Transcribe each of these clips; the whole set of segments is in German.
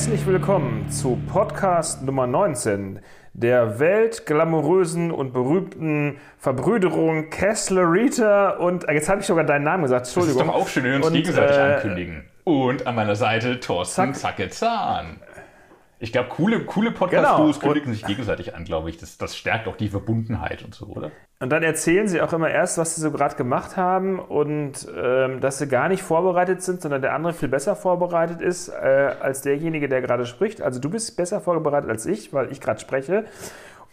Herzlich willkommen zu Podcast Nummer 19 der weltglamourösen und berühmten Verbrüderung Kessler-Rita und äh, jetzt habe ich sogar deinen Namen gesagt, Entschuldigung. Das ist doch auch schön, wenn wir uns und, gegenseitig äh, ankündigen. Und an meiner Seite Thorsten Zacke Zahn. Ich glaube, coole, coole Podcast-Duos genau. kündigen sich gegenseitig an, glaube ich. Das, das stärkt auch die Verbundenheit und so, oder? Und dann erzählen sie auch immer erst, was sie so gerade gemacht haben und ähm, dass sie gar nicht vorbereitet sind, sondern der andere viel besser vorbereitet ist äh, als derjenige, der gerade spricht. Also du bist besser vorbereitet als ich, weil ich gerade spreche.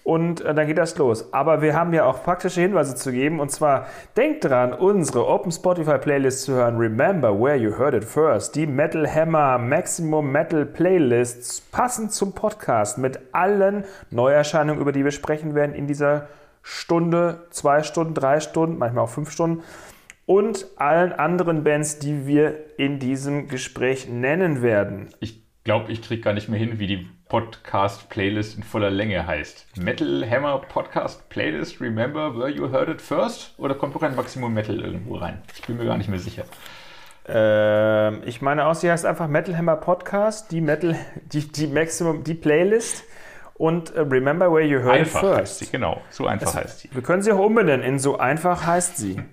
Und äh, dann geht das los. Aber wir haben ja auch praktische Hinweise zu geben. Und zwar, denkt dran, unsere Open Spotify Playlist zu hören. Remember where you heard it first. Die Metal Hammer Maximum Metal Playlists passend zum Podcast mit allen Neuerscheinungen, über die wir sprechen werden in dieser Stunde, zwei Stunden, drei Stunden, manchmal auch fünf Stunden. Und allen anderen Bands, die wir in diesem Gespräch nennen werden. Ich glaube, ich kriege gar nicht mehr hin, wie die Podcast-Playlist in voller Länge heißt. Metal Hammer Podcast Playlist, remember where you heard it first? Oder kommt noch ein Maximum Metal irgendwo rein? Ich bin mir gar nicht mehr sicher. Ähm, ich meine auch, sie heißt einfach Metal Hammer Podcast, die Metal, die, die Maximum, die Playlist und uh, Remember Where You Heard einfach It First. Heißt sie, genau, so einfach es, heißt sie. Wir können sie auch umbenennen in So einfach heißt sie.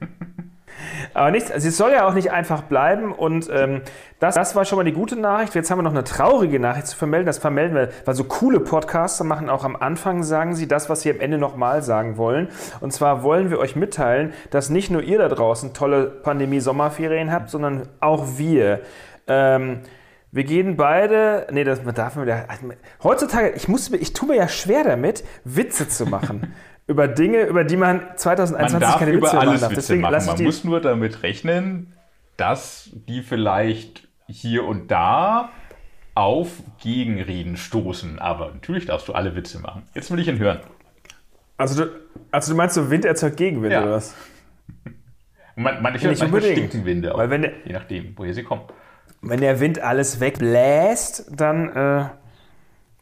Aber nicht, sie soll ja auch nicht einfach bleiben und ähm, das, das war schon mal die gute Nachricht. Jetzt haben wir noch eine traurige Nachricht zu vermelden. Das vermelden wir, weil so coole Podcaster machen auch am Anfang, sagen sie das, was sie am Ende nochmal sagen wollen. Und zwar wollen wir euch mitteilen, dass nicht nur ihr da draußen tolle Pandemie-Sommerferien habt, sondern auch wir. Ähm, wir gehen beide. Nee, das darf man wieder. Heutzutage, ich, muss, ich tue mir ja schwer damit, Witze zu machen. über Dinge, über die man 2021 man keine Witze machen darf. Deswegen machen. Man muss nur damit rechnen, dass die vielleicht hier und da auf Gegenreden stoßen. Aber natürlich darfst du alle Witze machen. Jetzt will ich ihn hören. Also du, also du meinst so Wind erzeugt Gegenwind ja. oder was? Man, man, ich nicht manchmal stinken Winde, auch, Weil wenn der, je nachdem, woher sie kommen. Wenn der Wind alles wegbläst, dann äh,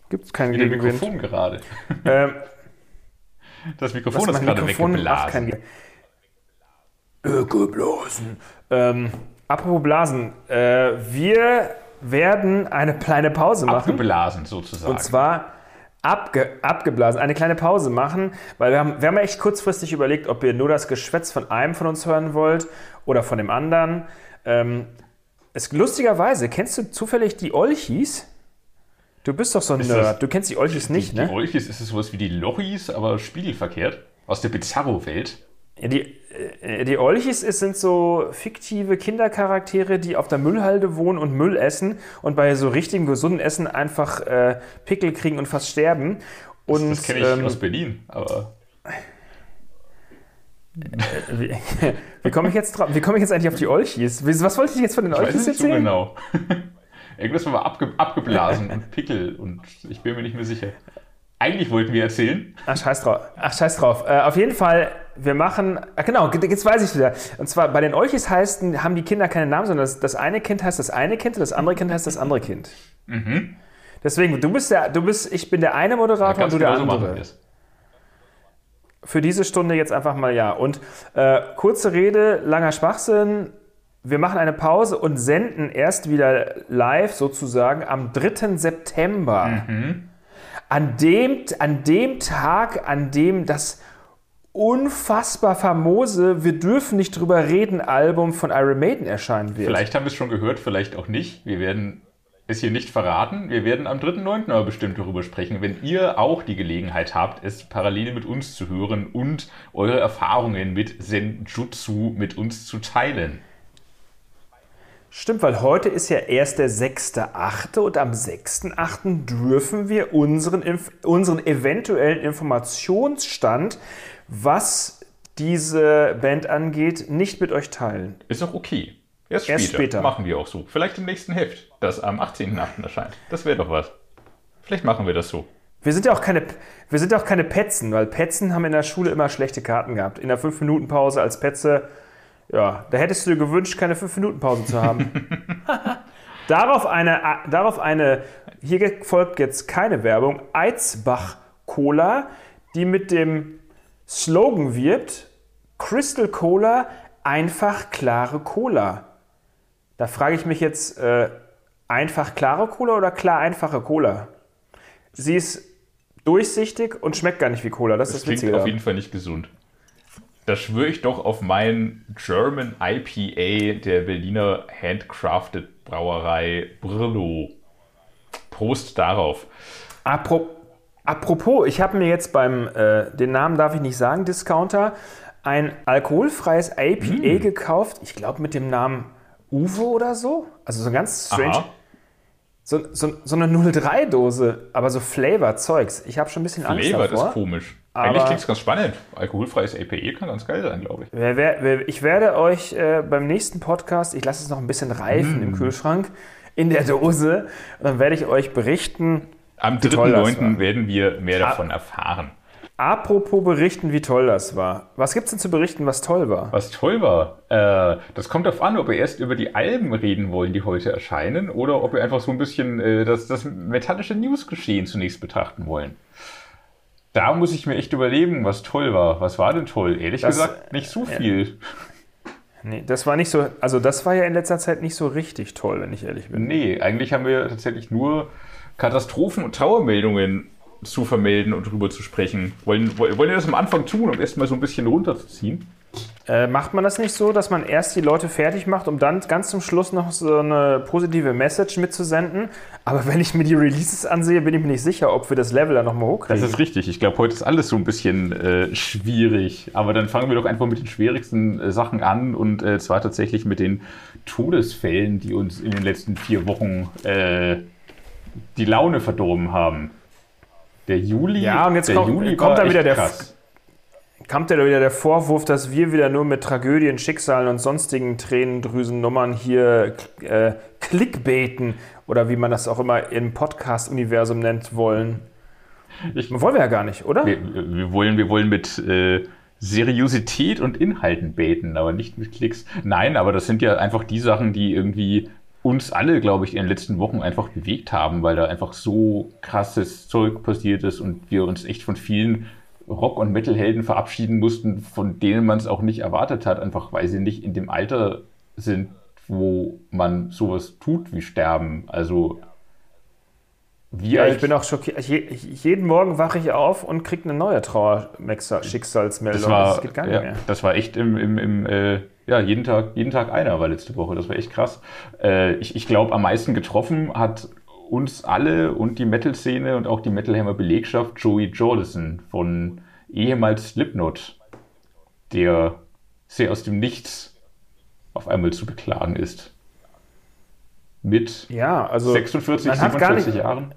gibt es keinen Gegenwind. Das Mikrofon gerade. Ähm, das Mikrofon ist gerade Mikrofon weggeblasen. Ökoblasen. Ähm, apropos Blasen, äh, wir werden eine kleine Pause machen. Abgeblasen sozusagen. Und zwar abge, abgeblasen, eine kleine Pause machen, weil wir haben, wir haben echt kurzfristig überlegt, ob ihr nur das Geschwätz von einem von uns hören wollt oder von dem anderen. Ähm, es, lustigerweise, kennst du zufällig die Olchis? Du bist doch so ein ist Nerd. Das, du kennst die Olchis nicht, die, ne? Die Olchis ist es sowas wie die Lochis, aber spiegelverkehrt. Aus der Bizarro-Welt. Ja, die, äh, die Olchis sind so fiktive Kindercharaktere, die auf der Müllhalde wohnen und Müll essen und bei so richtigem gesunden Essen einfach äh, Pickel kriegen und fast sterben. Und, das, das kenne ich ähm, aus Berlin, aber. Wie, wie komme ich, jetzt ich jetzt eigentlich auf die Olchis? Was wollte ich jetzt von den Olchis erzählen? So genau. Irgendwas war abge abgeblasen und Pickel und ich bin mir nicht mehr sicher. Eigentlich wollten wir erzählen. Ach, scheiß drauf. Ach, scheiß drauf. Äh, auf jeden Fall, wir machen. Ach, genau, jetzt weiß ich wieder. Und zwar bei den Olchis heißt, haben die Kinder keine Namen, sondern das, das eine Kind heißt das eine Kind und das andere Kind heißt das andere Kind. Mhm. Deswegen, du bist der, du bist, ich bin der eine Moderator und du der genau andere. So Für diese Stunde jetzt einfach mal ja. Und äh, kurze Rede, langer Schwachsinn. Wir machen eine Pause und senden erst wieder live sozusagen am 3. September. Mhm. An, dem, an dem Tag, an dem das unfassbar famose Wir dürfen nicht drüber reden Album von Iron Maiden erscheinen wird. Vielleicht haben wir es schon gehört, vielleicht auch nicht. Wir werden es hier nicht verraten. Wir werden am 3.9. aber bestimmt darüber sprechen, wenn ihr auch die Gelegenheit habt, es parallel mit uns zu hören und eure Erfahrungen mit Senjutsu mit uns zu teilen. Stimmt, weil heute ist ja erst der 6.8. und am 6.8. dürfen wir unseren, unseren eventuellen Informationsstand, was diese Band angeht, nicht mit euch teilen. Ist auch okay. Erst, erst später. später. Machen wir auch so. Vielleicht im nächsten Heft, das am 18.8. erscheint. Das wäre doch was. Vielleicht machen wir das so. Wir sind ja auch keine, wir sind auch keine Petzen, weil Petzen haben in der Schule immer schlechte Karten gehabt. In der 5-Minuten-Pause als Petze ja, da hättest du dir gewünscht, keine 5-Minuten-Pause zu haben. darauf, eine, darauf eine, hier folgt jetzt keine Werbung, Eidsbach Cola, die mit dem Slogan wirbt, Crystal Cola, einfach klare Cola. Da frage ich mich jetzt, äh, einfach klare Cola oder klar einfache Cola? Sie ist durchsichtig und schmeckt gar nicht wie Cola. Das, Das ist das klingt auf jeden Fall nicht gesund. Da schwöre ich doch auf meinen German IPA der Berliner Handcrafted Brauerei Brillo. Prost darauf. Apro Apropos, ich habe mir jetzt beim, äh, den Namen darf ich nicht sagen, Discounter, ein alkoholfreies IPA gekauft. Ich glaube mit dem Namen Uwe oder so. Also so ein ganz strange. Aha. So, so, so eine 03-Dose, aber so Flavor-Zeugs. Ich habe schon ein bisschen Angst Flavored davor. ist komisch. Aber- Eigentlich klingt es ganz spannend. Alkoholfreies IPA kann ganz geil sein, glaube ich. Wer- wer- Ich werde euch äh, beim nächsten Podcast, ich lasse es noch ein bisschen reifen Mm. im Kühlschrank, in der Dose, und dann werde ich euch berichten, Am toll das 3.9. war. werden wir mehr davon erfahren. Apropos berichten, wie toll das war. Was gibt es denn zu berichten, was toll war? Was toll war, äh, das kommt darauf an, ob wir erst über die Alben reden wollen, die heute erscheinen, oder ob wir einfach so ein bisschen äh, das, das metallische Newsgeschehen zunächst betrachten wollen. Da muss ich mir echt überlegen, was toll war. Was war denn toll? Ehrlich Das- gesagt, nicht so viel. Nee, das war nicht so, also das war ja in letzter Zeit nicht so richtig toll, wenn ich ehrlich bin. Nee, eigentlich haben wir tatsächlich nur Katastrophen und Trauermeldungen zu vermelden und drüber zu sprechen. Wollen, wollen wir das am Anfang tun, um erstmal so ein bisschen runterzuziehen? Äh, macht man das nicht so, dass man erst die Leute fertig macht, um dann ganz zum Schluss noch so eine positive Message mitzusenden? Aber wenn ich mir die Releases ansehe, bin ich mir nicht sicher, ob wir das Level dann nochmal Das hochkriegen. ist richtig. Ich glaube, heute ist alles so ein bisschen äh, schwierig. Aber dann fangen wir doch einfach mit den schwierigsten äh, Sachen an. Und äh, zwar tatsächlich mit den Todesfällen, die uns in den letzten vier Wochen äh, die Laune verdorben haben. Der Juli, Ja, und jetzt der kommt- Juli kommt da wieder der krass. Kommt ja da wieder der Vorwurf, dass wir wieder nur mit Tragödien, Schicksalen und sonstigen Tränendrüsennummern hier äh, clickbaiten oder wie man das auch immer im Podcast-Universum nennt wollen? Ich- Wollen wir ja gar nicht, oder? Wir, wir, wollen, wir wollen mit äh, Seriosität und Inhalten beten, aber nicht mit Klicks. Nein, aber das sind ja einfach die Sachen, die irgendwie uns alle, glaube ich, in den letzten Wochen einfach bewegt haben, weil da einfach so krasses Zeug passiert ist und wir uns echt von vielen Rock- und Metal-Helden verabschieden mussten, von denen man es auch nicht erwartet hat, einfach weil sie nicht in dem Alter sind, wo man sowas tut wie sterben. Also wir Ja, ich bin auch schockiert. Je, jeden Morgen wache ich auf und kriege eine neue Trauer-Schicksalsmeldung. Das war, geht gar nicht ja, mehr. das war echt im, im, im äh, ja, jeden Tag, jeden Tag einer war letzte Woche. Das war echt krass. Äh, ich ich glaube, am meisten getroffen hat uns alle und die Metal-Szene und auch die Metalhammer Belegschaft Joey Jordison von ehemals Slipknot, der sehr aus dem Nichts auf einmal zu beklagen ist. Mit Ja, also 46, man hat gar 47 nicht- Jahren.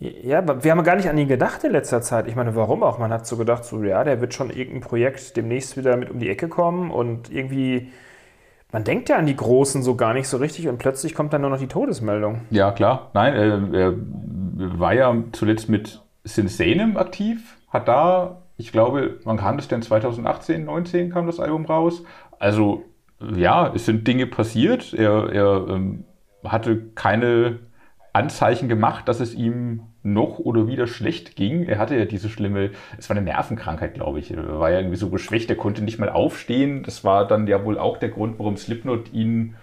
Ja, aber wir haben gar nicht an ihn gedacht in letzter Zeit. Ich meine, warum auch? Man hat so gedacht, so ja, der wird schon irgendein Projekt demnächst wieder mit um die Ecke kommen und irgendwie, man denkt ja an die Großen so gar nicht so richtig und plötzlich kommt dann nur noch die Todesmeldung. Ja, klar. Nein, er, er war ja zuletzt mit Sinsanem aktiv, hat da, ich glaube, wann kam das denn? 2018, 19 kam das Album raus. Also, ja, es sind Dinge passiert. Er, er ähm, hatte keine Anzeichen gemacht, dass es ihm noch oder wieder schlecht ging. Er hatte ja diese schlimme, es war eine Nervenkrankheit, glaube ich. Er war ja irgendwie so geschwächt, er konnte nicht mal aufstehen. Das war dann ja wohl auch der Grund, warum Slipknot ihn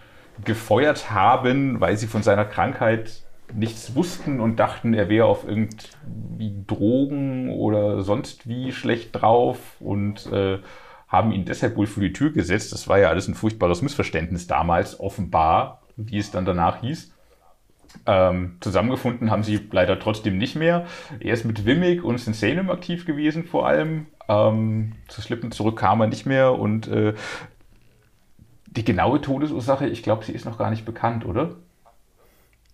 gefeuert haben, weil sie von seiner Krankheit nichts wussten und dachten, er wäre auf irgendwie Drogen oder sonst wie schlecht drauf und äh, haben ihn deshalb wohl vor die Tür gesetzt. Das war ja alles ein furchtbares Missverständnis damals, offenbar, wie es dann danach hieß. Ähm, zusammengefunden haben sie leider trotzdem nicht mehr. Er ist mit Wimmick und Sinsanum aktiv gewesen vor allem. Ähm, zu Slippen zurück kam er nicht mehr und äh, die genaue Todesursache, ich glaube, sie ist noch gar nicht bekannt, oder?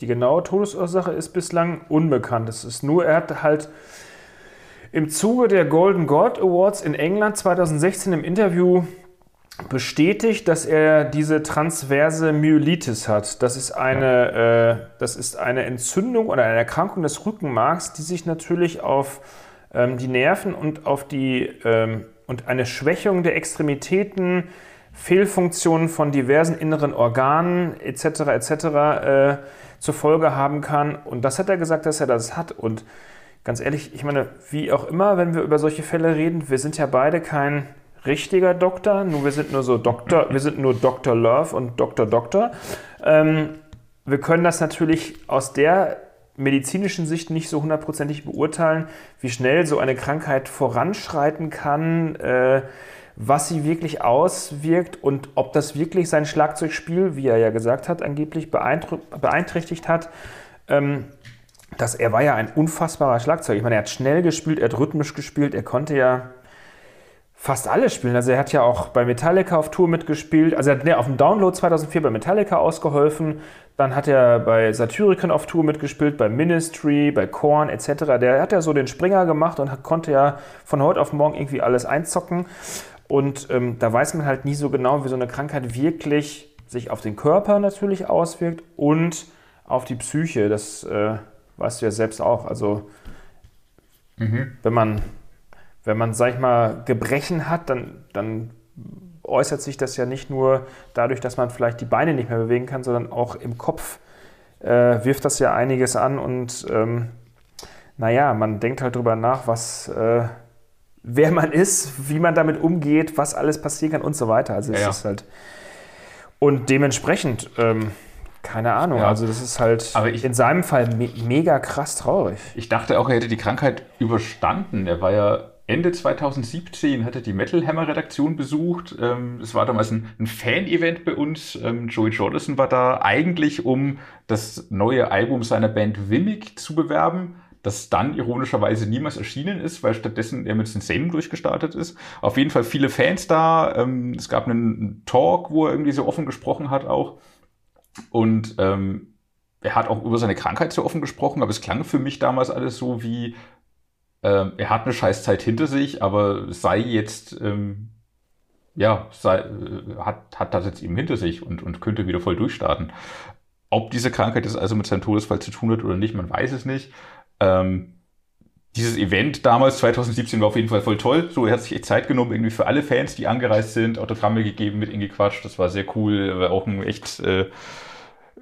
Die genaue Todesursache ist bislang unbekannt. Es ist nur, er hat halt im Zuge der Golden God Awards in England 2016 im Interview bestätigt, dass er diese transverse Myelitis hat. Das ist eine, äh, das ist eine Entzündung oder eine Erkrankung des Rückenmarks, die sich natürlich auf ähm, die Nerven und auf die ähm, und eine Schwächung der Extremitäten, Fehlfunktionen von diversen inneren Organen etc. etc. Äh, zur Folge haben kann. Und das hat er gesagt, dass er das hat. Und ganz ehrlich, ich meine, wie auch immer, wenn wir über solche Fälle reden, wir sind ja beide kein richtiger Doktor, nur wir sind nur so Doktor, wir sind nur Dr. Love und Dr. Doktor. Ähm, wir können das natürlich aus der medizinischen Sicht nicht so hundertprozentig beurteilen, wie schnell so eine Krankheit voranschreiten kann, äh, was sie wirklich auswirkt und ob das wirklich sein Schlagzeugspiel, wie er ja gesagt hat, angeblich beeinträchtigt hat. Ähm, dass er war ja ein unfassbarer Schlagzeug. Ich meine, er hat schnell gespielt, er hat rhythmisch gespielt, er konnte ja fast alles spielen. Also er hat ja auch bei Metallica auf Tour mitgespielt. Also er hat ne, auf dem Download 2004 bei Metallica ausgeholfen. Dann hat er bei Satyricon auf Tour mitgespielt, bei Ministry, bei Korn etc. Der hat ja so den Springer gemacht und konnte ja von heute auf morgen irgendwie alles einzocken. Und ähm, da weiß man halt nie so genau, wie so eine Krankheit wirklich sich auf den Körper natürlich auswirkt und auf die Psyche. Das äh, weißt du ja selbst auch. Also mhm. wenn man, wenn man, sag ich mal, Gebrechen hat, dann, dann äußert sich das ja nicht nur dadurch, dass man vielleicht die Beine nicht mehr bewegen kann, sondern auch im Kopf äh, wirft das ja einiges an und ähm, naja, man denkt halt drüber nach, was, äh, wer man ist, wie man damit umgeht, was alles passieren kann und so weiter. Also es ja, ja. ist halt und dementsprechend ähm, keine Ahnung, ja. also das ist halt ich, in seinem Fall me mega krass traurig. Ich dachte auch, er hätte die Krankheit überstanden. Er war ja Ende 2017 hatte die Metal Hammer Redaktion besucht. Ähm, es war damals ein, Fan-Event bei uns. Ähm, Joey Jordison war da eigentlich, um das neue Album seiner Band Wimmick zu bewerben, das dann ironischerweise niemals erschienen ist, weil stattdessen er mit Sensation durchgestartet ist. Auf jeden Fall viele Fans da. Ähm, es gab einen Talk, wo er irgendwie so offen gesprochen hat auch. Und ähm, er hat auch über seine Krankheit so offen gesprochen, aber es klang für mich damals alles so wie, äh, er hat eine scheiß Zeit hinter sich, aber sei jetzt, ähm, ja, sei, äh, hat, hat das jetzt eben hinter sich und, und könnte wieder voll durchstarten. Ob diese Krankheit jetzt also mit seinem Todesfall zu tun hat oder nicht, man weiß es nicht. Ähm, dieses Event damals, 2017, war auf jeden Fall voll toll. So, er hat sich echt Zeit genommen, irgendwie für alle Fans, die angereist sind, Autogramme gegeben, mit ihm gequatscht. Das war sehr cool. Er war auch ein echt äh,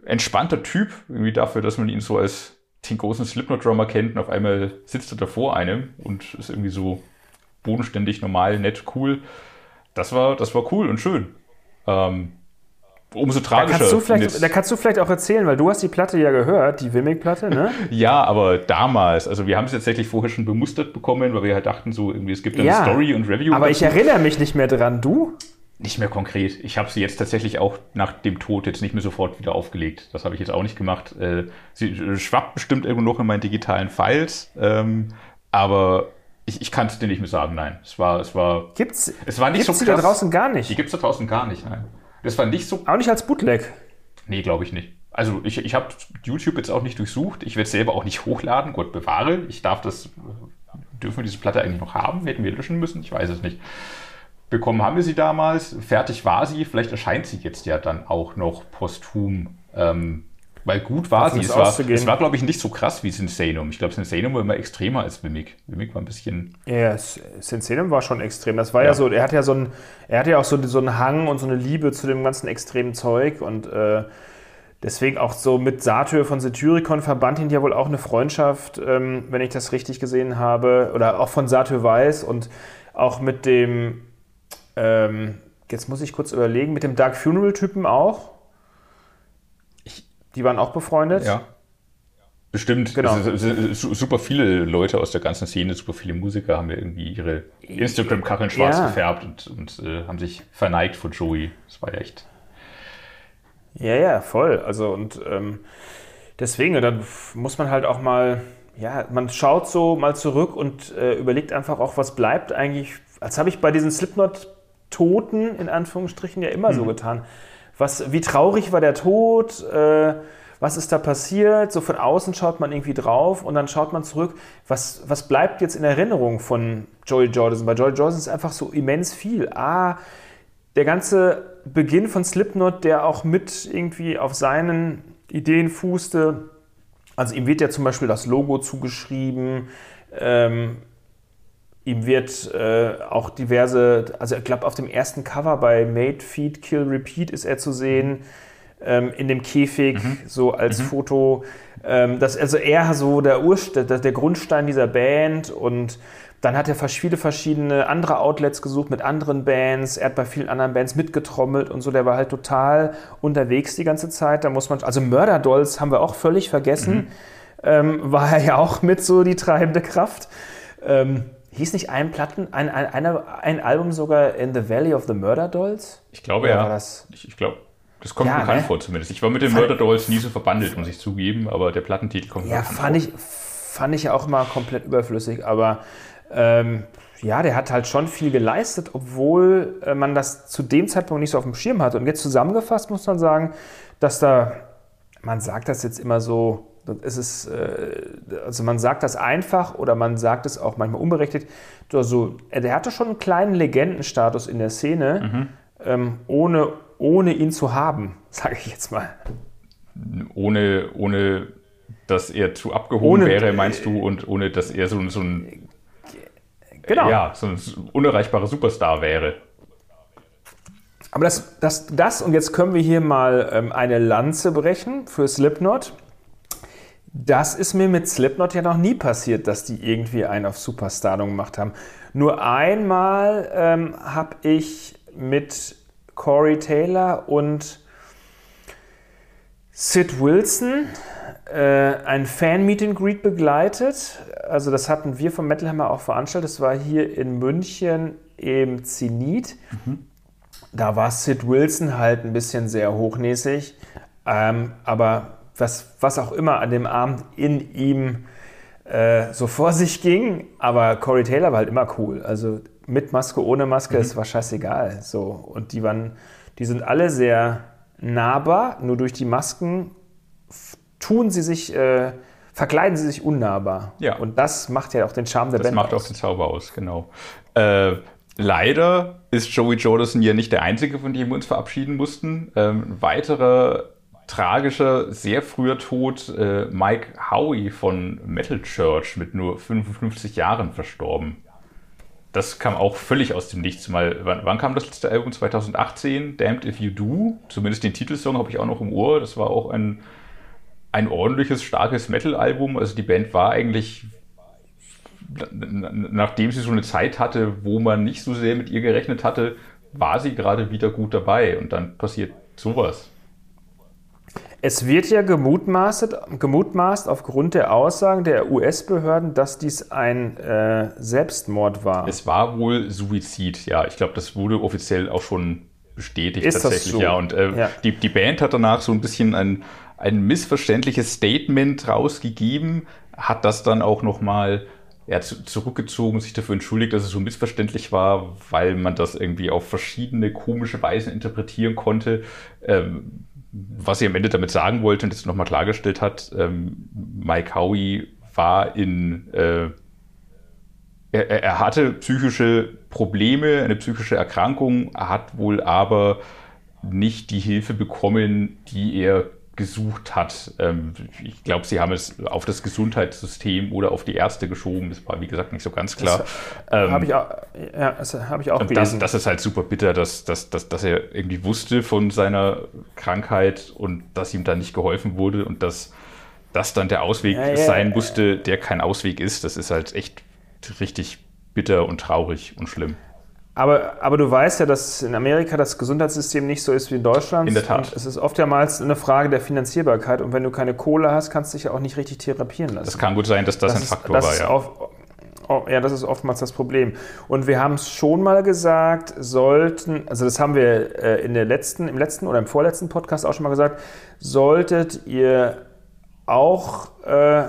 entspannter Typ, irgendwie dafür, dass man ihn so als den großen Slipknot-Drummer kennt. Und auf einmal sitzt er da vor einem und ist irgendwie so bodenständig, normal, nett, cool. Das war, das war cool und schön. Ähm, umso tragischer. Da kannst, du vielleicht, da kannst du vielleicht auch erzählen, weil du hast die Platte ja gehört, die Wimmick-Platte, ne? ja, aber damals, also wir haben es tatsächlich vorher schon bemustert bekommen, weil wir halt dachten so, irgendwie es gibt eine ja, Story und Review. Aber dazu. ich erinnere mich nicht mehr dran, du? Nicht mehr konkret. Ich habe sie jetzt tatsächlich auch nach dem Tod jetzt nicht mehr sofort wieder aufgelegt. Das habe ich jetzt auch nicht gemacht. Äh, sie schwappt bestimmt irgendwo noch in meinen digitalen Files, ähm, aber ich, ich kann es dir nicht mehr sagen, nein. Es war, es war. Gibt's, es war nicht gibt's so krass. die da draußen gar nicht? Die gibt es da draußen gar nicht, nein. Das war nicht so. Auch nicht als Bootleg. Nee, glaube ich nicht. Also ich, ich habe YouTube jetzt auch nicht durchsucht. Ich werde es selber auch nicht hochladen. Gott bewahre. Ich darf das. Dürfen wir diese Platte eigentlich noch haben? Hätten wir löschen müssen? Ich weiß es nicht. Bekommen haben wir sie damals. Fertig war sie. Vielleicht erscheint sie jetzt ja dann auch noch posthum. Ähm, weil gut war sie. Es war, es war, glaube ich, nicht so krass wie Sensanum. Ich glaube, Sensanum war immer extremer als Mimic. Mimic war ein bisschen. Ja, Sensanum war schon extrem. Das war ja, ja so, er hat ja so ein, er hatte ja auch so, so einen Hang und so eine Liebe zu dem ganzen extremen Zeug und äh, deswegen auch so mit Satyr von Satyricon verband ihn ja wohl auch eine Freundschaft, ähm, wenn ich das richtig gesehen habe, oder auch von Satyr Weiß und auch mit dem, ähm, jetzt muss ich kurz überlegen, mit dem Dark Funeral-Typen auch. Die waren auch befreundet? Ja. Bestimmt. Genau. super viele Leute aus der ganzen Szene, super viele Musiker haben ja irgendwie ihre Instagram-Kacheln schwarz ja. gefärbt und, und äh, haben sich verneigt vor Joey. Das war ja echt. Ja, ja, voll. Also und ähm, deswegen, dann muss man halt auch mal, ja, man schaut so mal zurück und äh, überlegt einfach auch, was bleibt eigentlich. Als habe ich bei diesen Slipknot-Toten in Anführungsstrichen ja immer mhm. so getan was, wie traurig war der Tod, äh, was ist da passiert, so von außen schaut man irgendwie drauf und dann schaut man zurück, was, was bleibt jetzt in Erinnerung von Joey Jordison? Bei Joey Jordison ist einfach so immens viel. Ah, der ganze Beginn von Slipknot, der auch mit irgendwie auf seinen Ideen fußte. Also ihm wird ja zum Beispiel das Logo zugeschrieben. Ähm, Ihm wird äh, auch diverse, also ich glaube auf dem ersten Cover bei Made, Feed, Kill, Repeat ist er zu sehen, ähm, in dem Käfig, mhm. so als mhm. Foto. Ähm, das, also er so der, Urst der, der Grundstein dieser Band und Dann hat er viele verschiedene andere Outlets gesucht mit anderen Bands. Er hat bei vielen anderen Bands mitgetrommelt und so. Der war halt total unterwegs die ganze Zeit. Da muss man, also Murder Dolls haben wir auch völlig vergessen. Mhm. Ähm, war er ja auch mit so die treibende Kraft. Ähm, hieß nicht ein Platten, ein, ein, ein Album sogar in the Valley of the Murder Dolls? Ich glaube Oder ja. Das? Ich, ich glaube. Das kommt ja, bekannt ne? vor zumindest. Ich war mit den Murder Dolls nie so verbandelt, muss ich zugeben, aber der Plattentitel kommt Ja, fand vor. ich, fand ich ja auch mal komplett überflüssig, aber ähm, ja, der hat halt schon viel geleistet, obwohl äh, man das zu dem Zeitpunkt nicht so auf dem Schirm hat. Und jetzt zusammengefasst muss man sagen, dass da, man sagt das jetzt immer so, es ist, äh, also man sagt das einfach oder man sagt es auch manchmal unberechtigt. Also, der hatte schon einen kleinen Legendenstatus in der Szene, mhm. ähm, ohne ohne ihn zu haben, sage ich jetzt mal. Ohne, ohne dass er zu abgehoben ohne, wäre, meinst du, und ohne dass er so, so ein genau. ja, so ein unerreichbarer Superstar wäre. Aber das, das, das, und jetzt können wir hier mal ähm, eine Lanze brechen für Slipknot. Das ist mir mit Slipknot ja noch nie passiert, dass die irgendwie einen auf Superstardom gemacht haben. Nur einmal ähm, habe ich mit Corey Taylor und Sid Wilson äh, ein Fan-Meet and Greet begleitet. Also das hatten wir vom Metal Hammer auch veranstaltet. Das war hier in München im Zenit. Mhm. Da war Sid Wilson halt ein bisschen sehr hochnäsig. Ähm, aber was, was auch immer an dem Abend in ihm äh, so vor sich ging. Aber Corey Taylor war halt immer cool. Also mit Maske, ohne Maske, mhm. es war scheißegal. So. Und die waren, die sind alle sehr nahbar, nur durch die Masken tun sie sich, äh, verkleiden sie sich unnahbar. Ja. Und das macht ja auch den Charme der das Band. Das macht aus. auch den Zauber aus, genau. Äh, leider ist Joey Jordison ja nicht der einzige, von dem wir uns verabschieden mussten. Ähm, weiterer tragischer, sehr früher Tod, äh, Mike Howie von Metal Church mit nur 55 Jahren verstorben das kam auch völlig aus dem Nichts. Mal, wann, wann, kam das letzte Album? 2018, Damned If You Do. Zumindest den Titelsong habe ich auch noch im Ohr. Das war auch ein, ein ordentliches, starkes Metal-Album. Also die Band war eigentlich, nachdem sie so eine Zeit hatte, wo man nicht so sehr mit ihr gerechnet hatte, war sie gerade wieder gut dabei. Und dann passiert sowas. Es wird ja gemutmaßt, gemutmaßt aufgrund der Aussagen der US-Behörden, dass dies ein äh, Selbstmord war. Es war wohl Suizid, ja. Ich glaube, das wurde offiziell auch schon bestätigt Ist tatsächlich, so? ja. Und äh, ja. Die, die Band hat danach so ein bisschen ein, ein missverständliches Statement rausgegeben, hat das dann auch nochmal ja, zu, zurückgezogen, sich dafür entschuldigt, dass es so missverständlich war, weil man das irgendwie auf verschiedene komische Weisen interpretieren konnte. Ähm, was sie am Ende damit sagen wollte und jetzt nochmal klargestellt hat, ähm, Mike Howie war in, äh, er, er, hatte psychische Probleme, eine psychische Erkrankung, hat wohl aber nicht die Hilfe bekommen, die er gesucht hat. Ähm, ich glaube, sie haben es auf das Gesundheitssystem oder auf die Ärzte geschoben. Das war, wie gesagt, nicht so ganz klar. Ähm, habe ich auch, ja, hab ich auch gelesen. Das, das, ist halt super bitter, dass, dass, dass, dass er irgendwie wusste von seiner Krankheit und dass ihm dann nicht geholfen wurde und dass das dann der Ausweg ja, ja, sein musste, der kein Ausweg ist. Das ist halt echt richtig bitter und traurig und schlimm. Aber, aber du weißt ja, dass in Amerika das Gesundheitssystem nicht so ist wie in Deutschland. In der Tat. Und es ist oftmals eine Frage der Finanzierbarkeit. Und wenn du keine Kohle hast, kannst du dich ja auch nicht richtig therapieren lassen. Das kann gut sein, dass das, das ein Faktor ist, war, ja. Auf, oh, ja, das ist oftmals das Problem. Und wir haben es schon mal gesagt, sollten, also das haben wir äh, in der letzten, im letzten oder im vorletzten Podcast auch schon mal gesagt, solltet ihr auch äh,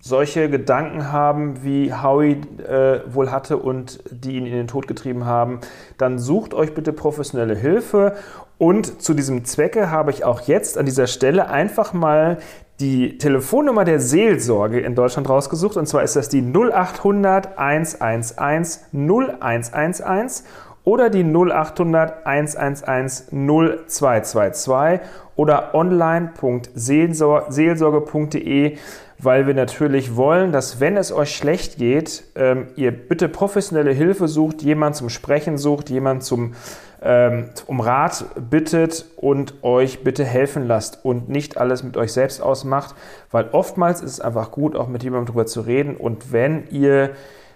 solche Gedanken haben, wie Howie äh, wohl hatte und die ihn in den Tod getrieben haben, dann sucht euch bitte professionelle Hilfe. Und zu diesem Zwecke habe ich auch jetzt an dieser Stelle einfach mal die Telefonnummer der Seelsorge in Deutschland rausgesucht. Und zwar ist das die 0800 111 0111 oder die 0800 111 0222 oder online.seelsorge.de weil wir natürlich wollen, dass wenn es euch schlecht geht, ähm, ihr bitte professionelle Hilfe sucht, jemand zum Sprechen sucht, jemand zum ähm, um Rat bittet und euch bitte helfen lasst und nicht alles mit euch selbst ausmacht, weil oftmals ist es einfach gut, auch mit jemandem darüber zu reden. Und wenn ihr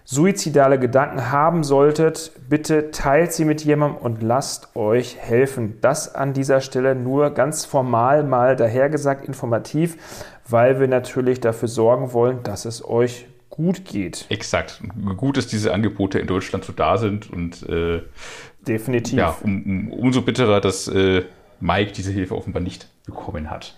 suizidale Gedanken haben solltet, bitte teilt sie mit jemandem und lasst euch helfen. Das an dieser Stelle nur ganz formal mal dahergesagt, informativ, weil wir natürlich dafür sorgen wollen, dass es euch gut geht. Exakt. Gut, dass diese Angebote in Deutschland so da sind und äh, definitiv. Ja, um, um, umso bitterer, dass äh, Mike diese Hilfe offenbar nicht bekommen hat.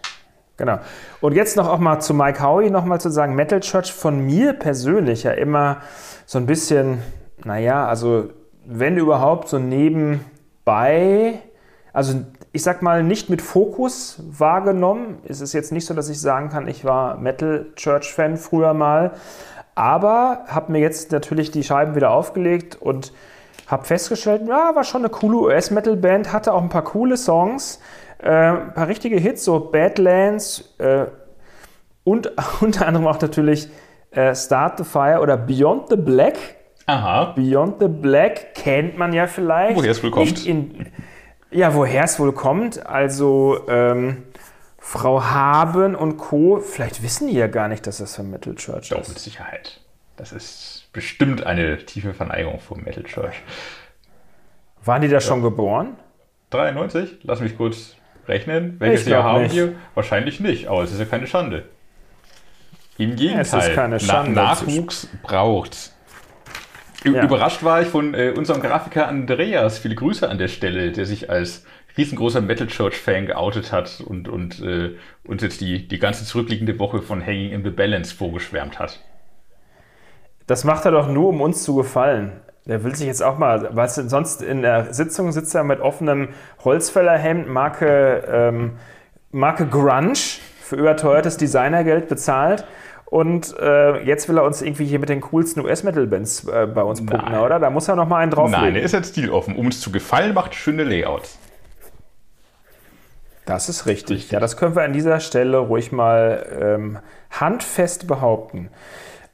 Genau. Und jetzt noch auch mal zu Mike Howie noch mal zu sagen, Metal Church von mir persönlich ja immer so ein bisschen, naja, also wenn überhaupt so nebenbei, also ich sag mal nicht mit Fokus wahrgenommen. Es ist jetzt nicht so, dass ich sagen kann, ich war Metal Church Fan früher mal, aber habe mir jetzt natürlich die Scheiben wieder aufgelegt und habe festgestellt, ja, war schon eine coole US-Metal-Band, hatte auch ein paar coole Songs, äh, ein paar richtige Hits, so Badlands äh, und unter anderem auch natürlich äh, Start the Fire oder Beyond the Black. Aha. Beyond the Black kennt man ja vielleicht. Woher es wohl kommt. In, ja, woher es wohl kommt. Also ähm, Frau Haben und Co., vielleicht wissen die ja gar nicht, dass das von Metal Church Doch, ist. Doch, mit Sicherheit. Das ist bestimmt eine tiefe Verneigung vom Metal Church. Waren die da ja. schon geboren? 93? Lass mich kurz rechnen. Welches Jahr haben nicht. wir? Wahrscheinlich nicht, aber es ist ja keine Schande. Im Gegenteil, es ist keine Schande. Na Nachwuchs braucht. Ja. Überrascht war ich von äh, unserem Grafiker Andreas. Viele Grüße an der Stelle, der sich als riesengroßer Metal Church-Fan geoutet hat und, und äh, uns jetzt die, die ganze zurückliegende Woche von Hanging in the Balance vorgeschwärmt hat. Das macht er doch nur, um uns zu gefallen. Der will sich jetzt auch mal, was sonst in der Sitzung sitzt er mit offenem Holzfällerhemd, Marke, ähm, Marke Grunge, für überteuertes Designergeld bezahlt. Und äh, jetzt will er uns irgendwie hier mit den coolsten US-Metal-Bands äh, bei uns punkten, oder? Da muss er noch mal einen drauflegen. Nein, er ist jetzt stiloffen. Um uns zu gefallen, macht schöne Layouts. Das ist richtig. richtig. Ja, das können wir an dieser Stelle ruhig mal ähm, handfest behaupten.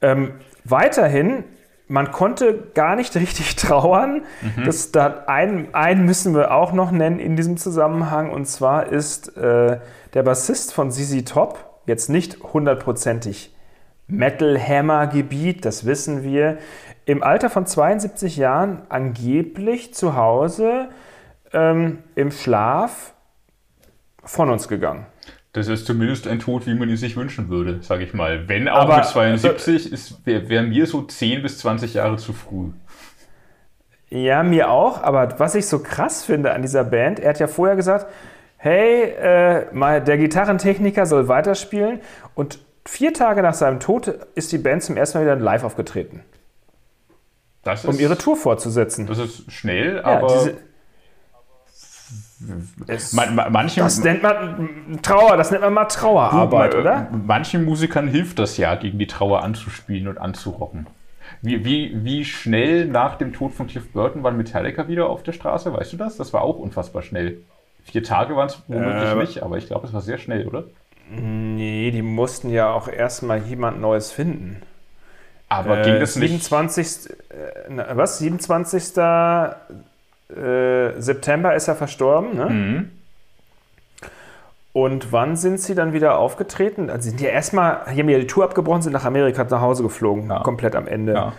Ähm, weiterhin, man konnte gar nicht richtig trauern. Mhm. Das, da, einen, einen müssen wir auch noch nennen in diesem Zusammenhang. Und zwar ist äh, der Bassist von ZZ Top, jetzt nicht hundertprozentig Metal Hammer Gebiet, das wissen wir, im Alter von 72 Jahren angeblich zu Hause ähm, im Schlaf von uns gegangen. Das ist zumindest ein Tod, wie man ihn sich wünschen würde, sage ich mal. Wenn auch Aber, mit 72, wäre wär mir so 10 bis 20 Jahre zu früh. Ja, mir auch. Aber was ich so krass finde an dieser Band, er hat ja vorher gesagt, hey, äh, der Gitarrentechniker soll weiterspielen. Und vier Tage nach seinem Tod ist die Band zum ersten Mal wieder live aufgetreten. Ist, um ihre Tour fortzusetzen. Das ist schnell, aber... Ja, diese, es, man, manche, das nennt man Trauer, das nennt man mal Trauerarbeit, oder? Manchen Musikern hilft das ja, gegen die Trauer anzuspielen und anzurocken. Wie, wie, wie schnell nach dem Tod von Cliff Burton waren Metallica wieder auf der Straße? Weißt du das? Das war auch unfassbar schnell. Vier Tage waren es womöglich äh, nicht, aber ich glaube, es war sehr schnell, oder? Nee, die mussten ja auch erstmal jemand Neues finden. Aber äh, ging das nicht? 27. Äh, was? 27. Äh, September ist er verstorben, ne? Mhm. Und wann sind sie dann wieder aufgetreten? Also sind die erstmal, haben ja die Tour abgebrochen, sind nach Amerika nach Hause geflogen, ja. komplett am Ende. Ja.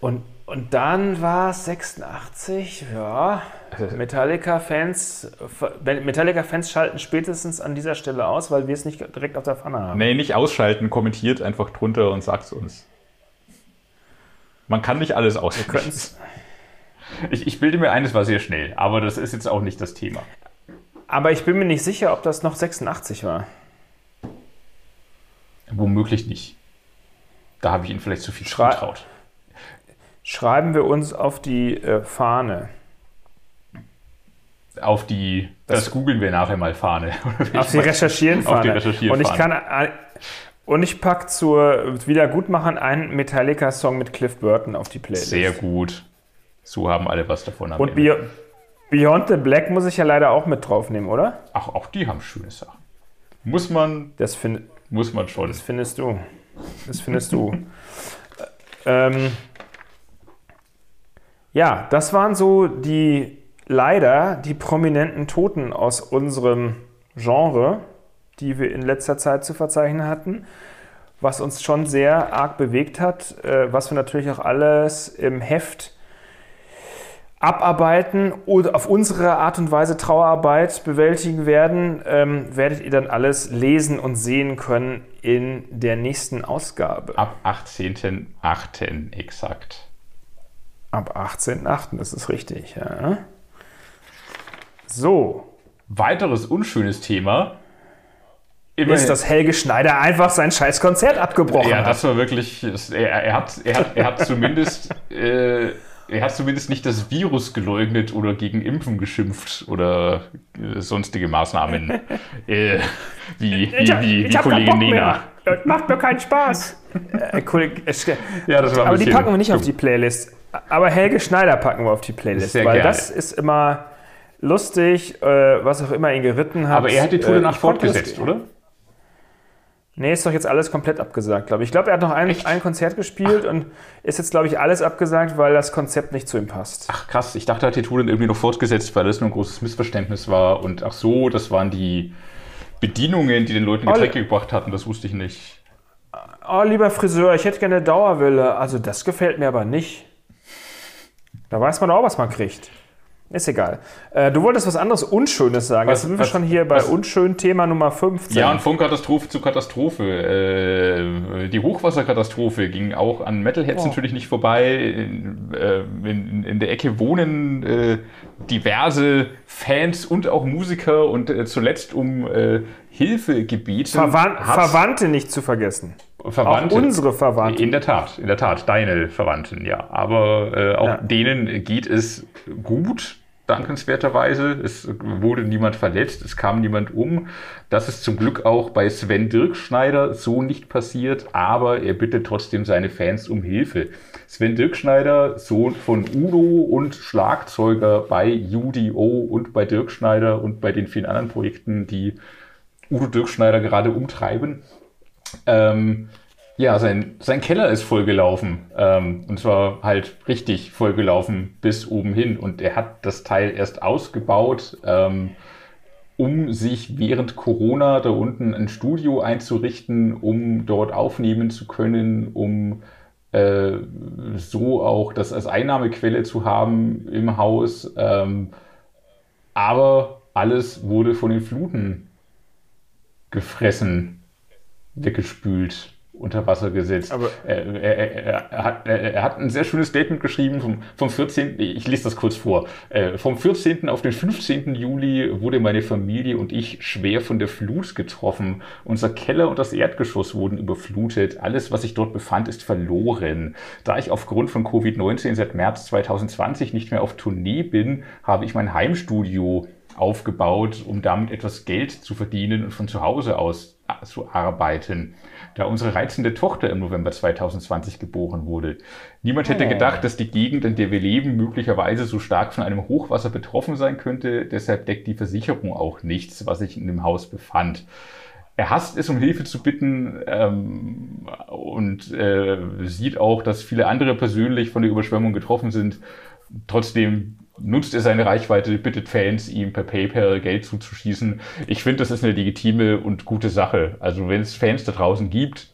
Und, und dann war es 86, ja. Metallica-Fans Metallica-Fans schalten spätestens an dieser Stelle aus, weil wir es nicht direkt auf der Pfanne haben. Nee, nicht ausschalten, kommentiert einfach drunter und sagt es uns. Man kann nicht alles ausschalten. Ich, ich bilde mir ein, es war sehr schnell, aber das ist jetzt auch nicht das Thema. Aber ich bin mir nicht sicher, ob das noch 86 war. Womöglich nicht. Da habe ich Ihnen vielleicht zu viel Schrei zugetraut. Schreiben wir uns auf die äh, Fahne. Auf die, das, das, googeln wir nachher mal Fahne. auf die Recherchieren Fahne. Auf die Recherchieren Und ich kann, und ich packe zur Wiedergutmachen einen Metallica-Song mit Cliff Burton auf die Playlist. Sehr gut. So haben alle was davon. Und Be Beyond the Black muss ich ja leider auch mit draufnehmen, oder? Ach, auch die haben schöne Sachen. Muss man. Das find, muss man schon. Das findest du. Das findest du. ähm, ja, das waren so die leider die prominenten Toten aus unserem Genre, die wir in letzter Zeit zu verzeichnen hatten. was uns schon sehr arg bewegt hat, äh, was wir natürlich auch alles im Heft abarbeiten oder auf unsere Art und Weise Trauerarbeit bewältigen werden, ähm, werdet ihr dann alles lesen und sehen können in der nächsten Ausgabe. Ab 18.08. exakt. Ab 18.08., das ist richtig, ja. So. Weiteres unschönes Thema. Immerhin. Ist, dass Helge Schneider einfach sein scheiß Konzert abgebrochen ja, hat. Ja, das war wirklich. Er, er, hat, er, hat, er hat zumindest. äh, er hat zumindest nicht das Virus geleugnet oder gegen Impfen geschimpft oder äh, sonstige Maßnahmen. äh, wie wie, wie, wie Kollegin Nena. Das macht mir keinen Spaß. äh, ja, das war Aber die packen wir nicht auf die Playlist. Aber Helge Schneider packen wir auf die Playlist, weil geil. das ist immer lustig, äh, was auch immer ihn geritten hat. Aber er hat die Tour äh, danach fortgesetzt, oder? Nee, ist doch jetzt alles komplett abgesagt, glaube ich. Ich glaube, er hat noch ein, ein Konzert gespielt Ach. und ist jetzt, glaube ich, alles abgesagt, weil das Konzept nicht zu ihm passt. Ach krass, ich dachte, er hat die Tour dann irgendwie noch fortgesetzt, weil das nur ein großes Missverständnis war. Und ach so, das waren die Bedienungen, die den Leuten Getränke gebracht hatten, das wusste ich nicht. Oh, lieber Friseur, ich hätte gerne Dauerwille. Also das gefällt mir aber nicht. Da weiß man auch, was man kriegt. Ist egal. Äh, du wolltest was anderes Unschönes sagen. Was, Jetzt sind wir was, schon hier bei was? unschön Thema Nummer 15. Ja, und von Katastrophe zu Katastrophe. Äh, die Hochwasserkatastrophe ging auch an Metalheads oh. natürlich nicht vorbei. In, äh, in, in der Ecke wohnen äh, diverse Fans und auch Musiker und äh, zuletzt um Hilfe gebeten. Verwan Verwandte nicht zu vergessen. Verwandte. Auch unsere Verwandten. In der Tat, in der Tat, deine Verwandten, ja. Aber äh, auch ja. denen geht es gut, dankenswerterweise. Es wurde niemand verletzt, es kam niemand um. Das ist zum Glück auch bei Sven Dirkschneider so nicht passiert, aber er bittet trotzdem seine Fans um Hilfe. Sven Dirkschneider, Sohn von Udo und Schlagzeuger bei UDO und bei Dirkschneider und bei den vielen anderen Projekten, die Udo Dirkschneider gerade umtreiben ähm, ja, sein, sein Keller ist vollgelaufen. Ähm, und zwar halt richtig vollgelaufen bis oben hin. Und er hat das Teil erst ausgebaut, ähm, um sich während Corona da unten ein Studio einzurichten, um dort aufnehmen zu können, um äh, so auch das als Einnahmequelle zu haben im Haus. Ähm, aber alles wurde von den Fluten gefressen weggespült, unter Wasser gesetzt. Aber er, er, er, hat, er, hat, ein sehr schönes Statement geschrieben vom, vom 14. Ich lese das kurz vor. Äh, vom 14. auf den 15. Juli wurde meine Familie und ich schwer von der Flut getroffen. Unser Keller und das Erdgeschoss wurden überflutet. Alles, was sich dort befand, ist verloren. Da ich aufgrund von Covid-19 seit März 2020 nicht mehr auf Tournee bin, habe ich mein Heimstudio aufgebaut, um damit etwas Geld zu verdienen und von zu Hause aus zu arbeiten, da unsere reizende Tochter im November 2020 geboren wurde. Niemand hätte oh. gedacht, dass die Gegend, in der wir leben, möglicherweise so stark von einem Hochwasser betroffen sein könnte. Deshalb deckt die Versicherung auch nichts, was sich in dem Haus befand. Er hasst es, um Hilfe zu bitten ähm, und äh, sieht auch, dass viele andere persönlich von der Überschwemmung getroffen sind. Trotzdem nutzt er seine Reichweite, bittet Fans, ihm per PayPal Geld zuzuschießen. Ich finde, das ist eine legitime und gute Sache. Also wenn es Fans da draußen gibt,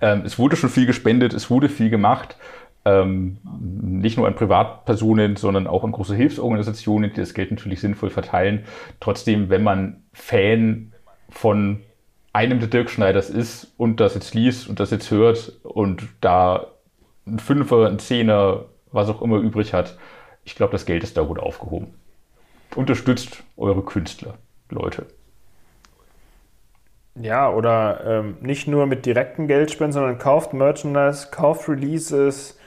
ähm, es wurde schon viel gespendet, es wurde viel gemacht. Ähm, nicht nur an Privatpersonen, sondern auch an große Hilfsorganisationen, die das Geld natürlich sinnvoll verteilen. Trotzdem, wenn man Fan von einem der Dirk Schneiders ist und das jetzt liest und das jetzt hört und da ein Fünfer, ein Zehner, was auch immer übrig hat, ich glaube, das Geld ist da gut aufgehoben. Unterstützt eure Künstler, Leute. Ja, oder ähm, nicht nur mit direkten Geldspenden, sondern kauft Merchandise, kauft Releases,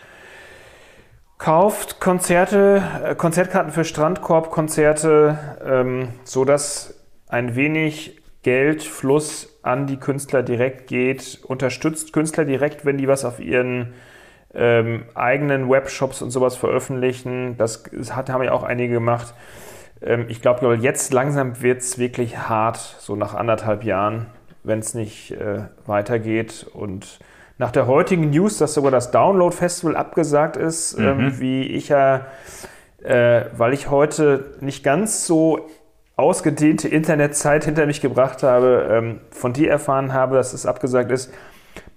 kauft Konzerte, äh, Konzertkarten für Strandkorb-Konzerte, ähm, sodass ein wenig Geldfluss an die Künstler direkt geht. Unterstützt Künstler direkt, wenn die was auf ihren ähm, eigenen Webshops und sowas veröffentlichen. Das hat, haben ja auch einige gemacht. Ähm, ich glaube, jetzt langsam wird es wirklich hart, so nach anderthalb Jahren, wenn es nicht äh, weitergeht. Und nach der heutigen News, dass sogar das Download-Festival abgesagt ist, ähm, mhm. ähm, wie ich ja, äh, weil ich heute nicht ganz so ausgedehnte Internetzeit hinter mich gebracht habe, ähm, von dir erfahren habe, dass es abgesagt ist,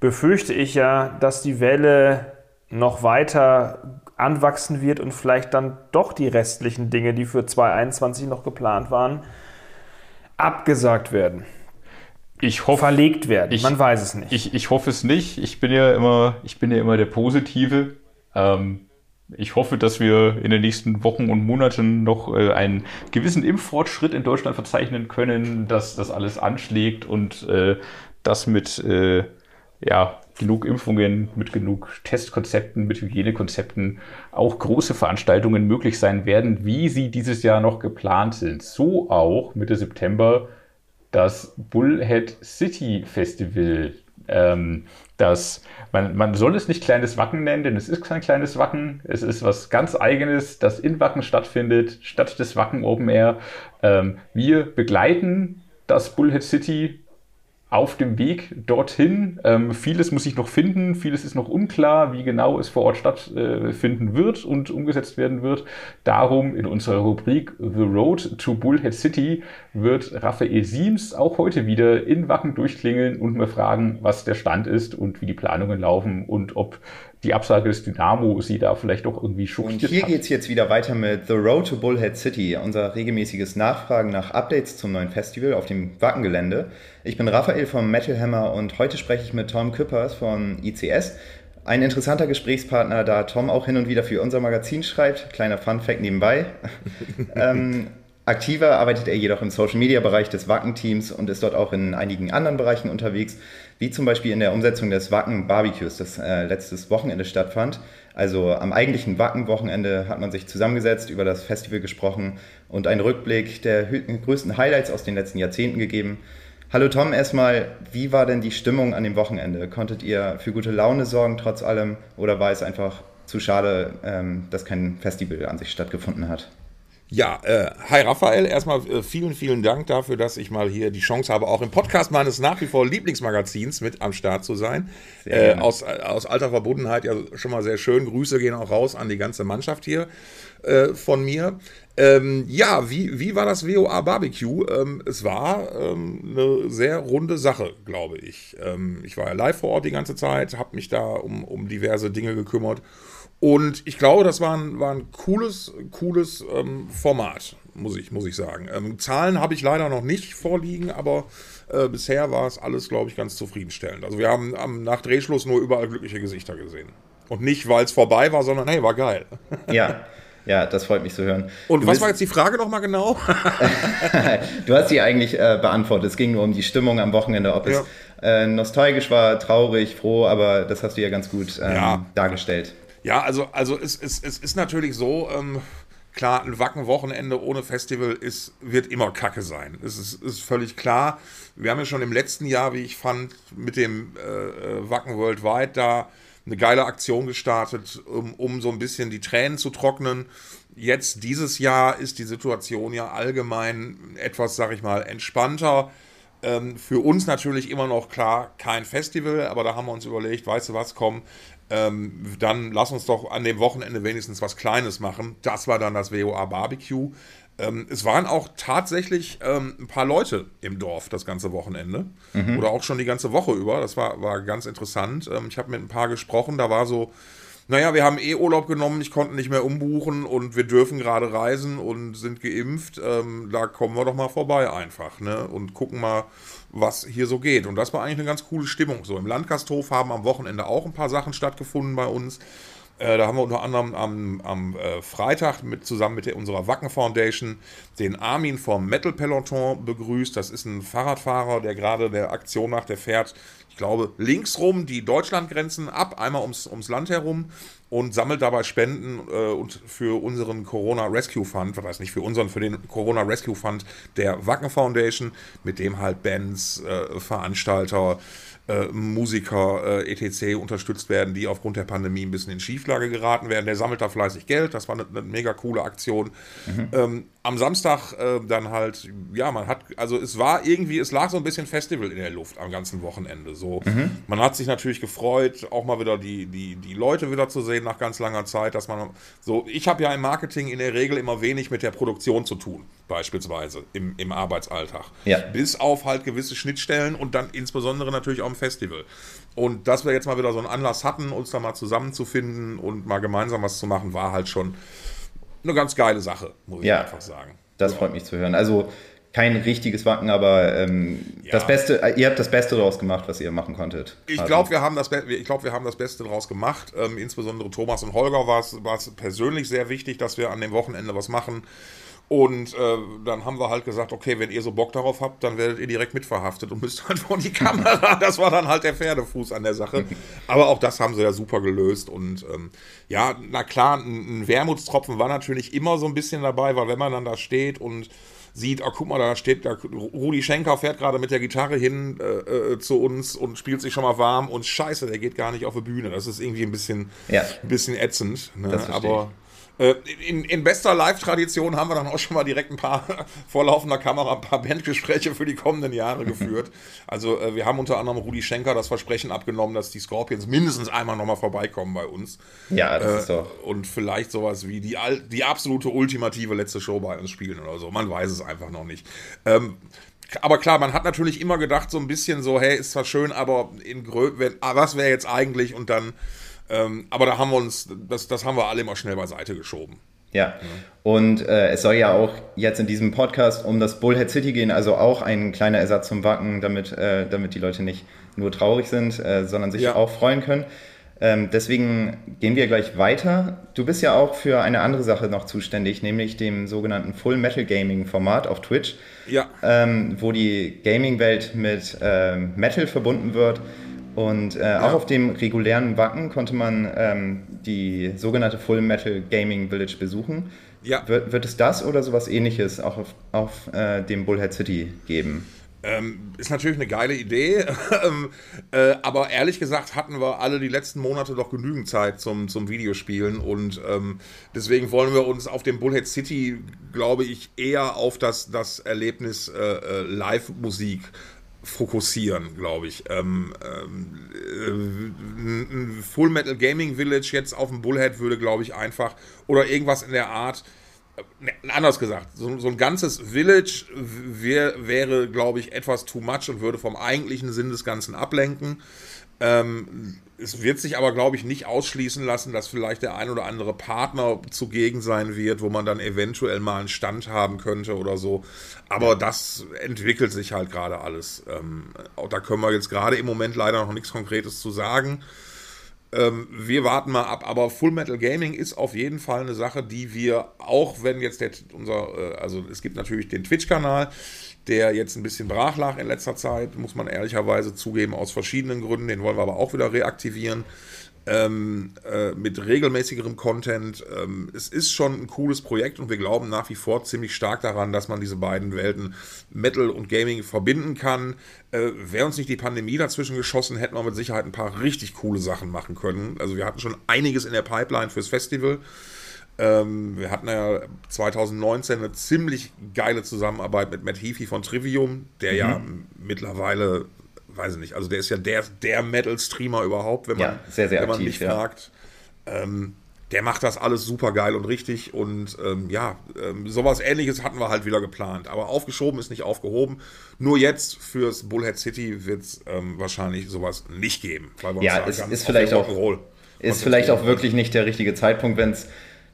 befürchte ich ja, dass die Welle noch weiter anwachsen wird und vielleicht dann doch die restlichen Dinge, die für 2021 noch geplant waren, abgesagt werden. Ich hoffe, verlegt werden. Ich, Man weiß es nicht. Ich, ich hoffe es nicht. Ich bin ja immer, ich bin ja immer der Positive. Ähm, ich hoffe, dass wir in den nächsten Wochen und Monaten noch äh, einen gewissen Impffortschritt in Deutschland verzeichnen können, dass das alles anschlägt und äh, das mit äh, ja, genug Impfungen, mit genug Testkonzepten, mit Hygienekonzepten auch große Veranstaltungen möglich sein werden, wie sie dieses Jahr noch geplant sind. So auch Mitte September das Bullhead City Festival. Ähm, das, man, man soll es nicht kleines Wacken nennen, denn es ist kein kleines Wacken. Es ist was ganz Eigenes, das in Wacken stattfindet, statt des Wacken Open Air. Ähm, wir begleiten das Bullhead City auf dem Weg dorthin. Ähm, vieles muss ich noch finden, vieles ist noch unklar, wie genau es vor Ort stattfinden wird und umgesetzt werden wird. Darum in unserer Rubrik The Road to Bullhead City wird Raphael Siems auch heute wieder in Wacken durchklingeln und mir fragen, was der Stand ist und wie die Planungen laufen und ob die Absage des Dynamo sie da vielleicht doch irgendwie schockiert Und hier geht es jetzt wieder weiter mit The Road to Bullhead City, unser regelmäßiges Nachfragen nach Updates zum neuen Festival auf dem Wackengelände. Ich bin Raphael vom Metal Hammer und heute spreche ich mit Tom Küppers von ICS. Ein interessanter Gesprächspartner, da Tom auch hin und wieder für unser Magazin schreibt. Kleiner Fun-Fact nebenbei. ähm, Aktiver arbeitet er jedoch im Social-Media-Bereich des Wacken-Teams und ist dort auch in einigen anderen Bereichen unterwegs, wie zum Beispiel in der Umsetzung des Wacken-Barbecues, das äh, letztes Wochenende stattfand. Also am eigentlichen Wacken-Wochenende hat man sich zusammengesetzt, über das Festival gesprochen und einen Rückblick der größten Highlights aus den letzten Jahrzehnten gegeben. Hallo Tom, erstmal, wie war denn die Stimmung an dem Wochenende? Konntet ihr für gute Laune sorgen trotz allem oder war es einfach zu schade, ähm, dass kein Festival an sich stattgefunden hat? Ja, äh, hi Raphael, erstmal äh, vielen, vielen Dank dafür, dass ich mal hier die Chance habe, auch im Podcast meines nach wie vor Lieblingsmagazins mit am Start zu sein. Äh, aus, aus alter Verbundenheit ja schon mal sehr schön. Grüße gehen auch raus an die ganze Mannschaft hier äh, von mir. Ähm, ja, wie, wie war das WOA Barbecue? Ähm, es war ähm, eine sehr runde Sache, glaube ich. Ähm, ich war ja live vor Ort die ganze Zeit, habe mich da um, um diverse Dinge gekümmert und ich glaube, das war ein, war ein cooles, cooles ähm, Format, muss ich, muss ich sagen. Ähm, Zahlen habe ich leider noch nicht vorliegen, aber äh, bisher war es alles, glaube ich, ganz zufriedenstellend. Also wir haben am, nach Drehschluss nur überall glückliche Gesichter gesehen. Und nicht, weil es vorbei war, sondern hey, war geil. Ja. Ja, das freut mich zu hören. Und du was war jetzt die Frage nochmal genau? du hast sie eigentlich äh, beantwortet. Es ging nur um die Stimmung am Wochenende, ob ja. es äh, nostalgisch war, traurig, froh, aber das hast du ja ganz gut ähm, ja. dargestellt. Ja, also, also es, es, es ist natürlich so, ähm, klar, ein Wacken-Wochenende ohne Festival ist, wird immer Kacke sein. Es ist, ist völlig klar. Wir haben ja schon im letzten Jahr, wie ich fand, mit dem äh, äh, Wacken Worldwide da eine geile Aktion gestartet, um, um so ein bisschen die Tränen zu trocknen. Jetzt, dieses Jahr, ist die Situation ja allgemein etwas, sag ich mal, entspannter. Ähm, für uns natürlich immer noch klar kein Festival, aber da haben wir uns überlegt, weißt du was, komm, ähm, dann lass uns doch an dem Wochenende wenigstens was Kleines machen. Das war dann das WOA Barbecue. Ähm, es waren auch tatsächlich ähm, ein paar Leute im Dorf das ganze Wochenende mhm. oder auch schon die ganze Woche über. Das war, war ganz interessant. Ähm, ich habe mit ein paar gesprochen, da war so, naja, wir haben eh Urlaub genommen, ich konnte nicht mehr umbuchen und wir dürfen gerade reisen und sind geimpft. Ähm, da kommen wir doch mal vorbei einfach ne? und gucken mal, was hier so geht. Und das war eigentlich eine ganz coole Stimmung. So im Landgasthof haben am Wochenende auch ein paar Sachen stattgefunden bei uns. Äh, da haben wir unter anderem am, am äh, Freitag mit, zusammen mit der, unserer Wacken Foundation den Armin vom Metal Peloton begrüßt. Das ist ein Fahrradfahrer, der gerade der Aktion macht, der fährt, ich glaube, links rum die Deutschlandgrenzen ab, einmal ums, ums Land herum und sammelt dabei Spenden äh, und für unseren Corona Rescue Fund, was heißt nicht für unseren, für den Corona Rescue Fund der Wacken Foundation, mit dem halt Bands, äh, Veranstalter, äh, Musiker äh, etc. unterstützt werden, die aufgrund der Pandemie ein bisschen in Schieflage geraten werden. Der sammelt da fleißig Geld, das war eine, eine mega coole Aktion. Mhm. Ähm, am Samstag äh, dann halt, ja, man hat, also es war irgendwie, es lag so ein bisschen Festival in der Luft am ganzen Wochenende. So, mhm. man hat sich natürlich gefreut, auch mal wieder die, die, die Leute wieder zu sehen nach ganz langer Zeit, dass man so, ich habe ja im Marketing in der Regel immer wenig mit der Produktion zu tun, beispielsweise im, im Arbeitsalltag. Ja. Bis auf halt gewisse Schnittstellen und dann insbesondere natürlich auch im Festival. Und dass wir jetzt mal wieder so einen Anlass hatten, uns da mal zusammenzufinden und mal gemeinsam was zu machen, war halt schon eine ganz geile Sache, muss ja, ich einfach sagen. Das freut mich zu hören. Also kein richtiges Wacken, aber ähm, ja. das Beste, äh, ihr habt das Beste daraus gemacht, was ihr machen konntet. Ich glaube, wir, haben das glaub, wir haben das Beste daraus gemacht. Ähm, insbesondere Thomas und Holger war es persönlich sehr wichtig, dass wir an dem Wochenende was machen. Und äh, dann haben wir halt gesagt, okay, wenn ihr so Bock darauf habt, dann werdet ihr direkt mitverhaftet und müsst halt vor die Kamera. Das war dann halt der Pferdefuß an der Sache. Aber auch das haben sie ja super gelöst. Und ähm, ja, na klar, ein, ein Wermutstropfen war natürlich immer so ein bisschen dabei, weil wenn man dann da steht und sieht, oh, guck mal, da steht, da, Rudi Schenker fährt gerade mit der Gitarre hin äh, äh, zu uns und spielt sich schon mal warm und scheiße, der geht gar nicht auf die Bühne. Das ist irgendwie ein bisschen, ja. ein bisschen ätzend. Ne? Aber äh, in, in, bester Live-Tradition haben wir dann auch schon mal direkt ein paar vor laufender Kamera ein paar Bandgespräche für die kommenden Jahre geführt. Also äh, wir haben unter anderem Rudi Schenker das Versprechen abgenommen, dass die Scorpions mindestens einmal nochmal vorbeikommen bei uns. Ja, das äh, ist doch. Und vielleicht sowas wie die, die absolute ultimative letzte Show bei uns spielen oder so. Man weiß es einfach noch nicht. Ähm, aber klar, man hat natürlich immer gedacht, so ein bisschen so, hey, ist zwar schön, aber in Grö wenn, ah, was wäre jetzt eigentlich und dann ähm, aber da haben wir uns, das, das haben wir alle immer schnell beiseite geschoben. Ja, und äh, es soll ja auch jetzt in diesem Podcast um das Bullhead City gehen, also auch ein kleiner Ersatz zum Wacken, damit, äh, damit die Leute nicht nur traurig sind, äh, sondern sich ja. auch freuen können. Ähm, deswegen gehen wir gleich weiter. Du bist ja auch für eine andere Sache noch zuständig, nämlich dem sogenannten Full Metal Gaming Format auf Twitch, ja. ähm, wo die Gaming-Welt mit ähm, Metal verbunden wird. Und äh, ja. auch auf dem regulären Wacken konnte man ähm, die sogenannte Full Metal Gaming Village besuchen. Ja. Wird, wird es das oder sowas ähnliches auch auf, auf äh, dem Bullhead City geben? Ähm, ist natürlich eine geile Idee, ähm, äh, aber ehrlich gesagt hatten wir alle die letzten Monate doch genügend Zeit zum, zum Videospielen und ähm, deswegen wollen wir uns auf dem Bullhead City, glaube ich, eher auf das, das Erlebnis äh, äh Live-Musik fokussieren, glaube ich. Ähm, ähm, ein Full Metal Gaming Village jetzt auf dem Bullhead würde, glaube ich, einfach oder irgendwas in der Art. Ne, anders gesagt, so, so, ein ganzes Village wär, wäre, glaube ich, etwas too much und würde vom eigentlichen Sinn des Ganzen ablenken. Ähm, es wird sich aber, glaube ich, nicht ausschließen lassen, dass vielleicht der ein oder andere Partner zugegen sein wird, wo man dann eventuell mal einen Stand haben könnte oder so. Aber das entwickelt sich halt gerade alles. Ähm, auch da können wir jetzt gerade im Moment leider noch nichts Konkretes zu sagen. Ähm, wir warten mal ab, aber Full Metal Gaming ist auf jeden Fall eine Sache, die wir, auch wenn jetzt der, unser, äh, also es gibt natürlich den Twitch-Kanal, der jetzt ein bisschen brach lag in letzter Zeit, muss man ehrlicherweise zugeben, aus verschiedenen Gründen. Den wollen wir aber auch wieder reaktivieren. Ähm, äh, mit regelmäßigerem Content. Ähm, es ist schon ein cooles Projekt und wir glauben nach wie vor ziemlich stark daran, dass man diese beiden Welten Metal und Gaming verbinden kann. Äh, Wäre uns nicht die Pandemie dazwischen geschossen, hätten wir mit Sicherheit ein paar richtig coole Sachen machen können. Also wir hatten schon einiges in der Pipeline fürs Festival. Ähm, wir hatten ja 2019 eine ziemlich geile Zusammenarbeit mit Matt Heafy von Trivium, der mhm. ja mittlerweile, weiß ich nicht, also der ist ja der, der Metal-Streamer überhaupt, wenn man, ja, sehr, sehr wenn man mich ja. fragt. Ähm, der macht das alles super geil und richtig und ähm, ja, ähm, sowas ähnliches hatten wir halt wieder geplant. Aber aufgeschoben ist nicht aufgehoben. Nur jetzt fürs Bullhead City wird es ähm, wahrscheinlich sowas nicht geben. ja, es ist vielleicht auch, ist vielleicht auch wirklich nicht der richtige Zeitpunkt, wenn es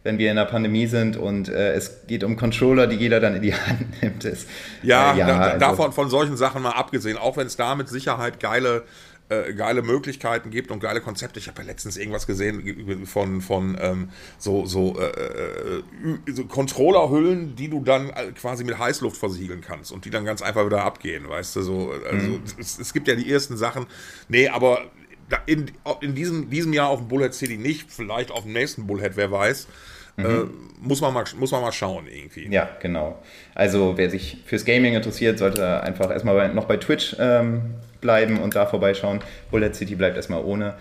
wenn wir in der Pandemie sind und äh, es geht um Controller, die jeder dann in die Hand nimmt. Ist, ja, äh, ja da, also. davon von solchen Sachen mal abgesehen, auch wenn es da mit Sicherheit geile äh, geile Möglichkeiten gibt und geile Konzepte. Ich habe ja letztens irgendwas gesehen von, von ähm, so, so, äh, äh so Controllerhüllen, die du dann äh, quasi mit Heißluft versiegeln kannst und die dann ganz einfach wieder abgehen, weißt du, so, also mhm. es, es, gibt ja die ersten Sachen, nee, aber in, in diesem, diesem Jahr auf dem Bullhead City nicht, vielleicht auf dem nächsten Bullhead, wer weiß. Mhm. Äh, muss, man mal, muss man mal schauen irgendwie. Ja, genau. Also wer sich fürs Gaming interessiert, sollte einfach erstmal bei, noch bei Twitch ähm, bleiben und da vorbeischauen. Bullet City bleibt erstmal ohne.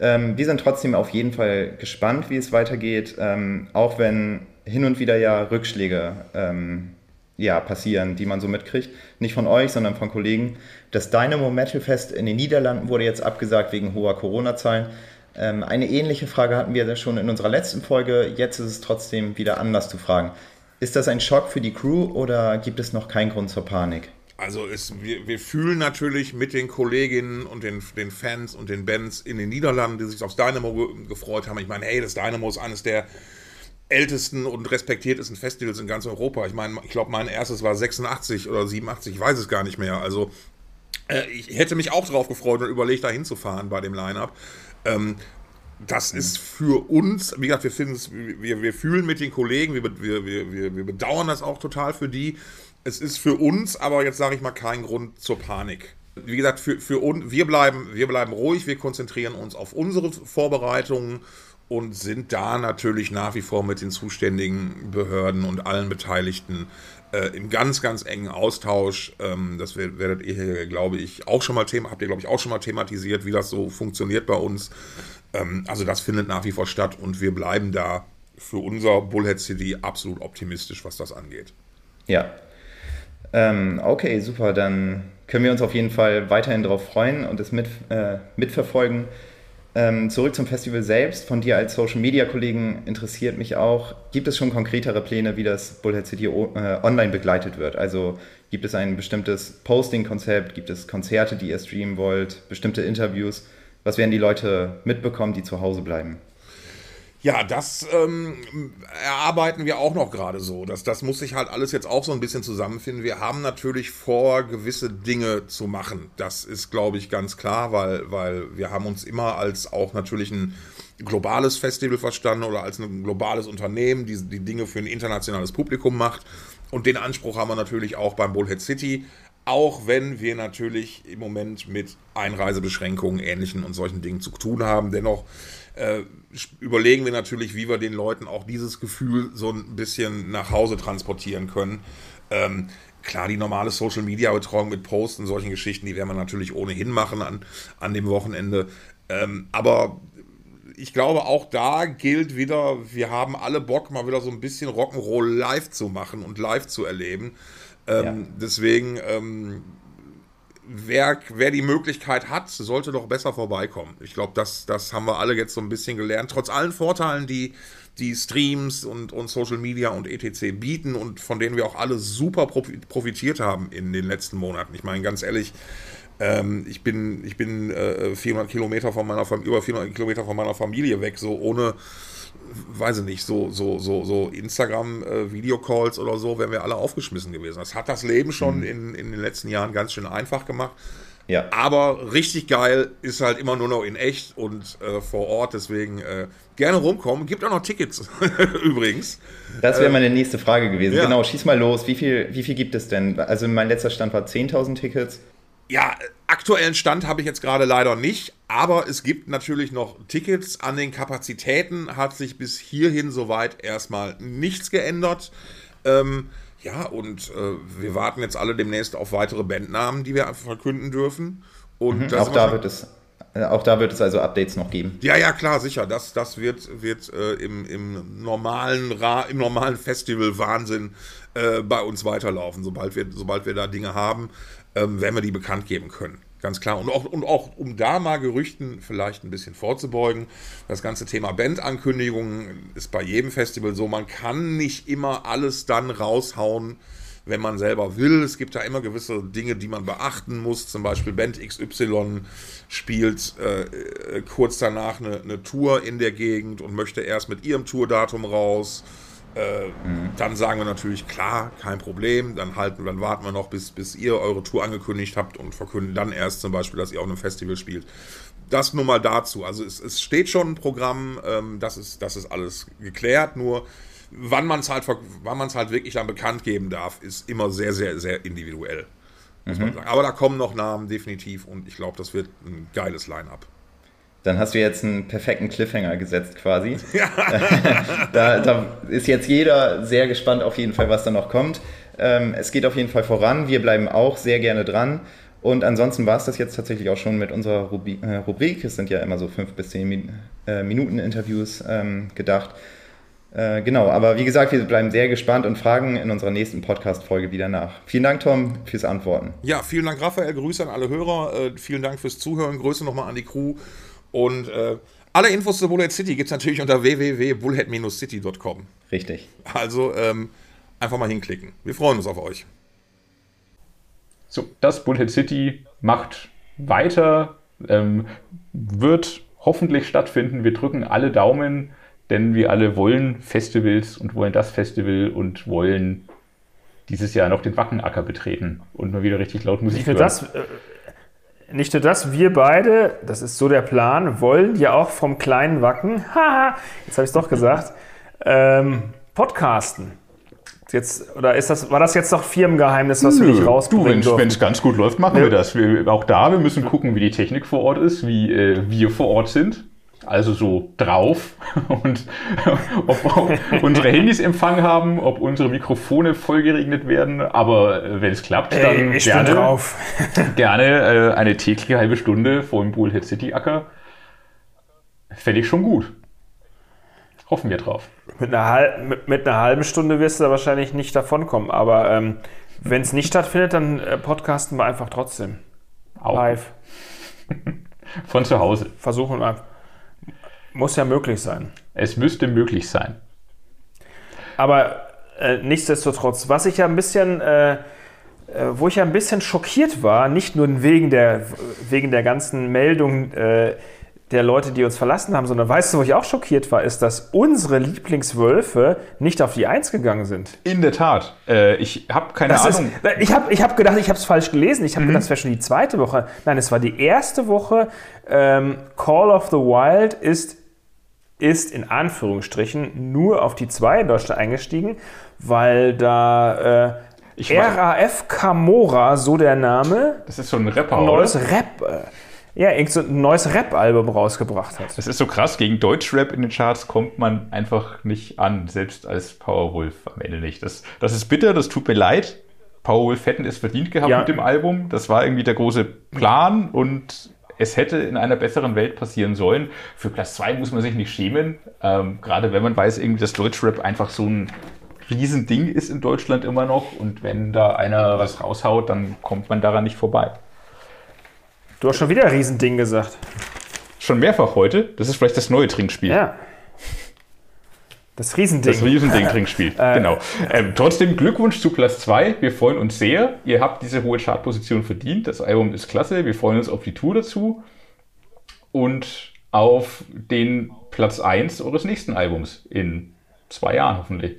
Ähm, wir sind trotzdem auf jeden Fall gespannt, wie es weitergeht, ähm, auch wenn hin und wieder ja Rückschläge ähm, ja, passieren, die man so mitkriegt. Nicht von euch, sondern von Kollegen. Das Dynamo Metal Fest in den Niederlanden wurde jetzt abgesagt wegen hoher Corona-Zahlen. Ähm, eine ähnliche Frage hatten wir schon in unserer letzten Folge. Jetzt ist es trotzdem wieder anders zu fragen. Ist das ein Schock für die Crew oder gibt es noch keinen Grund zur Panik? Also es, wir, wir, fühlen natürlich mit den Kolleginnen und den, den, Fans und den Bands in den Niederlanden, die sich aufs Dynamo ge gefreut haben. Ich meine, hey, das Dynamo ist eines der ältesten und respektiertesten Festivals in ganz Europa. Ich meine, ich glaube, mein erstes war 86 oder 87, ich weiß es gar nicht mehr. Also äh, ich hätte mich auch darauf gefreut und überlegt, da hinzufahren bei dem Line-Up. Ähm, das ist für uns, wie gesagt, wir finden es, wir, wir fühlen mit den Kollegen, wir, wir, wir, wir bedauern das auch total für die. Es ist für uns aber jetzt sage ich mal kein Grund zur Panik. Wie gesagt, für, für uns, wir bleiben, wir bleiben ruhig, wir konzentrieren uns auf unsere Vorbereitungen und sind da natürlich nach wie vor mit den zuständigen Behörden und allen Beteiligten äh, im ganz, ganz engen Austausch. Ähm, das werdet ihr, glaube ich, auch schon mal Thema, habt ihr, glaube ich, auch schon mal thematisiert, wie das so funktioniert bei uns. Ähm, also das findet nach wie vor statt und wir bleiben da für unser Bullhead City absolut optimistisch, was das angeht. Ja. Ähm, okay, super. Dann können wir uns auf jeden Fall weiterhin darauf freuen und es mit, äh, mitverfolgen. Ähm, zurück zum Festival selbst. Von dir als Social Media Kollegen interessiert mich auch, gibt es schon konkretere Pläne, wie das Bullhead City äh, online begleitet wird? Also gibt es ein bestimmtes Posting-Konzept? Gibt es Konzerte, die ihr streamen wollt? Bestimmte Interviews? Was werden die Leute mitbekommen, die zu Hause bleiben? Ja, das ähm, erarbeiten wir auch noch gerade so. Das, das muss sich halt alles jetzt auch so ein bisschen zusammenfinden. Wir haben natürlich vor, gewisse Dinge zu machen. Das ist, glaube ich, ganz klar, weil, weil wir haben uns immer als auch natürlich ein globales Festival verstanden oder als ein globales Unternehmen, die die Dinge für ein internationales Publikum macht. Und den Anspruch haben wir natürlich auch beim Bullhead City. Auch wenn wir natürlich im Moment mit Einreisebeschränkungen, ähnlichen und solchen Dingen zu tun haben. Dennoch äh, überlegen wir natürlich, wie wir den Leuten auch dieses Gefühl so ein bisschen nach Hause transportieren können. Ähm, klar, die normale Social Media Betreuung mit Posts und solchen Geschichten, die werden wir natürlich ohnehin machen an, an dem Wochenende. Ähm, aber ich glaube, auch da gilt wieder, wir haben alle Bock, mal wieder so ein bisschen Rock'n'Roll live zu machen und live zu erleben. Ähm, ja. Deswegen ähm, wer, wer die Möglichkeit hat, sollte doch besser vorbeikommen. Ich glaube, das, das haben wir alle jetzt so ein bisschen gelernt. Trotz allen Vorteilen, die die Streams und, und Social Media und etc. bieten und von denen wir auch alle super profitiert haben in den letzten Monaten. Ich meine, ganz ehrlich, ähm, ich bin, ich bin äh, 400 Kilometer von meiner über 400 Kilometer von meiner Familie weg, so ohne weiß ich nicht, so, so, so, so Instagram-Videocalls äh, oder so, wären wir alle aufgeschmissen gewesen. Das hat das Leben schon mhm. in, in den letzten Jahren ganz schön einfach gemacht. Ja. Aber richtig geil ist halt immer nur noch in echt und äh, vor Ort. Deswegen äh, gerne rumkommen. Gibt auch noch Tickets übrigens. Das wäre meine nächste Frage gewesen. Ja. Genau, schieß mal los. Wie viel, wie viel gibt es denn? Also mein letzter Stand war 10.000 Tickets. Ja, aktuellen Stand habe ich jetzt gerade leider nicht, aber es gibt natürlich noch Tickets. An den Kapazitäten hat sich bis hierhin soweit erstmal nichts geändert. Ähm, ja, und äh, wir warten jetzt alle demnächst auf weitere Bandnamen, die wir verkünden dürfen. Und mhm, auch da wird es äh, auch da wird es also Updates noch geben. Ja, ja, klar, sicher. Das, das wird, wird äh, im, im, normalen Ra im normalen Festival-Wahnsinn äh, bei uns weiterlaufen. Sobald wir, sobald wir da Dinge haben, ähm, werden wir die bekannt geben können. Ganz klar. Und auch, und auch, um da mal Gerüchten vielleicht ein bisschen vorzubeugen, das ganze Thema Bandankündigungen ist bei jedem Festival so, man kann nicht immer alles dann raushauen, wenn man selber will. Es gibt da immer gewisse Dinge, die man beachten muss. Zum Beispiel Band XY spielt äh, äh, kurz danach eine, eine Tour in der Gegend und möchte erst mit ihrem Tourdatum raus. Äh, mhm. Dann sagen wir natürlich, klar, kein Problem. Dann halten, dann warten wir noch, bis, bis ihr eure Tour angekündigt habt und verkünden dann erst zum Beispiel, dass ihr auf einem Festival spielt. Das nur mal dazu. Also es, es steht schon ein Programm, ähm, das, ist, das ist alles geklärt. Nur wann man es halt, wann man es halt wirklich dann bekannt geben darf, ist immer sehr, sehr, sehr individuell. Mhm. Aber da kommen noch Namen definitiv und ich glaube, das wird ein geiles Line-up. Dann hast du jetzt einen perfekten Cliffhanger gesetzt quasi. Ja. da, da, ist jetzt jeder sehr gespannt auf jeden Fall, was da noch kommt. Ähm, es geht auf jeden Fall voran. Wir bleiben auch sehr gerne dran. Und ansonsten war es das jetzt tatsächlich auch schon mit unserer äh, Rubrik. Es sind ja immer so fünf bis zehn äh, Minuten Interviews ähm, gedacht. Äh, genau, aber wie gesagt, wir bleiben sehr gespannt und fragen in unserer nächsten Podcast-Folge wieder nach. Vielen Dank, Tom, fürs Antworten. Ja, vielen Dank, Raphael. Grüße an alle Hörer. Äh, vielen Dank fürs Zuhören. Grüße nochmal an die Crew. Und äh, alle Infos zu Bullhead City gibt es natürlich unter www.bullhead-city.com. Richtig. Also ähm, einfach mal hinklicken. Wir freuen uns auf euch. So, das Bullhead City macht weiter, ähm, wird hoffentlich stattfinden. Wir drücken alle Daumen, denn wir alle wollen Festivals und wollen das Festival und wollen dieses Jahr noch den Wackenacker betreten und mal wieder richtig laut Musik nicht nur das, äh, nicht nur das, wir beide, das ist so der Plan, wollen ja auch vom kleinen Wacken, haha, jetzt habe ich es doch gesagt, ähm, podcasten. Jetzt, oder ist das, war das jetzt noch Firmengeheimnis, was Nö, wir nicht rausbringen Du, wenn es ganz gut läuft, machen Ja. wir das. Wir, auch da, wir müssen gucken, wie die Technik vor Ort ist, wie äh, wir vor Ort sind. Also so drauf und ob, unsere Handys Empfang haben, ob unsere Mikrofone vollgeregnet werden. Aber äh, wenn es klappt, dann Ey, gerne, drauf. gerne äh, eine tägliche halbe Stunde vor dem Bullhead City Acker. Fände ich schon gut. Hoffen wir drauf. Mit einer, halb, mit, mit einer halben Stunde wirst du da wahrscheinlich nicht davonkommen. Aber ähm, wenn es nicht stattfindet, dann äh, podcasten wir einfach trotzdem. Auch Live. von zu Hause. Versuchen wir. Muss ja möglich sein. Es müsste möglich sein. Aber äh, nichtsdestotrotz, was ich ja ein bisschen, äh, äh, wo ich ja ein bisschen schockiert war, nicht nur wegen der, wegen der ganzen Meldung äh, der Leute, die uns verlassen haben, sondern weißt du, wo ich auch schockiert war, ist, dass unsere Lieblingswölfe nicht auf die Eins gegangen sind. In der Tat. Äh, ich habe keine Das ist, Ahnung. ich habe ich hab gedacht, ich habe es falsch gelesen. Ich habe gedacht, es wäre schon die zweite Woche. Nein, es war die erste Woche. Ähm, Call of the Wild ist, ist in Anführungsstrichen nur auf die zwei in Deutschland eingestiegen, weil da äh, RAF Camora, so der Name, Das ist so ein Rapper, ein neues oder? Rap, äh, ja, irgend so ein neues Rap-Album rausgebracht hat. Das ist so krass, gegen Deutschrap in den Charts kommt man einfach nicht an, selbst als Powerwolf am Ende nicht. Das, das ist bitter, das tut mir leid. Powerwolf hätten es verdient gehabt Ja. mit dem Album. Das war irgendwie der große Plan und es hätte in einer besseren Welt passieren sollen. Für Platz 2 muss man sich nicht schämen, ähm, gerade wenn man weiß, irgendwie, dass Deutschrap einfach so ein Riesending ist in Deutschland immer noch und wenn da einer was raushaut, dann kommt man daran nicht vorbei. Du hast schon wieder ein Riesending gesagt. Schon mehrfach heute, das ist vielleicht das neue Trinkspiel. Ja. Das Riesending. Das Riesending-Trinkspiel, genau. Ähm, trotzdem Glückwunsch zu Platz 2. Wir freuen uns sehr. Ihr habt diese hohe Chartposition verdient. Das Album ist klasse. Wir freuen uns auf die Tour dazu und auf den Platz 1 eures nächsten Albums in zwei Jahren hoffentlich.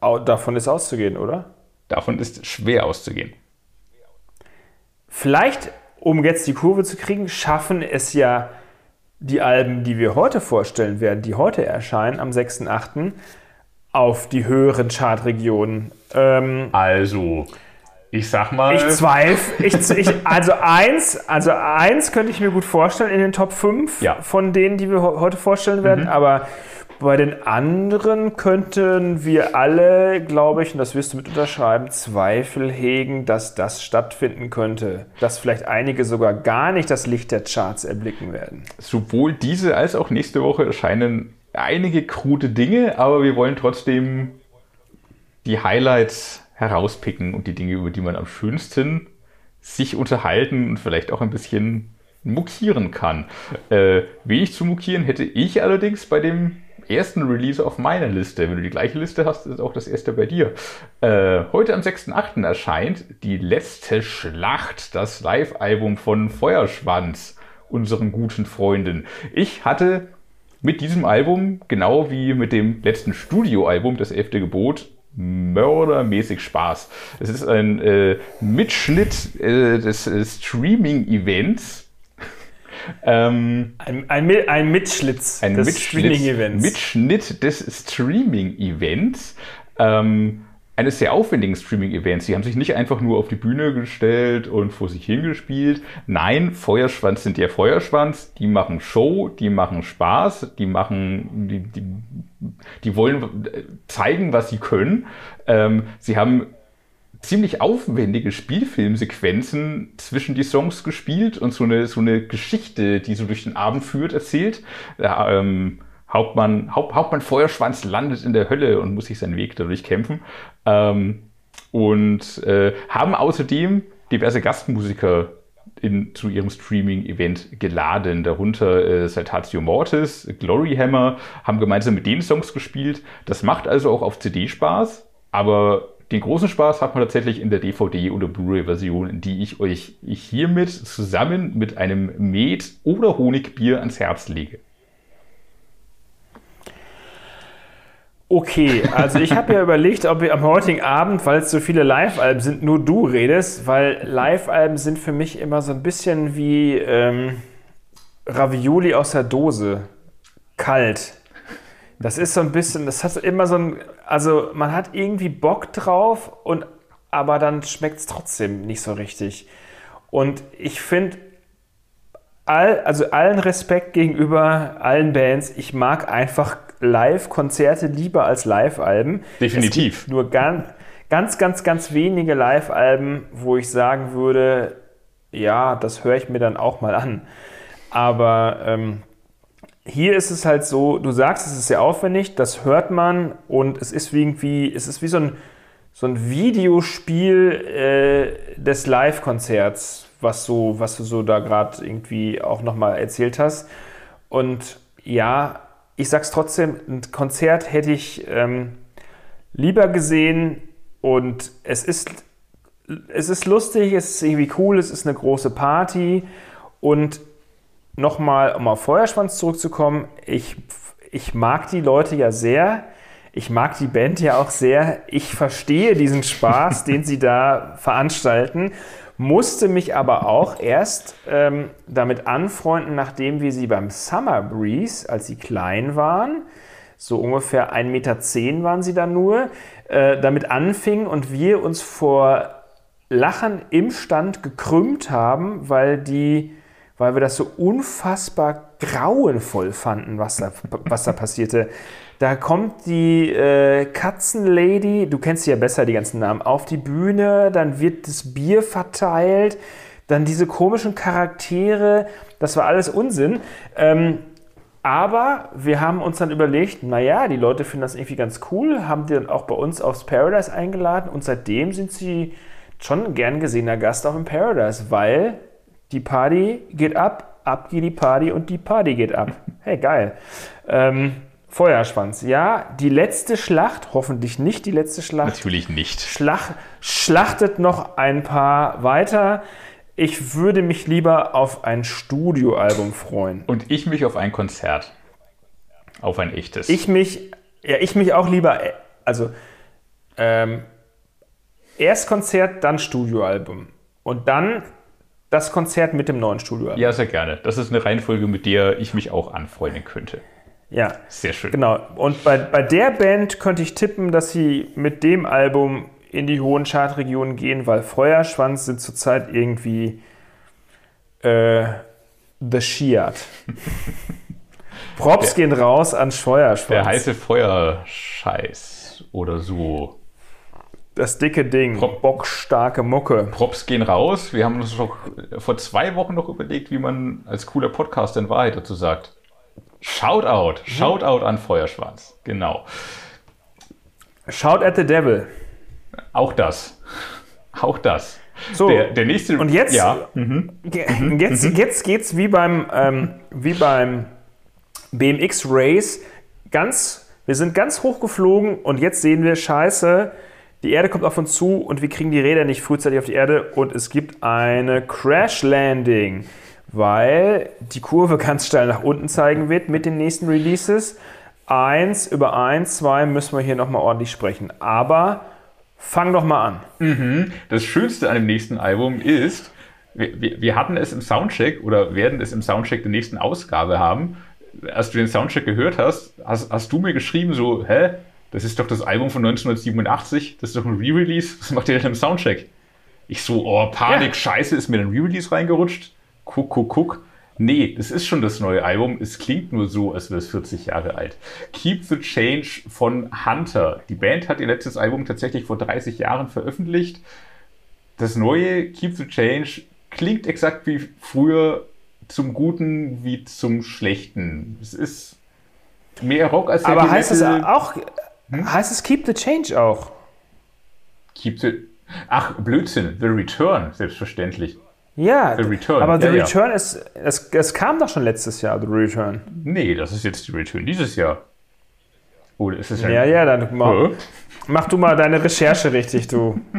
Davon ist auszugehen, oder? Davon ist schwer auszugehen. Vielleicht, um jetzt die Kurve zu kriegen, schaffen es ja die Alben, die wir heute vorstellen werden, die heute erscheinen, am 6.8., auf die höheren Chartregionen. Ähm, Also, ich sag mal, ich zweifle, also eins, also eins könnte ich mir gut vorstellen in den Top 5 Ja. von denen, die wir heute vorstellen werden, aber bei den anderen könnten wir alle, glaube ich, und das wirst du mit unterschreiben, Zweifel hegen, dass das stattfinden könnte. Dass vielleicht einige sogar gar nicht das Licht der Charts erblicken werden. sowohl diese als auch nächste Woche erscheinen einige krude Dinge, aber wir wollen trotzdem die Highlights herauspicken und die Dinge, über die man am schönsten sich unterhalten und vielleicht auch ein bisschen mokieren kann. Äh, wenig zu mokieren hätte ich allerdings bei dem ersten Release auf meiner Liste. Wenn du die gleiche Liste hast, ist auch das erste bei dir. Äh, heute am 6.8. erscheint die letzte Schlacht, das Live-Album von Feuerschwanz, unseren guten Freunden. Ich hatte mit diesem Album, genau wie mit dem letzten Studioalbum, das elfte Gebot, mördermäßig Spaß. Es ist ein äh, Mitschnitt äh, des äh, Streaming-Events. Ähm, Ein, ein, ein Mitschlitz ein des Mitschnitt, Streaming-Events. Mitschnitt des Streaming-Events. Ähm, eines sehr aufwendigen Streaming-Events. Sie haben sich nicht einfach nur auf die Bühne gestellt und vor sich hingespielt. Nein, Feuerschwanz sind ja Feuerschwanz. Die machen Show, die machen Spaß, die machen, die, die, die wollen zeigen, was sie können. Ähm, sie haben ziemlich aufwendige Spielfilmsequenzen zwischen die Songs gespielt und so eine, so eine Geschichte, die so durch den Abend führt, erzählt. Da, ähm, Hauptmann, Haupt, Hauptmann Feuerschwanz landet in der Hölle und muss sich seinen Weg dadurch kämpfen. Ähm, und äh, haben außerdem diverse Gastmusiker in, zu ihrem Streaming-Event geladen. Darunter äh, Saltatio Mortis, Glory Hammer, haben gemeinsam mit den Songs gespielt. Das macht also auch auf CD Spaß, aber den großen Spaß hat man tatsächlich in der DVD- oder Blu-ray-Version, die ich euch hiermit zusammen mit einem Met- oder Honigbier ans Herz lege. Okay, also ich habe ja überlegt, ob wir am heutigen Abend, weil es so viele Live-Alben sind, nur du redest, weil Live-Alben sind für mich immer so ein bisschen wie ähm, Ravioli aus der Dose. Kalt. Das ist so ein bisschen, das hat immer so ein, also man hat irgendwie Bock drauf und aber dann schmeckt es trotzdem nicht so richtig. Und ich finde, all, also allen Respekt gegenüber allen Bands, ich mag einfach Live-Konzerte lieber als Live-Alben. Definitiv. nur ganz, ganz, ganz, ganz wenige Live-Alben, wo ich sagen würde, ja, das höre ich mir dann auch mal an. Aber ähm, hier ist es halt so, du sagst, es ist sehr aufwendig, das hört man und es ist wie irgendwie, es ist wie so ein, so ein Videospiel äh, des Live-Konzerts, was, so, was du so da gerade irgendwie auch nochmal erzählt hast. Und ja, ich sag's trotzdem, ein Konzert hätte ich ähm, lieber gesehen und es ist, es ist lustig, es ist irgendwie cool, es ist eine große Party und nochmal, um auf Feuerschwanz zurückzukommen, ich, ich mag die Leute ja sehr. Ich mag die Band ja auch sehr. Ich verstehe diesen Spaß, den sie da veranstalten, musste mich aber auch erst ähm, damit anfreunden, nachdem wir sie beim Summer Breeze, als sie klein waren, so ungefähr 1,10 Meter waren sie da nur, äh, damit anfingen und wir uns vor Lachen im Stand gekrümmt haben, weil die weil wir das so unfassbar grauenvoll fanden, was da, was da passierte. Da kommt die äh, Katzenlady, du kennst sie ja besser, die ganzen Namen, auf die Bühne, dann wird das Bier verteilt, dann diese komischen Charaktere, das war alles Unsinn. Ähm, aber wir haben uns dann überlegt, naja, die Leute finden das irgendwie ganz cool, haben die dann auch bei uns aufs Paradise eingeladen und seitdem sind sie schon ein gern gesehener Gast auch im Paradise, weil die Party geht ab, ab geht die Party und die Party geht ab. Hey, geil. Ähm, Feuerschwanz. Ja, die letzte Schlacht, hoffentlich nicht die letzte Schlacht. Natürlich nicht. Schlach, schlachtet noch ein paar weiter. Ich würde mich lieber auf ein Studioalbum freuen. Und ich mich auf ein Konzert. Auf ein echtes. Ich mich, ja, ich mich auch lieber, äh, also ähm, erst Konzert, dann Studioalbum. Und dann das Konzert mit dem neuen Studioalbum. Ja, sehr gerne. Das ist eine Reihenfolge, mit der ich mich auch anfreunden könnte. Ja. Sehr schön. Genau. Und bei, bei der Band könnte ich tippen, dass sie mit dem Album in die hohen Chartregionen gehen, weil Feuerschwanz sind zurzeit irgendwie äh, The Shiat. Props der, gehen raus an Feuerschwanz. Der heiße Feuerscheiß oder so. Das dicke Ding, Prop, bockstarke Mucke. Props gehen raus. Wir haben uns doch vor zwei Wochen noch überlegt, wie man als cooler Podcast in Wahrheit dazu sagt. Shoutout, mhm. Shoutout an Feuerschwanz. Genau. Shout at the Devil. Auch das. Auch das. So, der, der nächste. Und jetzt, ja. Mhm. mhm. jetzt, mhm. jetzt geht's wie beim, ähm, wie beim BMX Race. Ganz, wir sind ganz hoch geflogen und jetzt sehen wir, scheiße, die Erde kommt auf uns zu und wir kriegen die Räder nicht frühzeitig auf die Erde und es gibt eine Crash Landing, weil die Kurve ganz steil nach unten zeigen wird mit den nächsten Releases. Eins über eins, zwei müssen wir hier nochmal ordentlich sprechen. Aber fang doch mal an. Mhm. Das Schönste an dem nächsten Album ist, wir, wir, hatten es im Soundcheck oder werden es im Soundcheck der nächsten Ausgabe haben. Als du den Soundcheck gehört hast, hast, hast du mir geschrieben so, hä, das ist doch das Album von 1987, das ist doch ein Re-Release, was macht ihr denn im Soundcheck? Ich so, oh, Panik, ja. scheiße, ist mir ein Re-Release reingerutscht? Guck, guck, guck. Nee, das ist schon das neue Album. Es klingt nur so, als wäre es 40 Jahre alt. Keep the Change von Hunter. Die Band hat ihr letztes Album tatsächlich vor 30 Jahren veröffentlicht. Das neue Keep the Change klingt exakt wie früher zum Guten wie zum Schlechten. Es ist Mehr Rock als Aber Heavy heißt es Metal. Auch, heißt es Keep the Change auch? Keep the, ach, Blödsinn, The Return, selbstverständlich. Ja, The Return, aber The ja, ja. Return ist, es, es kam doch schon letztes Jahr, The Return. Nee, das ist jetzt die Return dieses Jahr. Oder ist es ja. Ja, ja, dann mach, Hä? mach du mal deine Recherche richtig, du.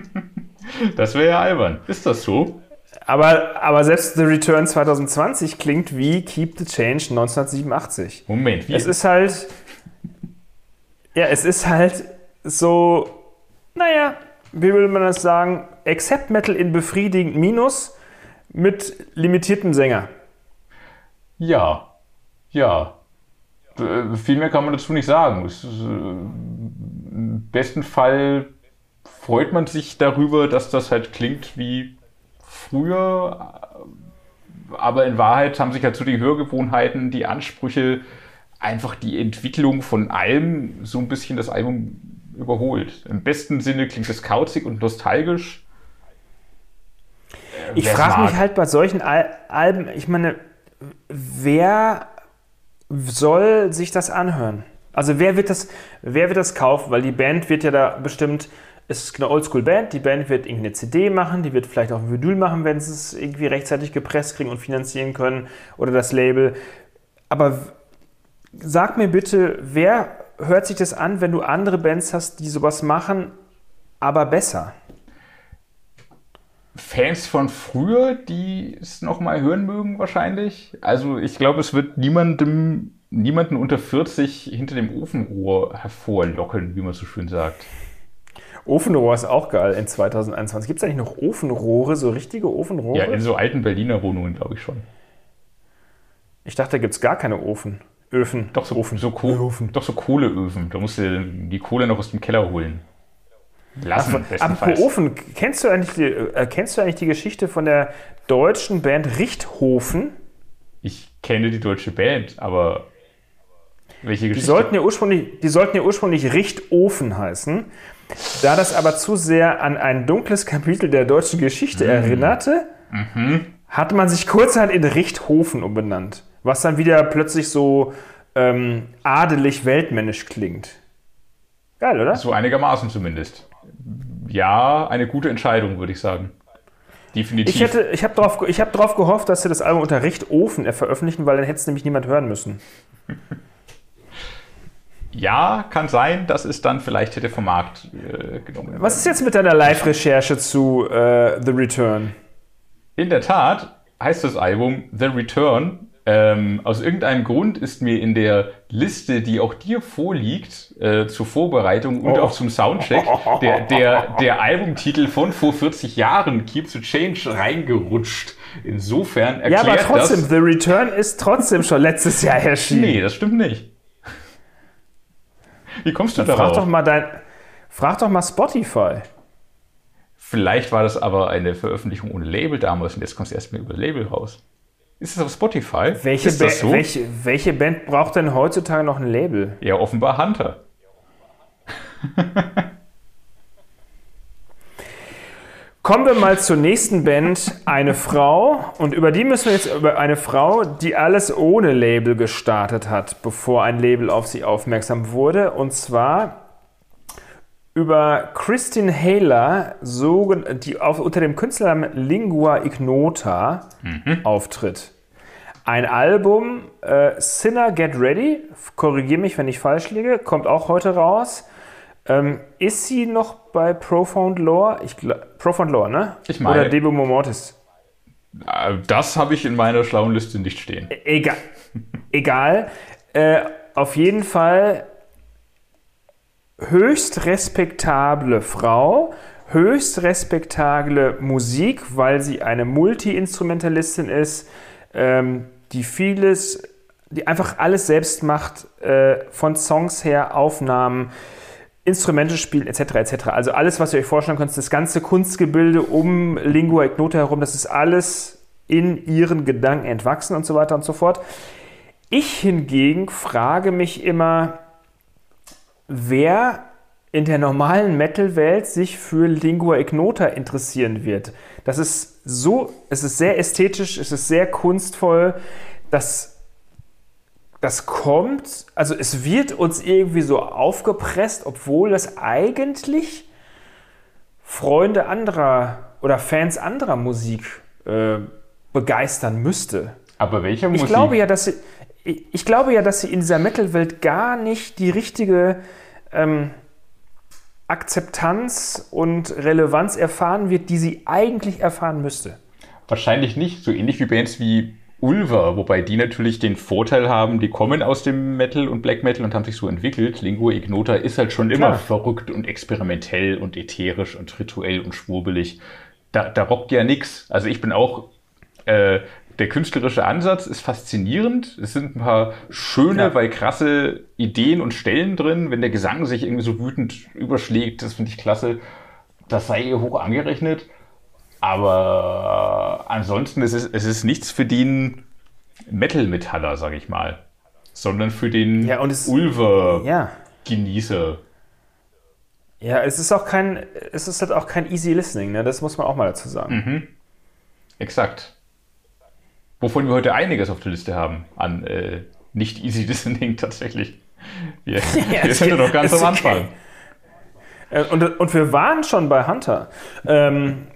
Das wäre ja albern. Ist das so? Aber, aber selbst The Return 2020 klingt wie Keep the Change 1987. Moment, wie? Es ist halt. Ja, es ist halt so. Naja, wie will man das sagen? Accept Metal in befriedigend Minus mit limitiertem Sänger. Ja, ja. Äh, Viel mehr kann man dazu nicht sagen. Ist, äh, Im besten Fall freut man sich darüber, dass das halt klingt wie früher, aber in Wahrheit haben sich dazu die Hörgewohnheiten, die Ansprüche, einfach die Entwicklung von allem so ein bisschen das Album überholt. Im besten Sinne klingt es kauzig und nostalgisch. Ich Wer's frage mich halt bei solchen Al Alben, ich meine, wer soll sich das anhören? Also wer wird das, wer wird das kaufen? Weil die Band wird ja da bestimmt, es ist eine Oldschool-Band, die Band wird irgendeine CD machen, die wird vielleicht auch ein Vinyl machen, wenn sie es irgendwie rechtzeitig gepresst kriegen und finanzieren können oder das Label. Aber sag mir bitte, wer hört sich das an, wenn du andere Bands hast, die sowas machen, aber besser? Fans von früher, die es nochmal hören mögen wahrscheinlich. Also ich glaube, es wird niemandem, niemanden unter 40 hinter dem Ofenrohr hervorlocken, wie man so schön sagt. Ofenrohr ist auch geil in 2021. Gibt es eigentlich noch Ofenrohre, so richtige Ofenrohre? Ja, in so alten Berliner Wohnungen, glaube ich schon. ich dachte, da gibt es gar keine Ofen. Öfen. Doch so, Ofen. so, Ko doch so Kohleöfen. Da musst du die Kohle noch aus dem Keller holen. Lassen, Apropos bestenfalls. Ofen, kennst du, eigentlich die, äh, kennst du eigentlich die Geschichte von der deutschen Band Richthofen? Ich kenne die deutsche Band, aber welche Die Geschichte? sollten, ja ursprünglich, die sollten ja ursprünglich Richtofen heißen. Da das aber zu sehr an ein dunkles Kapitel der deutschen Geschichte Mhm. erinnerte, hat man sich kurzerhand in Richthofen umbenannt. Was dann wieder plötzlich so ähm, adelig weltmännisch klingt. Geil, oder? so einigermaßen zumindest. Ja, eine gute Entscheidung, würde ich sagen. Definitiv. Ich, hätte, ich habe darauf, hab drauf gehofft, dass sie das Album unter Richtofen äh, veröffentlichen, weil dann hätte es nämlich niemand hören müssen. Ja, kann sein, dass es dann vielleicht hätte vom Markt äh, genommen Was ist jetzt mit deiner Live-Recherche zu äh, The Return? In der Tat heißt das Album The Return. Ähm, aus irgendeinem Grund ist mir in der Liste, die auch dir vorliegt, äh, zur Vorbereitung und Oh. auch zum Soundcheck, der, der, der Albumtitel von vor 40 Jahren, Keep the Change, reingerutscht. Insofern Ja, erklärt aber trotzdem, das... The Return ist trotzdem schon letztes Jahr erschienen. Nee, das stimmt nicht. Wie kommst du Frag darauf? doch mal dein. Frag doch mal Spotify. Vielleicht war das aber eine Veröffentlichung ohne Label damals und jetzt kommt es erstmal über Label raus. Ist es auf Spotify? Welche, ist das Ba- so? welche, welche Band braucht denn heutzutage noch ein Label? Ja, offenbar Hunter. Kommen wir mal zur nächsten Band, eine Frau. Und über die müssen wir jetzt über eine Frau, die alles ohne Label gestartet hat, bevor ein Label auf sie aufmerksam wurde. Und zwar über Christine Haler, so, die auf, unter dem Künstlernamen Lingua Ignota auftritt. Ein Album, äh, Sinner Get Ready, korrigiere mich, wenn ich falsch liege, kommt auch heute raus. Ähm, ist sie noch bei Profound Lore? Ich, Profound Lore, ne? Ich meine- Oder Debo Mortis? Äh, Das habe ich in meiner schlauen Liste nicht stehen. Egal. Egal. Äh, auf jeden Fall höchst respektable Frau, höchst respektable Musik, weil sie eine Multi-Instrumentalistin ist, ähm, die vieles, die einfach alles selbst macht, äh, von Songs her, Aufnahmen, Instrumente spielen, etc., etc. Also alles, was ihr euch vorstellen könnt, das ganze Kunstgebilde um Lingua Ignota herum, das ist alles in ihren Gedanken entwachsen und so weiter und so fort. Ich hingegen frage mich immer, wer in der normalen Metal-Welt sich für Lingua Ignota interessieren wird. Das ist so, es ist sehr ästhetisch, es ist sehr kunstvoll. Das das kommt, also es wird uns irgendwie so aufgepresst, obwohl das eigentlich Freunde anderer oder Fans anderer Musik äh, begeistern müsste. Aber welcher Musik? Ich glaube ja, dass ich, glaube ja, dass sie in dieser Metal-Welt gar nicht die richtige ähm, Akzeptanz und Relevanz erfahren wird, die sie eigentlich erfahren müsste. Wahrscheinlich nicht. So ähnlich wie Bands wie Ulver, wobei die natürlich den Vorteil haben, die kommen aus dem Metal und Black Metal und haben sich so entwickelt. Lingua Ignota ist halt schon immer Klar. verrückt und experimentell und ätherisch und rituell und schwurbelig. Da, da rockt ja nix. Also ich bin auch, äh, der künstlerische Ansatz ist faszinierend. Es sind ein paar schöne, Ja. weil krasse Ideen und Stellen drin. Wenn der Gesang sich irgendwie so wütend überschlägt, das finde ich klasse. Das sei ihr hoch angerechnet. Aber ansonsten ist es, es ist nichts für den Metal-Metaller, sag ich mal. Sondern für den Ja, Ulver-Genießer. Ja. Ja, es ist auch kein, es ist halt auch kein easy listening, ne? Das muss man auch mal dazu sagen. Exakt. Wovon wir heute einiges auf der Liste haben an äh, nicht easy listening tatsächlich. Wir, wir es sind ja noch ganz am Anfang. Äh, Und, und wir waren schon bei Hunter. Ähm,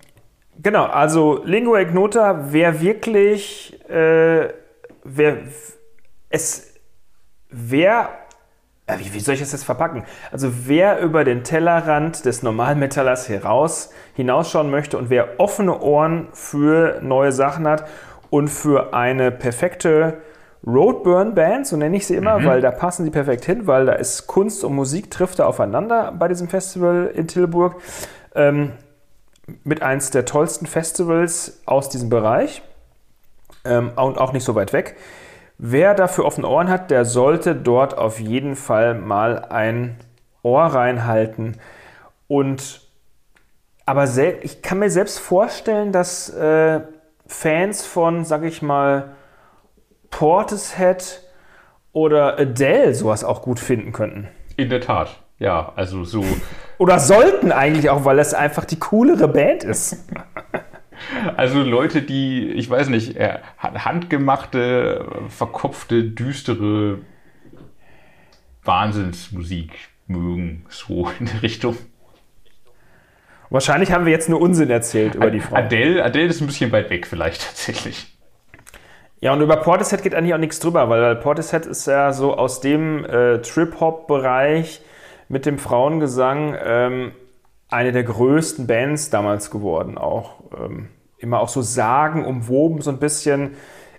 genau, also Lingua Ignota, wer wirklich, äh, wer es, wer, äh, wie, wie soll ich das jetzt verpacken? Also wer über den Tellerrand des Normalmetallers heraus hinausschauen möchte und wer offene Ohren für neue Sachen hat und für eine perfekte Roadburn-Band, so nenne ich sie immer, weil da passen sie perfekt hin, weil da ist Kunst und Musik trifft da aufeinander bei diesem Festival in Tilburg. Ähm, mit eins der tollsten Festivals aus diesem Bereich ähm, und auch nicht so weit weg. Wer dafür offene Ohren hat, der sollte dort auf jeden Fall mal ein Ohr reinhalten. Und aber ich kann mir selbst vorstellen, dass äh, Fans von, sag ich mal, Portishead oder Adele sowas auch gut finden könnten. In der Tat. Ja, also so. Oder sollten eigentlich auch, weil das einfach die coolere Band ist. Also Leute, die, ich weiß nicht, äh, handgemachte, verkopfte, düstere Wahnsinnsmusik mögen, so in der Richtung. Wahrscheinlich haben wir jetzt nur Unsinn erzählt über die Frau. Adele, Adele ist ein bisschen weit weg vielleicht tatsächlich. Ja, und über Portishead geht eigentlich auch nichts drüber, weil Portishead ist ja so aus dem äh, Trip-Hop-Bereich mit dem Frauengesang ähm, eine der größten Bands damals geworden. Auch ähm, immer auch so sagenumwoben so ein bisschen.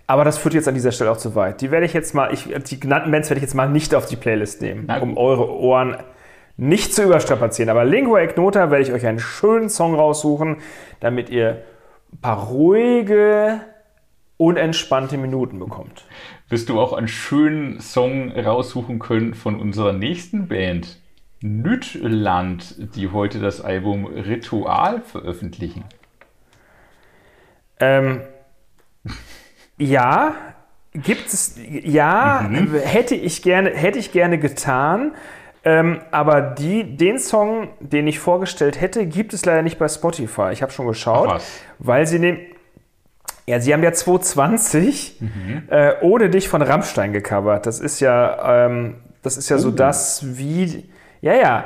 Aber das führt jetzt an dieser Stelle auch zu weit. Die werde ich jetzt mal, ich, die genannten Bands werde ich jetzt mal nicht auf die Playlist nehmen, um eure Ohren nicht zu überstrapazieren. Aber Lingua Ignota werde ich euch einen schönen Song raussuchen, damit ihr ein paar ruhige und entspannte Minuten bekommt. Wirst du auch einen schönen Song raussuchen können von unserer nächsten Band, Nütland, die heute das Album Ritual veröffentlichen. Ähm, ja, gibt es, ja, hätte, ich gerne, hätte ich gerne getan. Ähm, aber die, den Song, den ich vorgestellt hätte, gibt es leider nicht bei Spotify. Ich habe schon geschaut, weil sie nehmen. Ja, sie haben ja 220 äh, ohne dich von Rammstein gecovert. Das ist ja, ähm, das ist ja so das wie, ja, ja.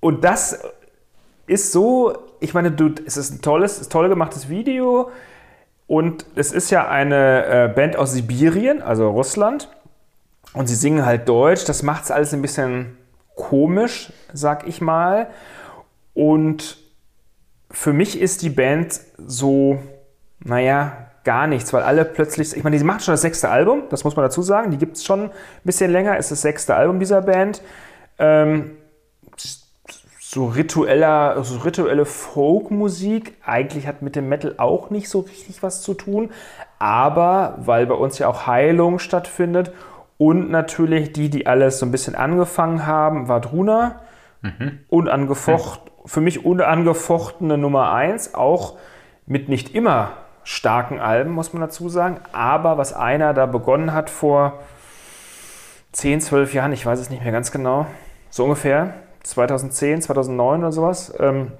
Und das ist so, ich meine, du, es ist ein tolles, toll gemachtes Video und es ist ja eine äh, Band aus Sibirien, also Russland. Und sie singen halt Deutsch. Das macht es alles ein bisschen komisch, sag ich mal. Und für mich ist die Band so, naja, gar nichts, weil alle plötzlich, ich meine, die machen schon das sechste Album, das muss man dazu sagen. Die gibt es schon ein bisschen länger, ist das sechste Album dieser Band. Ähm, so ritueller, so rituelle Folkmusik. Eigentlich hat mit dem Metal auch nicht so richtig was zu tun. Aber weil bei uns ja auch Heilung stattfindet und natürlich die, die alles so ein bisschen angefangen haben, war Druna. Unangefocht, für mich unangefochtene Nummer 1, auch mit nicht immer starken Alben, muss man dazu sagen. Aber was einer da begonnen hat vor 10, 12 Jahren, ich weiß es nicht mehr ganz genau, so ungefähr, 2010, 2009 oder sowas, ähm,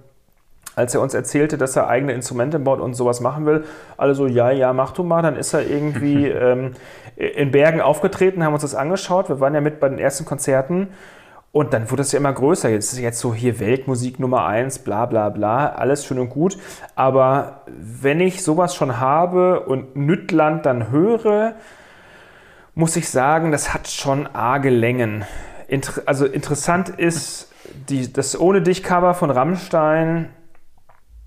als er uns erzählte, dass er eigene Instrumente baut und sowas machen will, alle so, ja, ja, mach du mal. Dann ist er irgendwie ähm, in Bergen aufgetreten, haben uns das angeschaut. Wir waren ja mit bei den ersten Konzerten. Und dann wurde es ja immer größer. Jetzt ist jetzt so hier Weltmusik Nummer eins, bla bla bla, alles schön und gut. Aber wenn ich sowas schon habe und Nüttland dann höre, muss ich sagen, das hat schon arge Längen. Inter also interessant ist die, das Ohne Dich-Cover von Rammstein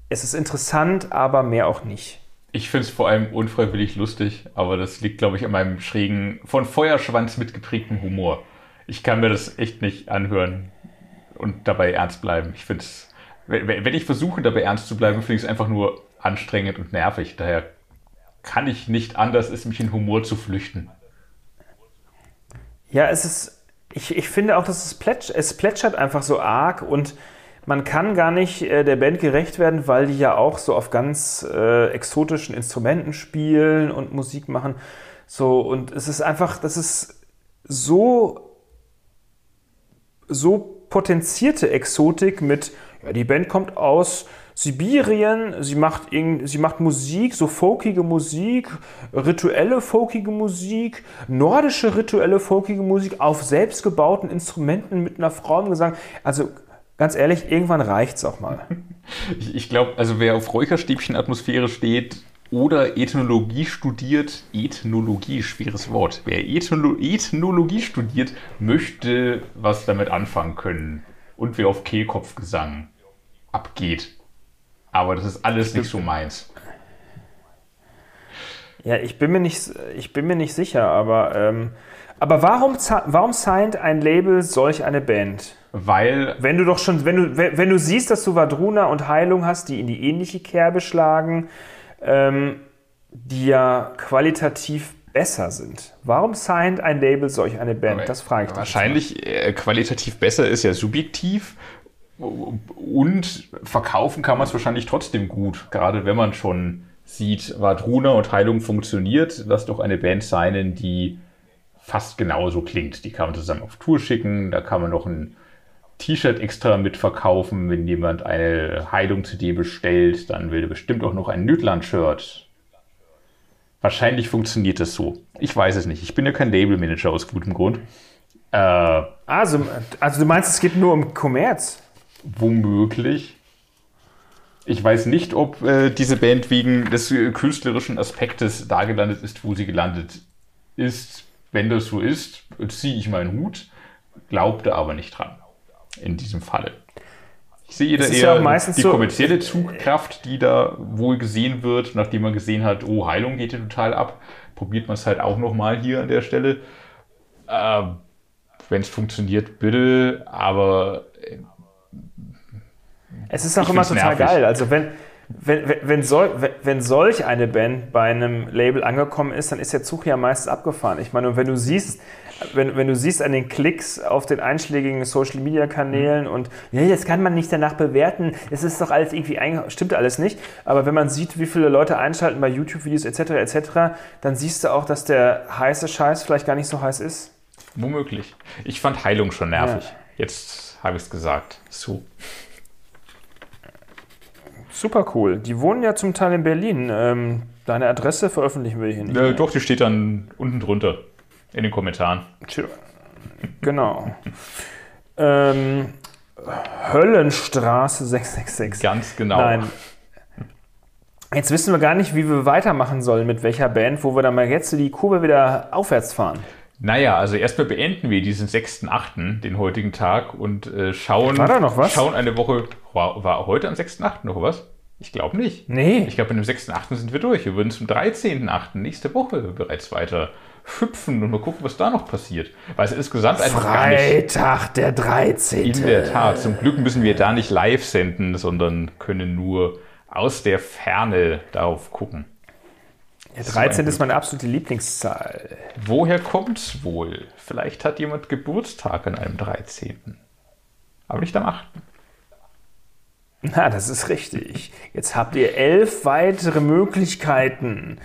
es ist interessant, aber mehr auch nicht. Ich finde es vor allem unfreiwillig lustig, aber das liegt, glaube ich, an meinem schrägen, von Feuerschwanz mitgeprägten Humor. Ich kann mir das echt nicht anhören und dabei ernst bleiben. Ich finde es, wenn ich versuche, dabei ernst zu bleiben, finde ich es einfach nur anstrengend und nervig. Daher kann ich nicht anders, es mich in Humor zu flüchten. Ja, es ist, ich, ich finde auch, dass es, plätsch, es plätschert einfach so arg und man kann gar nicht äh, der Band gerecht werden, weil die ja auch so auf ganz äh, exotischen Instrumenten spielen und Musik machen. So, und es ist einfach, das ist so, so potenzierte Exotik mit, ja, die Band kommt aus Sibirien, sie macht, sie macht Musik, so folkige Musik, rituelle folkige Musik, nordische rituelle folkige Musik auf selbstgebauten Instrumenten mit einer Frau im Gesang. Also ganz ehrlich, irgendwann reicht es auch mal. Ich, ich glaube, also wer auf Räucherstäbchen-Atmosphäre steht oder Ethnologie studiert, Ethnologie, schweres Wort, wer Ethno Ethnologie studiert, möchte was damit anfangen können. Und wer auf Kehlkopfgesang abgeht. Aber das ist alles nicht so meins. Ja, ich bin mir nicht, ich bin mir nicht sicher, aber, ähm, aber warum, warum signed ein Label solch eine Band? Weil. Wenn du doch schon, wenn du, wenn du siehst, dass du Vadruna und Heilung hast, die in die ähnliche Kerbe schlagen, ähm, die ja qualitativ besser sind. Warum signed ein Label solch eine Band? das frage ich dich. Wahrscheinlich äh, qualitativ besser ist ja subjektiv. Und verkaufen kann man es wahrscheinlich trotzdem gut, gerade wenn man schon sieht, Vadruna und Heilung funktioniert. Lass doch eine Band sein, die fast genauso klingt. Die kann man zusammen auf Tour schicken, da kann man noch ein T-Shirt extra mitverkaufen. Wenn jemand eine Heilung-CD bestellt, dann will er bestimmt auch noch ein Nütland-Shirt. Wahrscheinlich funktioniert das so. Ich weiß es nicht. Ich bin ja kein Label-Manager aus gutem Grund. Äh, also, also du meinst, es geht nur um Kommerz? Womöglich. Ich weiß nicht, ob äh, diese Band wegen des äh, künstlerischen Aspektes da gelandet ist, wo sie gelandet ist. Wenn das so ist, ziehe ich meinen Hut, glaubte aber nicht dran in diesem Falle. Ich sehe da eher ja die kommerzielle so, Zugkraft, die da wohl gesehen wird, nachdem man gesehen hat, oh, Heilung geht ja total ab. Probiert man es halt auch nochmal hier an der Stelle. Äh, Wenn es funktioniert, bitte, aber. Äh, es ist auch immer total nervig. geil. Also, wenn, wenn, wenn, wenn, sol, wenn, solch eine Band bei einem Label angekommen ist, dann ist der Zug ja meistens abgefahren. Ich meine, und wenn du siehst, wenn, wenn du siehst an den Klicks auf den einschlägigen Social Media Kanälen mhm. und ja, das kann man nicht danach bewerten, es ist doch alles irgendwie, stimmt alles nicht, aber wenn man sieht, wie viele Leute einschalten bei YouTube-Videos etc. etc., dann siehst du auch, dass der heiße Scheiß vielleicht gar nicht so heiß ist. Womöglich. Ich fand Heilung schon nervig. Ja. Jetzt habe ich es gesagt. So. Super cool. Die wohnen ja zum Teil in Berlin. Ähm, deine Adresse veröffentlichen wir hier nicht. Äh, doch, die steht dann unten drunter. In den Kommentaren. Genau. ähm, Höllenstraße 666. Ganz genau. Nein. Jetzt wissen wir gar nicht, wie wir weitermachen sollen, mit welcher Band, wo wir dann mal jetzt die Kurve wieder aufwärts fahren. Naja, also erstmal beenden wir diesen 6.8., den heutigen Tag, und äh, schauen, war da noch was? schauen eine Woche. War, war heute am 6.8. noch was? Ich glaube nicht. Nee. Ich glaube, mit dem 6.8. sind wir durch. Wir würden zum 13.8. nächste Woche bereits weiter hüpfen und mal gucken, was da noch passiert. Weil es insgesamt einfach Freitag, der 13. In der Tat. Zum Glück müssen wir da nicht live senden, sondern können nur aus der Ferne darauf gucken. Der 13 ist meine absolute Lieblingszahl. Woher kommt's wohl? Vielleicht hat jemand Geburtstag an einem 13. Aber nicht am 8. Na, das ist richtig. Jetzt habt ihr elf weitere Möglichkeiten,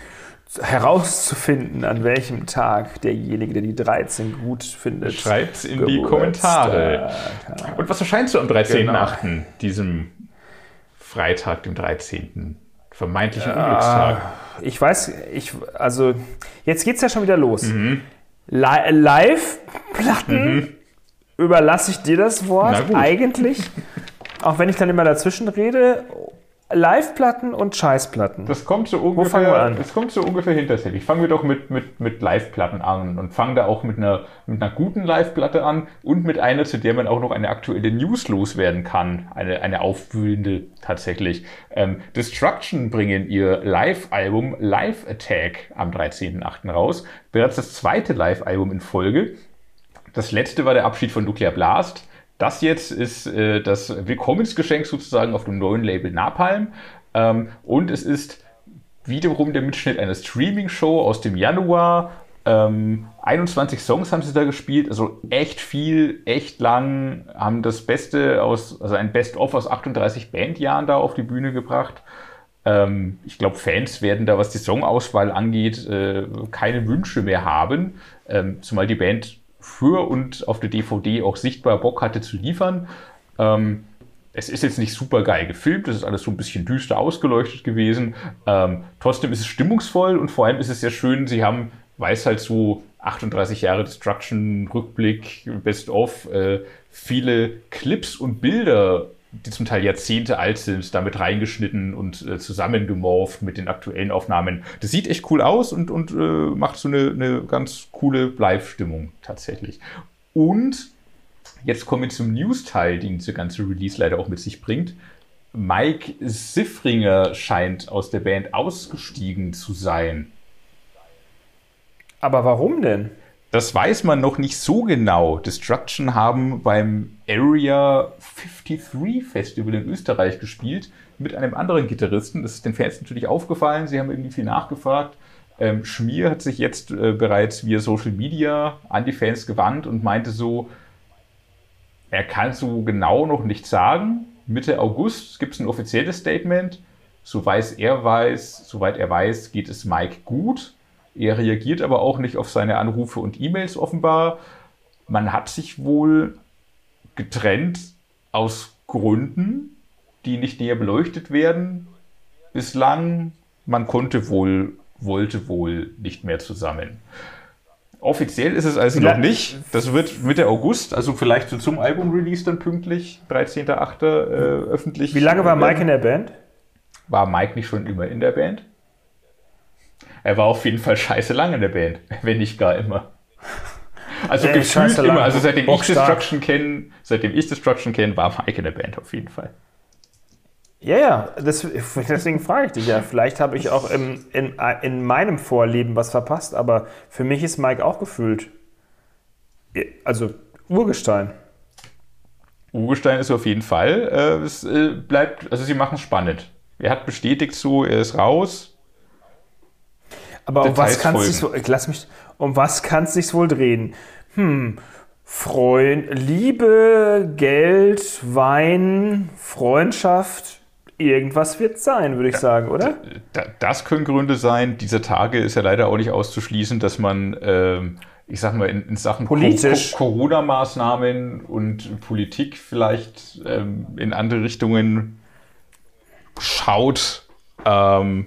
herauszufinden, an welchem Tag derjenige, der die 13 gut findet. Schreibt in die Kommentare. Und was erscheint so am 13.8., genau. diesem Freitag, dem 13. Vermeintlichen ja, Unglückstag. Ich weiß, ich, also jetzt geht es ja schon wieder los. Mhm. Live-Platten mhm. überlasse ich dir das Wort eigentlich. Auch wenn ich dann immer dazwischen rede. Live-Platten und Scheißplatten. Das kommt so ungefähr, Wo fangen wir an? Das kommt so ungefähr hinterher. Fangen wir doch mit, mit, mit Live-Platten an und fangen da auch mit einer, mit einer guten Live-Platte an und mit einer, zu der man auch noch eine aktuelle News loswerden kann. Eine, eine aufwühlende tatsächlich. Ähm, Destruction bringen ihr Live-Album Live Attack am 13.8. raus. Bereits das zweite Live-Album in Folge. Das letzte war der Abschied von Nuclear Blast. Das jetzt ist äh, das Willkommensgeschenk sozusagen auf dem neuen Label Napalm. Ähm, und es ist wiederum der Mitschnitt einer Streaming-Show aus dem Januar. Ähm, 21 Songs haben sie da gespielt, also echt viel, echt lang, haben das Beste aus, also ein Best-of aus 38 Bandjahren da auf die Bühne gebracht. Ähm, ich glaube, Fans werden da, was die Songauswahl angeht, äh, keine Wünsche mehr haben, ähm, zumal die Band für und auf der DVD auch sichtbar Bock hatte zu liefern. Ähm, es ist jetzt nicht super geil gefilmt, es ist alles so ein bisschen düster ausgeleuchtet gewesen. Ähm, trotzdem ist es stimmungsvoll und vor allem ist es sehr schön, sie haben, weil es halt so 38 Jahre Destruction, Rückblick, Best of, äh, viele Clips und Bilder die zum Teil Jahrzehnte alt sind, damit reingeschnitten und äh, zusammengemorpht mit den aktuellen Aufnahmen. Das sieht echt cool aus und, und äh, macht so eine, eine ganz coole Live-Stimmung tatsächlich. Und jetzt kommen wir zum News-Teil, den diese ganze Release leider auch mit sich bringt. Mike Siffringer scheint aus der Band ausgestiegen zu sein. Aber warum denn? Das weiß man noch nicht so genau. Destruction haben beim Area 53 Festival in Österreich gespielt mit einem anderen Gitarristen. Das ist den Fans natürlich aufgefallen. Sie haben irgendwie viel nachgefragt. Ähm, Schmier hat sich jetzt äh, bereits via Social Media an die Fans gewandt und meinte so, er kann so genau noch nicht sagen. Mitte August gibt es ein offizielles Statement. So weiß er weiß, soweit er weiß, geht es Mike gut. Er reagiert aber auch nicht auf seine Anrufe und E-Mails offenbar. Man hat sich wohl getrennt aus Gründen, die nicht näher beleuchtet werden. Bislang, man konnte wohl, wollte wohl nicht mehr zusammen. Offiziell ist es also noch nicht. Das wird Mitte August, also vielleicht so zum Album-Release dann pünktlich, 13.8. Äh, öffentlich. Wie lange war Mike in der Band? War Mike nicht schon immer in der Band? Er war auf jeden Fall scheiße lang in der Band, wenn nicht gar immer. Also Ey, gefühlt immer, also seitdem ich Destruction kenne, seitdem ich Destruction kenne, war Mike in der Band auf jeden Fall. Ja, ja, das, deswegen frage ich dich ja. Vielleicht habe ich auch im, in, in meinem Vorleben was verpasst, aber für mich ist Mike auch gefühlt. Also Urgestein. Urgestein ist auf jeden Fall. Äh, es äh, bleibt, also sie machen es spannend. Er hat bestätigt so, er ist raus. Aber um was kann es sich so, lass mich, um was kann es sich wohl drehen? Hm, Freund, Liebe, Geld, Wein, Freundschaft, irgendwas wird sein, würde ich sagen, oder? Das können Gründe sein. Dieser Tage ist ja leider auch nicht auszuschließen, dass man, ähm, ich sag mal, in, in Sachen Corona-Maßnahmen und Politik vielleicht ähm, in andere Richtungen schaut. Ähm,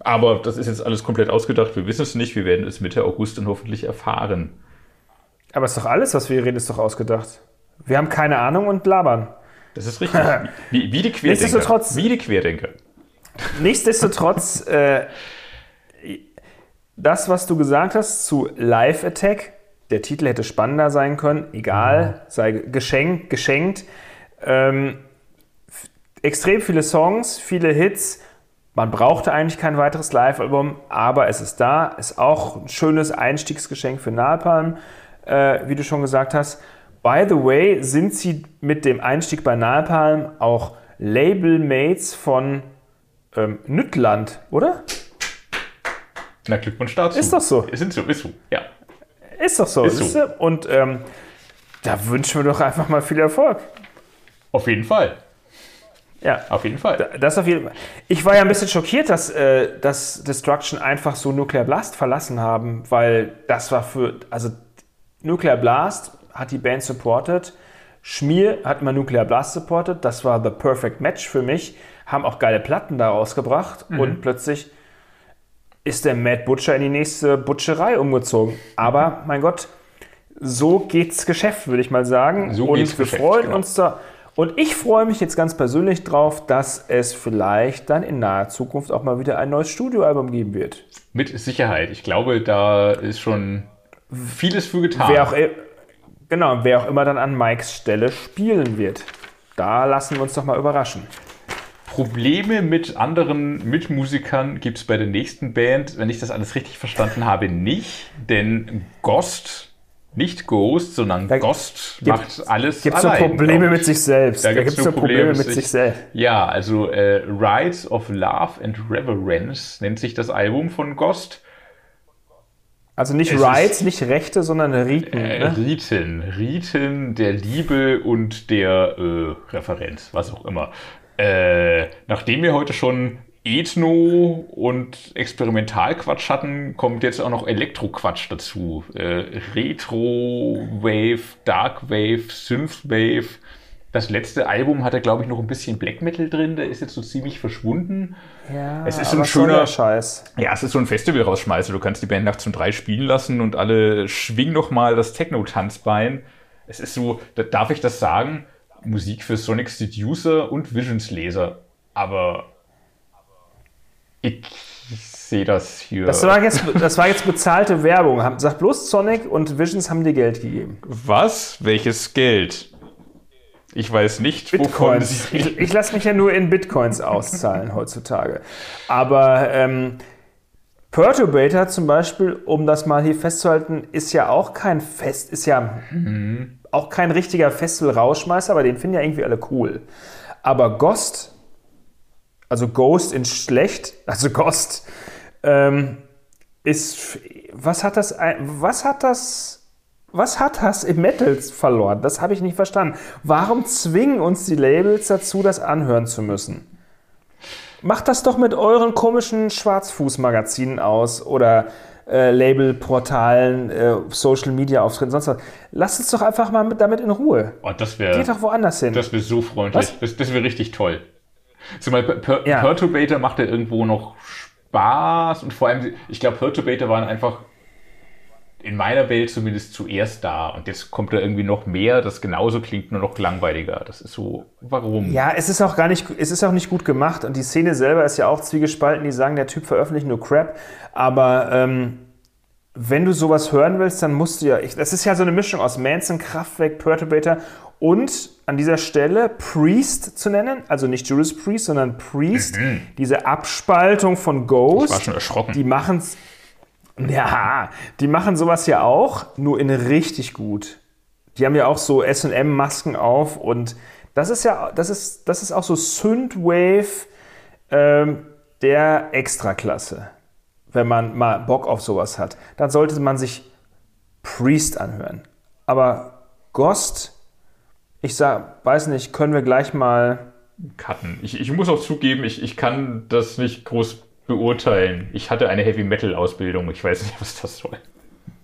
aber das ist jetzt alles komplett ausgedacht. Wir wissen es nicht. Wir werden es Mitte August dann hoffentlich erfahren. Aber ist doch alles, was wir reden, ist doch ausgedacht. Wir haben keine Ahnung und labern. Das ist richtig. wie, wie, die Querdenker. Nichtsdestotrotz, wie die Querdenker. Nichtsdestotrotz, äh, das, was du gesagt hast zu Live Attack, der Titel hätte spannender sein können, egal, sei geschenkt, geschenkt. Ähm, extrem viele Songs, viele Hits man brauchte eigentlich kein weiteres Live-Album, aber es ist da. Ist auch ein schönes Einstiegsgeschenk für Napalm, äh, wie du schon gesagt hast. By the way, sind sie mit dem Einstieg bei Napalm auch Labelmates von ähm, Nüttland, oder? Na, Glückwunsch dazu. Ist doch so. Sind so, ist so, ja. Ist doch so. Ist so. Und ähm, da wünschen wir doch einfach mal viel Erfolg. Auf jeden Fall. Ja, auf jeden Fall. Das auf jeden Fall. Ich war ja ein bisschen schockiert, dass, äh, dass Destruction einfach so Nuclear Blast verlassen haben, weil das war für, also Nuclear Blast hat die Band supported, Schmier hat immer Nuclear Blast supported, das war the perfect match für mich, haben auch geile Platten da rausgebracht Mhm. und plötzlich ist der Mad Butcher in die nächste Butcherei umgezogen. Aber mein Gott, so geht's Geschäft, würde ich mal sagen. So und wir Geschäft, freuen genau. uns da. Und ich freue mich jetzt ganz persönlich drauf, dass es vielleicht dann in naher Zukunft auch mal wieder ein neues Studioalbum geben wird. Mit Sicherheit. Ich glaube, da ist schon vieles für getan. Wer auch, i- genau, wer auch immer dann an Mikes Stelle spielen wird. Da lassen wir uns doch mal überraschen. Probleme mit anderen Mitmusikern gibt es bei der nächsten Band, wenn ich das alles richtig verstanden habe, nicht. Denn Ghost, nicht Ghost, sondern Da Ghost gibt- macht alles Gibt es so allein, Probleme glaub ich. mit sich selbst? Da Da, gibt's gibt es so Probleme Probleme mit mit sich sich- selbst. Ja, also äh, Rides of Love and Reverence nennt sich das Album von Ghost. Also nicht Es Rights, nicht Rechte, sondern Riten. Äh, ne? Riten, Riten der Liebe und der äh, Referenz, was auch immer. Äh, nachdem wir heute schon Ethno und Experimentalquatsch hatten, kommt jetzt auch noch Elektroquatsch dazu. Äh, Retro Wave, Dark Wave, Synth Wave. Das letzte Album hatte, glaube ich, noch ein bisschen Black Metal drin. Der ist jetzt so ziemlich verschwunden. Ja, Es ist so ein schöner- Scheiß. Ja, es ist so ein Festival-Rausschmeißer. Du kannst die Band nachts um drei spielen lassen und alle schwingen noch mal das Techno-Tanzbein. Es ist so, da, darf ich das sagen? Musik für Sonic Seducer und Visions-Leser. Aber ich sehe das hier. Das war, jetzt, das war jetzt bezahlte Werbung. Haben- Sag bloß Sonic und Visions haben dir Geld gegeben. Was? Welches Geld? Ich weiß nicht, wovon Bitcoins. Sie Ich, ich lasse mich ja nur in Bitcoins auszahlen heutzutage. Aber ähm, Perturbator zum Beispiel, um das mal hier festzuhalten, ist ja auch kein Fest, ist ja auch kein richtiger Festival-Rauschmeißer, aber den finden ja irgendwie alle cool. Aber Ghost, also Ghost in schlecht, also Ghost, ähm, ist, was hat das, was hat das, was hat das im Metal verloren? Das habe ich nicht verstanden. Warum zwingen uns die Labels dazu, das anhören zu müssen? Macht das doch mit euren komischen Schwarzfuß-Magazinen aus oder äh, Labelportalen, äh, Social-Media-Auftritten, sonst was. Lasst uns doch einfach mal mit, damit in Ruhe. Oh, das Geht wäre doch woanders hin. das wär so freundlich. Was? Das, das wäre richtig toll. Zumal Per- Per- Ja. Perturbator macht ja irgendwo noch Spaß und vor allem, ich glaube, Perturbator waren einfach in meiner Welt zumindest zuerst da und jetzt kommt da irgendwie noch mehr, das genauso klingt, nur noch langweiliger. Das ist so, warum? Ja, es ist auch gar nicht, es ist auch nicht gut gemacht und die Szene selber ist ja auch zwiegespalten. Die sagen, der Typ veröffentlicht nur Crap, aber ähm, wenn du sowas hören willst, dann musst du ja, ich, das ist ja so eine Mischung aus Manson, Kraftwerk, Perturbator und an dieser Stelle Priest zu nennen, also nicht Judas Priest, sondern Priest, diese Abspaltung von Ich Ghost. war schon erschrocken. Die machen's. Ja, die machen sowas ja auch, nur in richtig gut. Die haben ja auch so SM-Masken auf und das ist ja, das ist, das ist auch so Synthwave ähm, der Extraklasse. Wenn man mal Bock auf sowas hat, dann sollte man sich Priest anhören. Aber Ghost, ich sag, weiß nicht, können wir gleich mal Cutten. Ich, ich muss auch zugeben, ich, ich kann das nicht groß beurteilen. Ich hatte eine Heavy Metal Ausbildung. Ich weiß nicht, was das soll.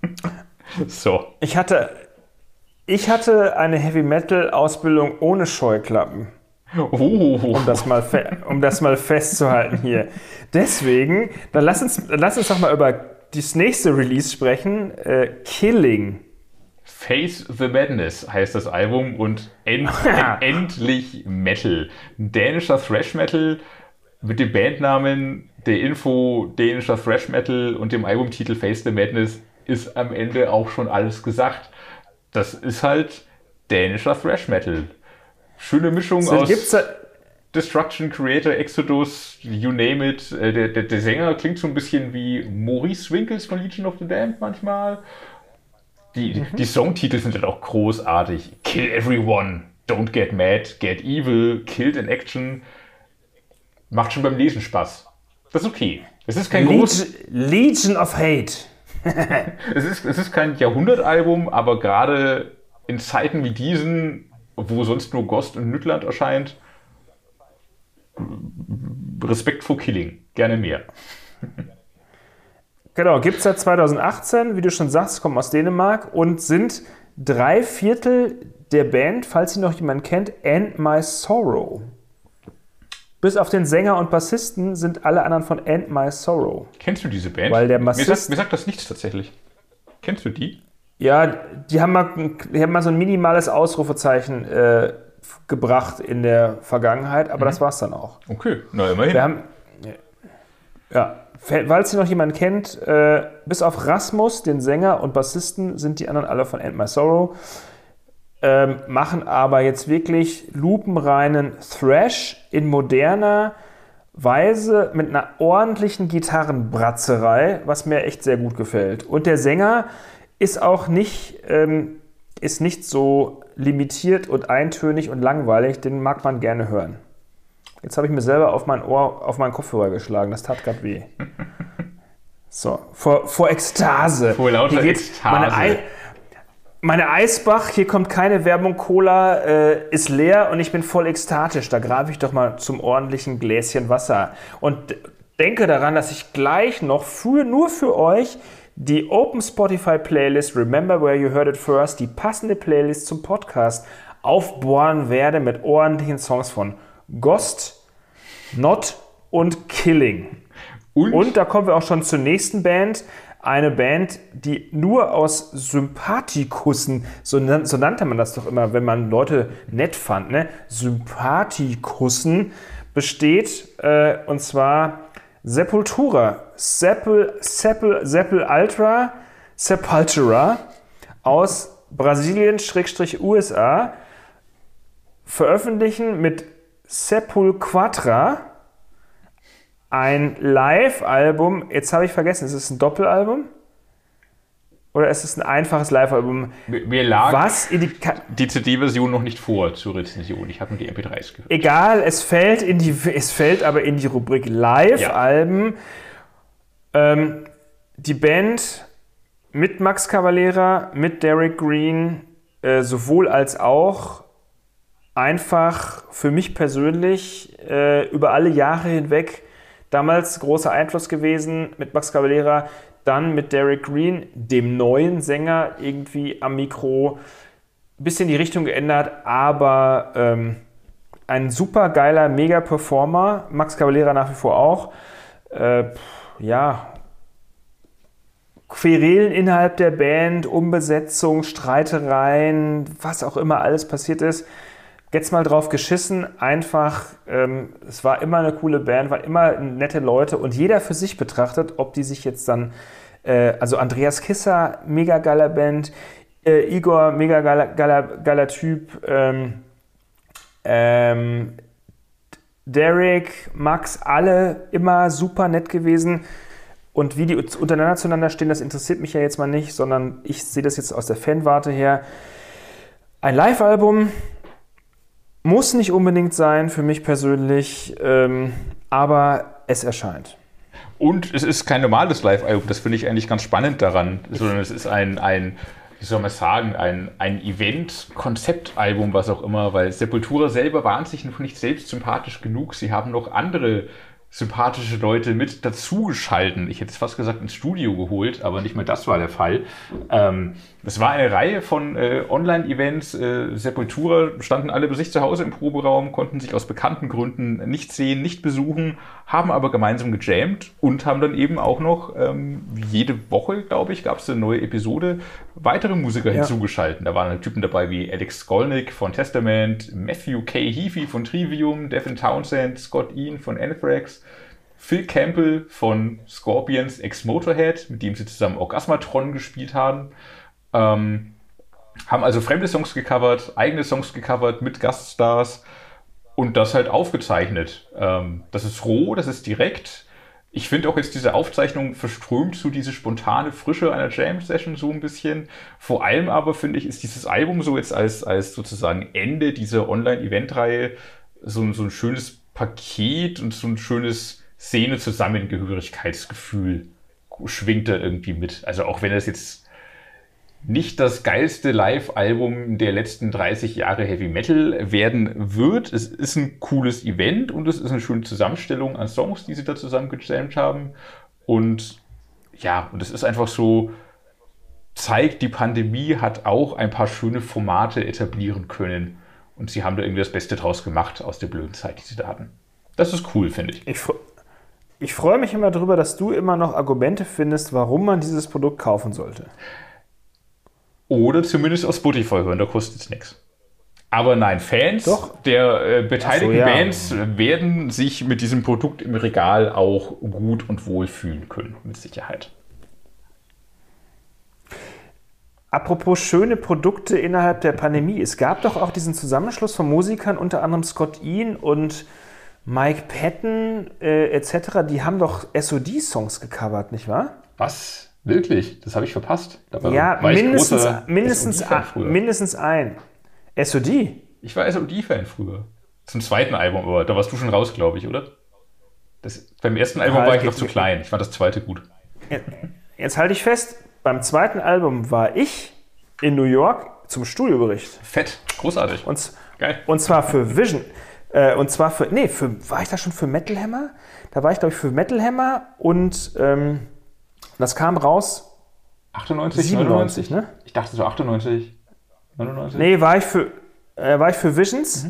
so. Ich hatte, ich hatte eine Heavy Metal Ausbildung ohne Scheuklappen, Oh. um das mal, um das mal festzuhalten hier. Deswegen, dann lass uns, lass uns doch mal über das nächste Release sprechen. Äh, Killing. Face the Madness heißt das Album und end, end, endlich Metal. Ein dänischer Thrash Metal mit dem Bandnamen, der Info dänischer Thrash Metal und dem Albumtitel Face the Madness ist am Ende auch schon alles gesagt. Das ist halt dänischer Thrash Metal. Schöne Mischung So, aus gibt's da, Destruction, Creator, Exodus, you name it. Äh, Der, der, der Sänger klingt so ein bisschen wie Maurice Winkles von Legion of the Damned manchmal. Die, die Songtitel sind halt auch großartig. Kill everyone, don't get mad, get evil, killed in action. Macht schon beim Lesen Spaß. Das ist okay. Es ist kein groß, Legion, Legion of Hate. es ist, es ist kein Jahrhundertalbum, aber gerade in Zeiten wie diesen, wo sonst nur Ghost und Nüttland erscheint, Respekt vor Killing. Gerne mehr. Genau, gibt es seit 2018, wie du schon sagst, kommen aus Dänemark und sind drei Viertel der Band, falls sie noch jemand kennt, And My Sorrow. Bis auf den Sänger und Bassisten sind alle anderen von And My Sorrow. Kennst du diese Band? Weil der mir, Bassist- sagt, mir sagt das nichts tatsächlich. Kennst du die? Ja, die haben mal, die haben mal so ein minimales Ausrufezeichen äh, gebracht in der Vergangenheit, aber das war's dann auch. Okay, na immerhin. Wir haben, ja, falls ihr noch jemanden kennt, äh, bis auf Rasmus, den Sänger und Bassisten, sind die anderen alle von End My Sorrow. Ähm, machen aber jetzt wirklich lupenreinen Thrash in moderner Weise mit einer ordentlichen Gitarrenbratzerei, was mir echt sehr gut gefällt. Und der Sänger ist auch nicht, ähm, ist nicht so limitiert und eintönig und langweilig, den mag man gerne hören. Jetzt habe ich mir selber auf mein Ohr, auf meinen Kopfhörer geschlagen. Das tat gerade weh. So, vor, vor Ekstase. Vor lauter Ekstase. Meine, Ei, meine Eisbach, hier kommt keine Werbung, Cola äh, ist leer und ich bin voll ekstatisch. Da grabe ich doch mal zum ordentlichen Gläschen Wasser. Und denke daran, dass ich gleich noch für, nur für euch die Open Spotify Playlist Remember Where You Heard It First, die passende Playlist zum Podcast, aufbohren werde mit ordentlichen Songs von Ghost, Not und Killing. Und, Und da kommen wir auch schon zur nächsten Band. Eine Band, die nur aus Sympathikussen, so, nan- so nannte man das doch immer, wenn man Leute nett fand, ne? Sympathikussen besteht, äh, und zwar Sepultura, Sepul, Sepul, Sepul Ultra, Sepultura aus Brasilien, Schrägstrich USA, veröffentlichen mit Sepulquatra ein Live-Album. Jetzt habe ich vergessen, ist es ein Doppelalbum? Oder ist es ein einfaches Live-Album? mir lag Was in die. Die CD-Version noch nicht vor zur Rezension. Ich habe nur die MP3s gehört. Egal, es fällt, in die, es fällt aber in die Rubrik Live-Alben. Ähm, die Band mit Max Cavalera, mit Derek Green, äh, sowohl als auch einfach für mich persönlich äh, über alle Jahre hinweg damals großer Einfluss gewesen mit Max Cavalera, dann mit Derek Green, dem neuen Sänger, irgendwie am Mikro. Bisschen die Richtung geändert, aber ähm, ein super geiler Mega-Performer. Max Cavalera nach wie vor auch. Äh, ja, Querelen innerhalb der Band, Umbesetzung, Streitereien, was auch immer alles passiert ist. Jetzt mal drauf geschissen, einfach, ähm, es war immer eine coole Band, waren immer nette Leute und jeder für sich betrachtet, ob die sich jetzt dann, äh, also Andreas Kisser, mega geiler Band, äh, Igor, mega geiler, geiler, geiler Typ, ähm, ähm, Derek, Max, alle immer super nett gewesen. Und wie die untereinander zueinander stehen, das interessiert mich ja jetzt mal nicht, sondern ich sehe das jetzt aus der Fanwarte her. Ein Live-Album muss nicht unbedingt sein für mich persönlich, ähm, aber es erscheint. Und es ist kein normales Live-Album, das finde ich eigentlich ganz spannend daran, sondern es ist ein, ein wie soll man sagen, ein, ein Event-Konzeptalbum, was auch immer, weil Sepultura selber waren sich noch nicht selbst sympathisch genug. Sie haben noch andere sympathische Leute mit dazugeschalten. Ich hätte es fast gesagt ins Studio geholt, aber nicht mehr das war der Fall. Ähm, es war eine Reihe von äh, Online-Events. Äh, Sepultura standen alle bei sich zu Hause im Proberaum, konnten sich aus bekannten Gründen nicht sehen, nicht besuchen, haben aber gemeinsam gejammt und haben dann eben auch noch ähm, jede Woche, glaube ich, gab es eine neue Episode, weitere Musiker Ja. hinzugeschalten. Da waren Typen dabei wie Alex Skolnick von Testament, Matthew K. Heafy von Trivium, Devin Townsend, Scott Ian von Anthrax, Phil Campbell von Scorpions ex Motorhead, mit dem sie zusammen Orgasmatron gespielt haben. Ähm, haben also fremde Songs gecovert, eigene Songs gecovert mit Gaststars und das halt aufgezeichnet. Ähm, das ist roh, das ist direkt. Ich finde auch jetzt diese Aufzeichnung verströmt so diese spontane Frische einer Jam-Session so ein bisschen. Vor allem aber finde ich, ist dieses Album so jetzt als, als sozusagen Ende dieser Online-Event-Reihe so, so ein schönes Paket und so ein schönes Szene-Zusammengehörigkeitsgefühl schwingt da irgendwie mit. Also auch wenn das jetzt nicht das geilste Live-Album der letzten 30 Jahre Heavy Metal werden wird. Es ist ein cooles Event und es ist eine schöne Zusammenstellung an Songs, die sie da zusammen gejammt haben. Und ja, und es ist einfach so zeigt, die Pandemie hat auch ein paar schöne Formate etablieren können. Und sie haben da irgendwie das Beste draus gemacht aus der blöden Zeit, die sie da hatten. Das ist cool, finde ich. Ich, ich freue mich immer darüber, dass du immer noch Argumente findest, warum man dieses Produkt kaufen sollte. Oder zumindest auf Spotify hören, da kostet es nichts. Aber nein, Fans Doch. der äh, beteiligten so, ja. Bands werden sich mit diesem Produkt im Regal auch gut und wohl fühlen können, mit Sicherheit. Apropos schöne Produkte innerhalb der Pandemie. Es gab doch auch diesen Zusammenschluss von Musikern, unter anderem Scott Ian und Mike Patton äh, etc. Die haben doch SOD-Songs gecovert, nicht wahr? Was? Wirklich? Das habe ich verpasst. Dabei ja, mindestens, mindestens, mindestens ein. SOD? Ich war SOD-Fan früher. Zum zweiten Album, aber da warst du schon raus, glaube ich, oder? Das, beim ersten Album Ja, war ich noch zu klein. Ich fand das zweite gut. Jetzt halte ich fest, beim zweiten Album war ich in New York zum Studiobericht. Fett, großartig. Und, Geil. und zwar für Vision. Äh, und zwar für, nee, für, war ich da schon für Metal Hammer? Da war ich, glaube ich, für Metal Hammer und ähm, das kam raus 98, 97, 99? ne? Ich dachte so 98, 99. Nee, war ich für, äh, war ich für Visions.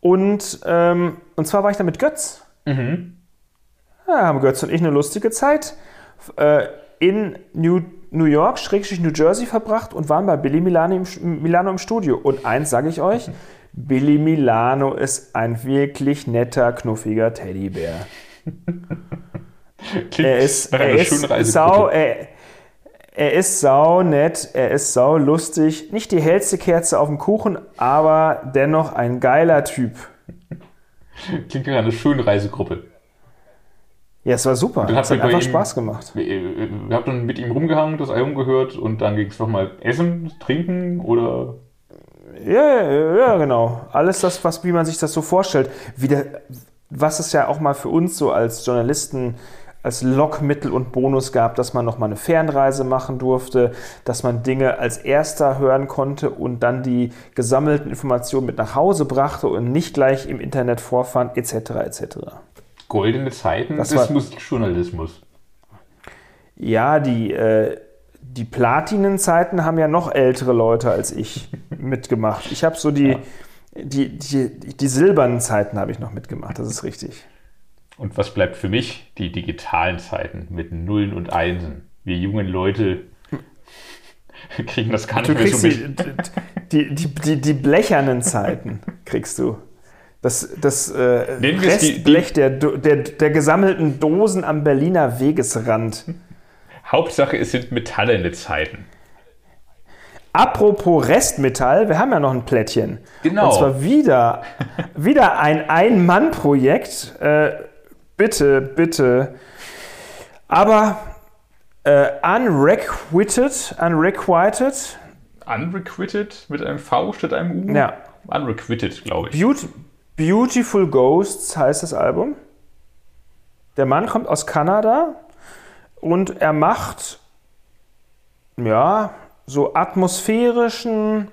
Und, ähm, und zwar war ich da mit Götz. Mhm. Ja, haben Götz und ich eine lustige Zeit äh, in New, New York, Schrägstrich New Jersey verbracht und waren bei Billy Milano im, Milano im Studio. Und eins sage ich euch, Billy Milano ist ein wirklich netter, knuffiger Teddybär. Klingt Er ist, er ist sau, er, er ist sau nett, er ist sau lustig. Nicht die hellste Kerze auf dem Kuchen, aber dennoch ein geiler Typ. Klingt nach einer schönen Reisegruppe. Ja, es war super. dann habt Es hat einfach ihm- Spaß gemacht. Ihr ihr habt dann mit ihm rumgehangen, das Album gehört und dann ging es nochmal essen, trinken oder. Ja, ja, ja, genau. Alles das, was, wie man sich das so vorstellt. Wieder, was es ja auch mal für uns so als Journalisten als Lockmittel und Bonus gab, dass man noch mal eine Fernreise machen durfte, dass man Dinge als erster hören konnte und dann die gesammelten Informationen mit nach Hause brachte und nicht gleich im Internet vorfand, etc. etc. Goldene Zeiten Das des Musikjournalismus. Ja, die, äh, die Platinenzeiten haben ja noch ältere Leute als ich mitgemacht. Ich habe so die, Ja. die, die, die silbernen Zeiten habe ich noch mitgemacht, das ist richtig. Und was bleibt für mich? Die digitalen Zeiten mit Nullen und Einsen. Wir jungen Leute kriegen das gar nicht Du mehr so mit. die, die, die, die, blechernen Zeiten, kriegst du. Das, das äh, Restblech der, der, der gesammelten Dosen am Berliner Wegesrand. Hauptsache, es sind metallene Zeiten. Apropos Restmetall, wir haben ja noch ein Plättchen. Genau. Und zwar wieder, wieder ein Ein-Mann-Projekt. Äh, bitte, bitte. Aber äh, unrequited, unrequited, Unrequited mit einem V statt einem U? ja. Unrequited, glaube ich. Beaut Beautiful Ghosts heißt das Album. Der Mann kommt aus Kanada und er macht ja so atmosphärischen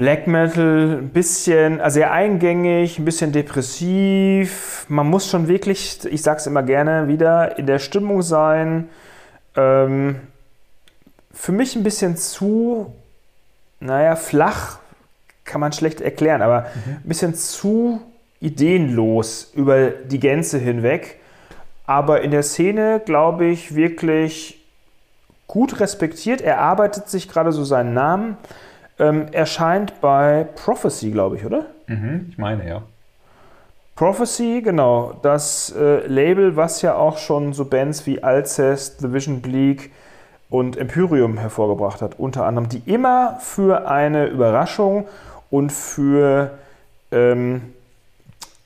Black Metal, ein bisschen, also sehr eingängig, ein bisschen depressiv. Man muss schon wirklich, ich sag's immer gerne wieder, in der Stimmung sein. Ähm, für mich ein bisschen zu, naja, flach kann man schlecht erklären, aber ein bisschen zu ideenlos über die Gänze hinweg. Aber in der Szene, glaube ich, wirklich gut respektiert. Er arbeitet sich gerade so seinen Namen. Ähm, erscheint bei Prophecy, glaube ich, oder? Mhm, ich meine, ja. Prophecy, genau. Das äh, Label, was ja auch schon so Bands wie Alcest, The Vision Bleak und Empyreum hervorgebracht hat, unter anderem, die immer für eine Überraschung und für ähm,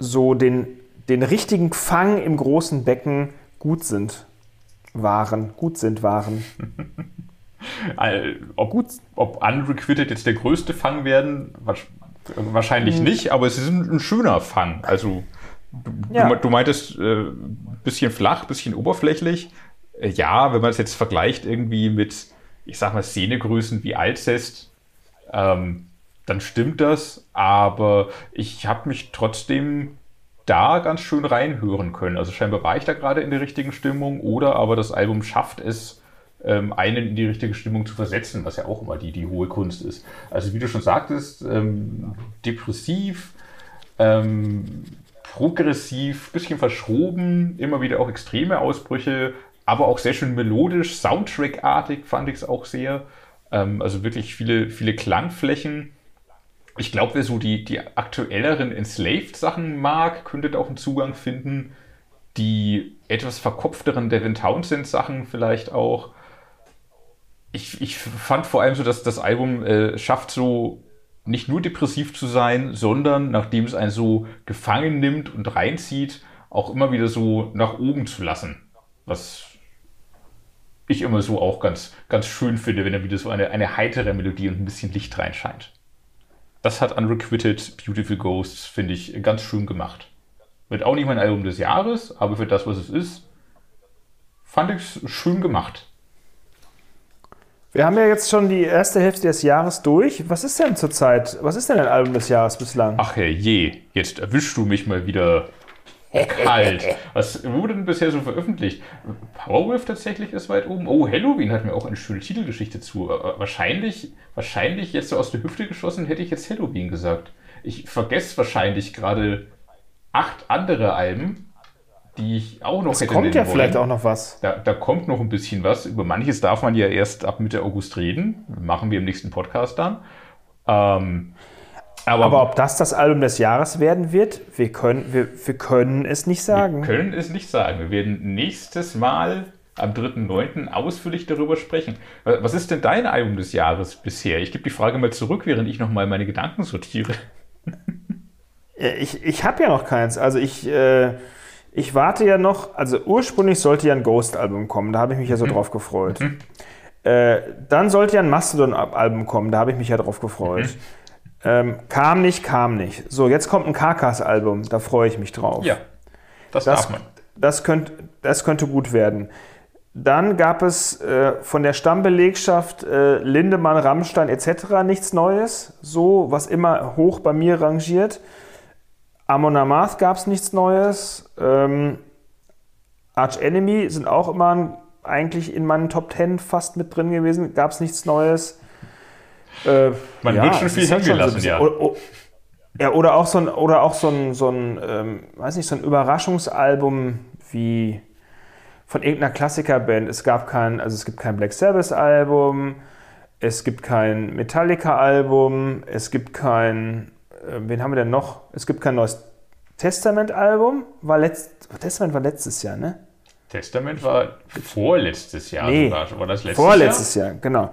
so den, den richtigen Fang im großen Becken gut sind. Waren, gut sind, waren. Ob, ob Unrequited jetzt der größte Fang werden, wahrscheinlich nicht, aber es ist ein, ein schöner Fang. Also, du, Ja. du, du meintest, äh, bisschen flach, bisschen oberflächlich. Äh, ja, wenn man es jetzt vergleicht irgendwie mit, ich sag mal, Szenegrößen wie Alcest, ähm, dann stimmt das, aber ich habe mich trotzdem da ganz schön reinhören können. Also scheinbar war ich da gerade in der richtigen Stimmung oder aber das Album schafft es, ähm, einen in die richtige Stimmung zu versetzen, was ja auch immer die, die hohe Kunst ist. Also wie du schon sagtest, ähm, depressiv, ähm, progressiv, bisschen verschroben, immer wieder auch extreme Ausbrüche, aber auch sehr schön melodisch, Soundtrack-artig fand ich es auch sehr. Ähm, also wirklich viele, viele Klangflächen. Ich glaube, wer so die, die aktuelleren Enslaved-Sachen mag, könnte da auch einen Zugang finden. Die etwas verkopfteren Devin Townsend-Sachen vielleicht auch. Ich, ich fand vor allem so, dass das Album äh, schafft so nicht nur depressiv zu sein, sondern nachdem es einen so gefangen nimmt und reinzieht, auch immer wieder so nach oben zu lassen. Was ich immer so auch ganz, ganz schön finde, wenn da wieder so eine, eine heitere Melodie und ein bisschen Licht reinscheint. Das hat Unrequited Beautiful Ghosts, finde ich, ganz schön gemacht. Wird auch nicht mein Album des Jahres, aber für das, was es ist, fand ich es schön gemacht. Wir haben ja jetzt schon die erste Hälfte des Jahres durch. Was ist denn zurzeit, was ist denn ein Album des Jahres bislang? Ach je, jetzt erwischst du mich mal wieder kalt. Was wurde denn bisher so veröffentlicht? Powerwolf tatsächlich ist weit oben. Oh, Halloween hat mir auch eine schöne Titelgeschichte zu. Äh, wahrscheinlich, wahrscheinlich jetzt so aus der Hüfte geschossen, hätte ich jetzt Halloween gesagt. Ich vergesse wahrscheinlich gerade acht andere Alben, die ich auch noch es hätte kommt ja wollen. vielleicht auch noch was. Da, da, kommt noch ein bisschen was. Über manches darf man ja erst ab Mitte August reden. Machen wir im nächsten Podcast dann. Ähm, aber, aber, ob das das Album des Jahres werden wird, wir können, wir, wir können es nicht sagen. Wir können es nicht sagen. Wir werden nächstes Mal am 3.9. ausführlich darüber sprechen. Was ist denn dein Album des Jahres bisher? Ich gebe die Frage mal zurück, während ich nochmal meine Gedanken sortiere. Ich, ich habe ja noch keins. Also ich, äh, ich warte ja noch, also ursprünglich sollte ja ein Ghost-Album kommen, da habe ich mich ja so mhm. drauf gefreut. Mhm. Äh, dann sollte ja ein Mastodon-Album kommen, da habe ich mich ja drauf gefreut. Mhm. Ähm, kam nicht, kam nicht. So, jetzt kommt ein Karkas-Album, da freue ich mich drauf. Ja, das, das darf man. Das, könnt, das könnte gut werden. Dann gab es äh, von der Stammbelegschaft äh, Lindemann, Rammstein etc. nichts Neues, so was immer hoch bei mir rangiert. Amon Amarth gab es nichts Neues. Ähm, Arch Enemy sind auch immer eigentlich in meinen Top 10 fast mit drin gewesen. Gab es nichts Neues. Äh, Man ja, wird schon viel hingelassen, so ja. Oder, ja, oder auch so ein, oder auch so ein, so ein ähm, weiß nicht, so ein Überraschungsalbum wie von irgendeiner Klassikerband. Es gab kein, also es gibt kein Black Sabbath-Album, es gibt kein Metallica-Album, es gibt kein wen haben wir denn noch? Es gibt kein neues Testament-Album. War letzt, Testament war letztes Jahr, ne? Testament war vorletztes Jahr nee, sogar. War das letztes vorletztes Jahr? Jahr, genau.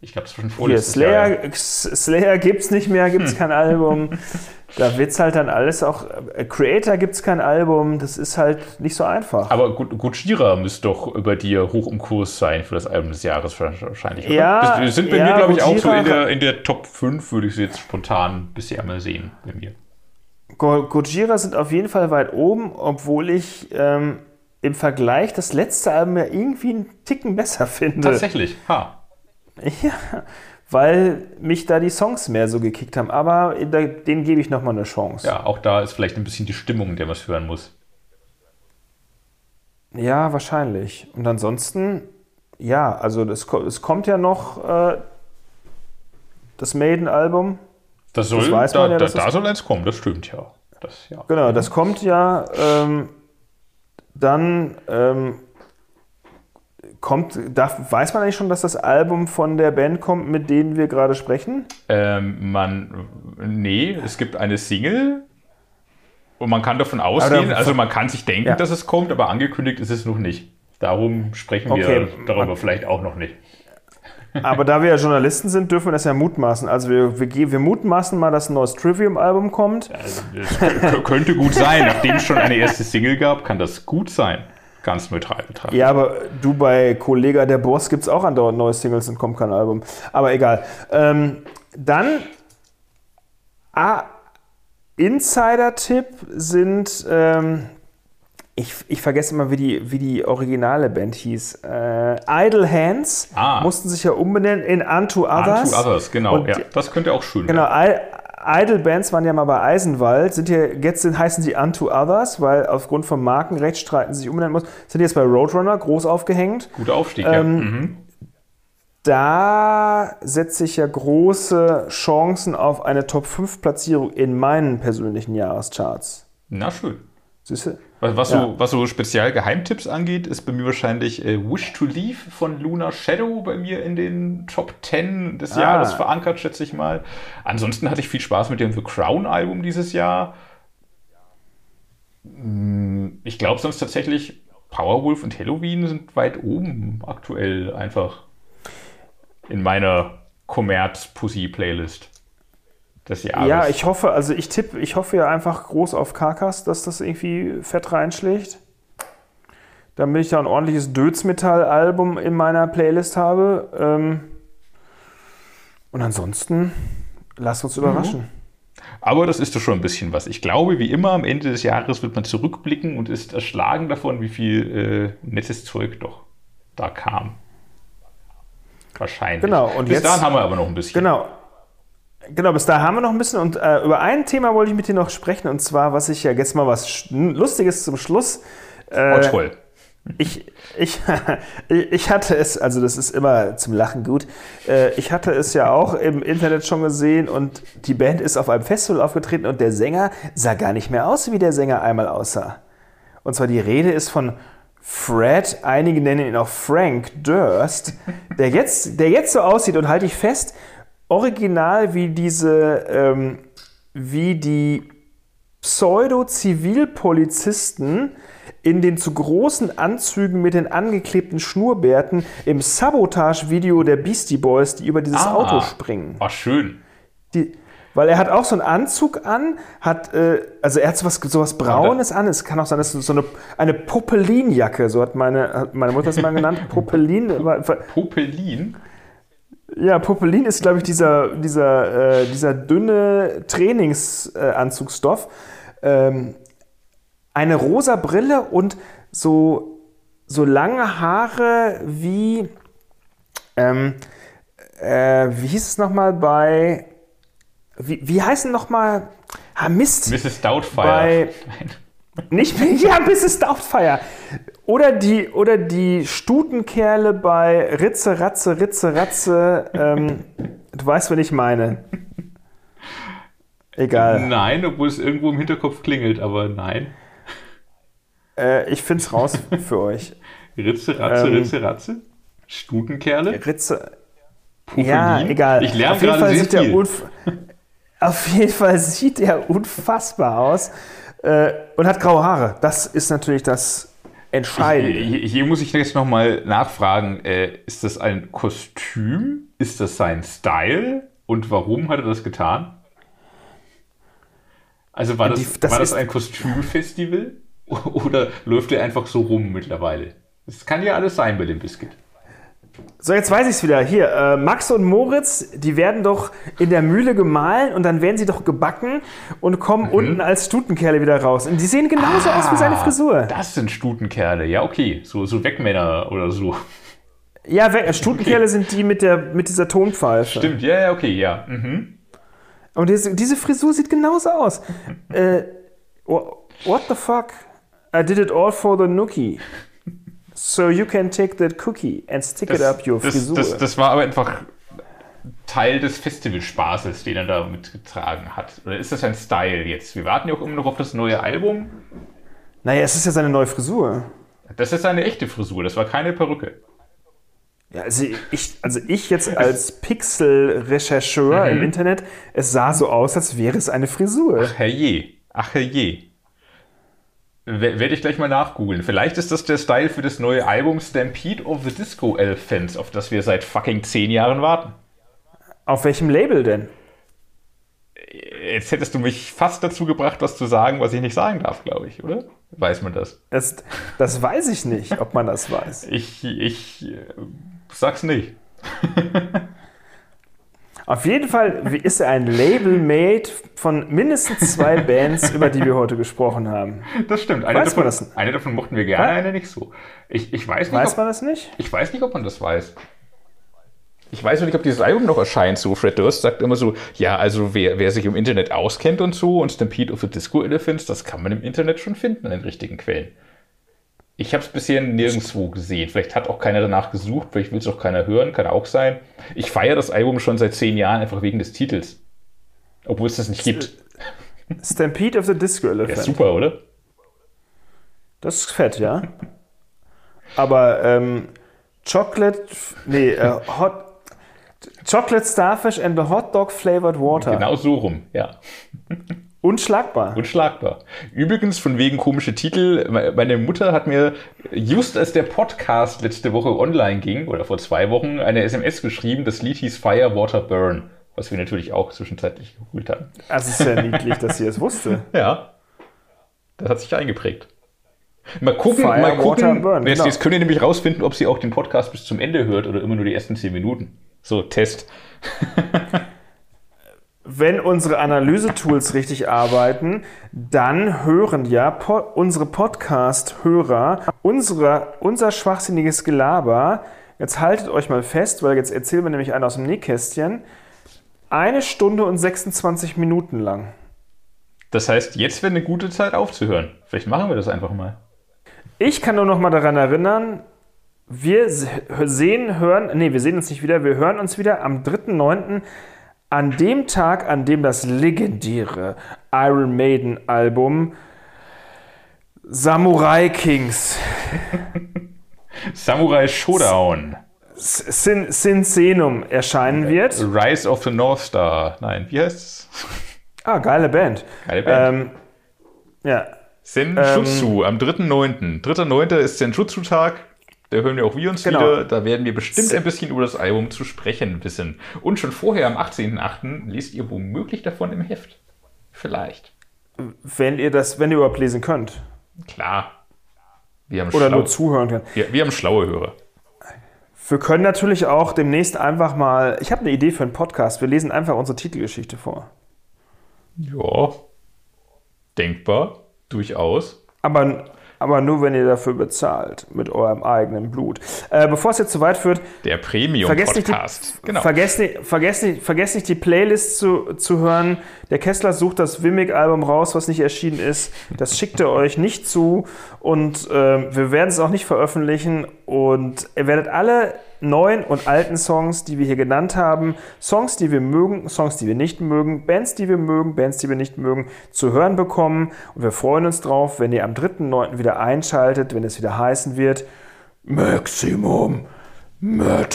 Ich glaube, es war schon vorletztes Hier, Slayer, Jahr. Slayer gibt es nicht mehr, gibt es hm. kein Album. Da wird es halt dann alles auch. Äh, Creator gibt es kein Album, das ist halt nicht so einfach. Aber Gojira müsste doch über dir hoch im Kurs sein für das Album des Jahres wahrscheinlich. Oder? Ja. Das sind bei ja, mir, glaube ich, auch so in der, in der Top 5, würde ich sie jetzt spontan bisher mal sehen bei mir. Gojira sind auf jeden Fall weit oben, obwohl ich ähm, im Vergleich das letzte Album ja irgendwie einen Ticken besser finde. Tatsächlich, ha. Ja, weil mich da die Songs mehr so gekickt haben. Aber denen gebe ich nochmal eine Chance. Ja, auch da ist vielleicht ein bisschen die Stimmung, der man es hören muss. Ja, wahrscheinlich. Und ansonsten, ja, also es, es kommt ja noch äh, das Maiden-Album. Das soll, das weiß da, ja, da, da soll eins kommen, das stimmt ja. Das, ja. Genau, das kommt ja. Ähm, dann ähm, Kommt, darf, weiß man eigentlich schon, dass das Album von der Band kommt, mit denen wir gerade sprechen? Ähm, man, nee, es gibt eine Single und man kann davon ausgehen, also man kann sich denken, ja. dass es kommt, aber angekündigt ist es noch nicht. Darum sprechen okay. wir darüber man, vielleicht auch noch nicht. Aber da wir ja Journalisten sind, dürfen wir das ja mutmaßen. Also wir, wir, wir mutmaßen mal, dass ein neues Trivium-Album kommt. Also das könnte gut sein. Nachdem es schon eine erste Single gab, kann das gut sein ganz neutral betrachtet. Ja, aber du bei Kollega der Boss gibt es auch andauernd neue Singles und kommt kein Album. Aber egal. Ähm, dann ah, Insider-Tipp sind, ähm, ich, ich vergesse immer, wie die, wie die originale Band hieß. Äh, Idle Hands ah. mussten sich ja umbenennen in Unto Others. Unto Others, genau. Und, ja, das könnte auch schön Genau, I, Idol-Bands waren ja mal bei Eisenwald, sind hier, jetzt sind, heißen sie Unto Others, weil aufgrund von Markenrechtsstreiten sich umbenennen muss, sind jetzt bei Roadrunner groß aufgehängt. Guter Aufstieg, Ähm, ja. Mhm. Da setze ich ja große Chancen auf eine Top-5-Platzierung in meinen persönlichen Jahrescharts. Na schön. Siehst du? Was, Ja. so, was so speziell Geheimtipps angeht, ist bei mir wahrscheinlich äh, Wish to Leave von Luna Shadow bei mir in den Top 10 des Ah. Jahres verankert, schätze ich mal. Ansonsten hatte ich viel Spaß mit dem The Crown Album dieses Jahr. Hm, Ich glaube sonst tatsächlich, Powerwolf und Halloween sind weit oben aktuell einfach in meiner Kommerz-Pussy-Playlist des Jahres. Ja, ich hoffe, also ich tippe, ich hoffe ja einfach groß auf Karkas, dass das irgendwie fett reinschlägt. Damit ich da ein ordentliches Dödsmetall-Album in meiner Playlist habe. Ähm, und ansonsten, lasst uns überraschen. Aber das ist doch schon ein bisschen was. Ich glaube, wie immer, am Ende des Jahres wird man zurückblicken und ist erschlagen davon, wie viel äh, nettes Zeug doch da kam. Wahrscheinlich. Genau, und Bis jetzt- dahin haben wir aber noch ein bisschen. Genau. Genau, bis da haben wir noch ein bisschen. Und äh, über ein Thema wollte ich mit dir noch sprechen. Und zwar, was ich ja jetzt mal was Lustiges zum Schluss. Äh, Oh, toll. Ich, ich, ich hatte es, also das ist immer zum Lachen gut, äh, ich hatte es ja auch im Internet schon gesehen und die Band ist auf einem Festival aufgetreten und der Sänger sah gar nicht mehr aus, wie der Sänger einmal aussah. Und zwar die Rede ist von Fred, einige nennen ihn auch Frank Durst, der jetzt, der jetzt so aussieht und halte ich fest, original wie diese, ähm, wie die Pseudo-Zivilpolizisten in den zu großen Anzügen mit den angeklebten Schnurrbärten im Sabotage-Video der Beastie Boys, die über dieses Ah. Auto springen. War schön. Die, weil er hat auch so einen Anzug an, hat, äh, also er hat sowas, sowas Braunes an. Es kann auch sein, dass es so eine, eine Poppelinjacke, so hat meine, hat meine Mutter es mal genannt. Popelin. Popelin. Ja, Popelin ist, glaube ich, dieser, dieser, äh, dieser dünne Trainingsanzugstoff. Äh, ähm, eine rosa Brille und so, so lange Haare wie, ähm, äh, wie hieß es nochmal bei, wie, wie heißen nochmal, ah Mist, Mrs. Doubtfire. Bei- nicht mehr, ja, Mrs. Doubtfire. Oder die, oder die Stutenkerle bei Ritze, Ratze, Ritze, Ratze. Ähm, du weißt, wen ich meine. Egal. Nein, obwohl es irgendwo im Hinterkopf klingelt, aber nein. Äh, ich find's raus für euch. Ritze, Ratze, Ähm. Ritze, Ratze. Stutenkerle. Ritze. Popelin. Ja, egal. Ich lerne gerade Fall sehr viel. unf Auf jeden Fall sieht er unfassbar aus äh, und hat graue Haare. Das ist natürlich das Entscheidende. Hier, hier muss ich jetzt nochmal nachfragen, äh, ist das ein Kostüm? Ist das sein Style? Und warum hat er das getan? Also war das, Die- das war das ein Kostümfestival? Oder läuft er einfach so rum mittlerweile? Das kann ja alles sein bei dem Biscuit. So, jetzt weiß ich es wieder. Hier, äh, Max und Moritz, die werden doch in der Mühle gemahlen und dann werden sie doch gebacken und kommen unten als Stutenkerle wieder raus. Und die sehen genauso aus wie seine Frisur. Ah, Das sind Stutenkerle, ja okay. So, so Wegmänner oder so. Ja, äh, Stutenkerle sind die mit, der, mit dieser Tonpfeife. Stimmt, ja, ja, okay, ja. Mhm. Und diese, diese Frisur sieht genauso aus. äh, wha- what the fuck? I did it all for the Nookie. So you can take that cookie and stick it up your das, Frisur. das, das war aber einfach Teil des Festivalspaßes, den er da mitgetragen hat. Oder ist das ein Style jetzt? Wir warten ja auch immer noch auf das neue Album. naja, es ist ja seine neue Frisur. Das ist eine echte Frisur, das war keine Perücke. Ja, also ich, also ich jetzt als Pixel-Rechercheur im Internet, es sah so aus, als wäre es eine Frisur. Herrje. Ach herrje. Werde ich gleich mal nachgoogeln. Vielleicht ist das der Style für das neue Album Stampede of the Disco Elephants, auf das wir seit fucking zehn Jahren warten. Auf welchem Label denn? Jetzt hättest du mich fast dazu gebracht, was zu sagen, was ich nicht sagen darf, glaube ich, oder? Weiß man das? Das, das weiß ich nicht, ob man das weiß. Ich, ich äh, sag's nicht. Auf jeden Fall wie- ist er ein Label-Made von mindestens zwei Bands, über die wir heute gesprochen haben. Das stimmt. Eine, Weiß davon, man das? eine davon mochten wir gerne, Was? eine nicht so. Ich, ich weiß nicht, Weiß ob, man das nicht? ich weiß nicht, ob man das weiß. Ich weiß noch nicht, ob dieses Album noch erscheint. So, Fred Durst sagt immer so, ja, also wer, wer sich im Internet auskennt und so und Stampede of the Disco Elephants, das kann man im Internet schon finden in den richtigen Quellen. Ich habe es bisher nirgendwo gesehen. Vielleicht hat auch keiner danach gesucht, vielleicht will es auch keiner hören, kann auch sein. Ich feiere das Album schon seit zehn Jahren einfach wegen des Titels. Obwohl es das nicht gibt. Stampede of the Disco Ja, Elephant. super, oder? Das ist fett, ja. Aber ähm, Chocolate, nee, äh, Hot, Chocolate Starfish and the Hot Dog Flavored Water. Genau so rum, ja. Unschlagbar. Unschlagbar. Übrigens, von wegen komische Titel, me- meine Mutter hat mir just als der Podcast letzte Woche online ging, oder vor zwei Wochen, eine SMS geschrieben, das Lied hieß Fire, Water, Burn. Was wir natürlich auch zwischenzeitlich geholt haben. Also es ist ja niedlich, dass sie es wusste. Ja. Das hat sich eingeprägt. Mal gucken, Fire, mal gucken. Burn, jetzt, genau. jetzt könnt ihr nämlich rausfinden, ob sie auch den Podcast bis zum Ende hört oder immer nur die ersten zehn Minuten. So, Test. Wenn unsere Analysetools richtig arbeiten, dann hören ja po unsere Podcast-Hörer unsere, unser schwachsinniges Gelaber. Jetzt haltet euch mal fest, weil jetzt erzählen wir nämlich einen aus dem Nähkästchen. Eine Stunde und 26 Minuten lang. Das heißt, jetzt wäre eine gute Zeit aufzuhören. Vielleicht machen wir das einfach mal. Ich kann nur noch mal daran erinnern, wir se- sehen, hören, nee, wir sehen uns nicht wieder, wir hören uns wieder am 3.9. an dem Tag, an dem das legendäre Iron Maiden Album Samurai Kings Samurai Showdown. Sin, Sin Senum erscheinen wird. Rise of the North Star. Nein, wie heißt es? Ah, geile Band. Geile Band. Ähm, ja, Senjutsu am 3.9. 3.9. ist Senjutsu-Tag. Da hören wir auch wir uns Genau. wieder. Da werden wir bestimmt ein bisschen über das Album zu sprechen wissen. Und schon vorher, am 18.8., lest ihr womöglich davon im Heft. Vielleicht. wenn ihr das, wenn ihr überhaupt lesen könnt. Klar. Wir haben, Oder schlau nur zuhören könnt. wir, wir haben schlaue Hörer. Wir können natürlich auch demnächst einfach mal. Ich habe eine Idee für einen Podcast. Wir lesen einfach unsere Titelgeschichte vor. Ja. Denkbar. Durchaus. Aber, aber nur, wenn ihr dafür bezahlt. Mit eurem eigenen Blut. Äh, bevor es jetzt zu weit führt, Der vergesst nicht, die, Premium-Podcast. Genau. vergesst, nicht, vergesst, nicht, vergesst nicht, die Playlist zu, zu hören. Der Kessler sucht das Wimmick-Album raus, was nicht erschienen ist. Das schickt er euch nicht zu. Und ähm, wir werden es auch nicht veröffentlichen. Und ihr werdet alle neuen und alten Songs, die wir hier genannt haben, Songs, die wir mögen, Songs, die wir nicht mögen, Bands, die wir mögen, Bands, die wir nicht mögen, zu hören bekommen. Und wir freuen uns drauf, wenn ihr am 3.9. wieder einschaltet, wenn es wieder heißen wird, Maximum Metal.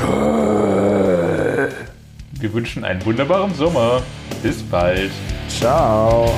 Wir wünschen einen wunderbaren Sommer. Bis bald. Ciao.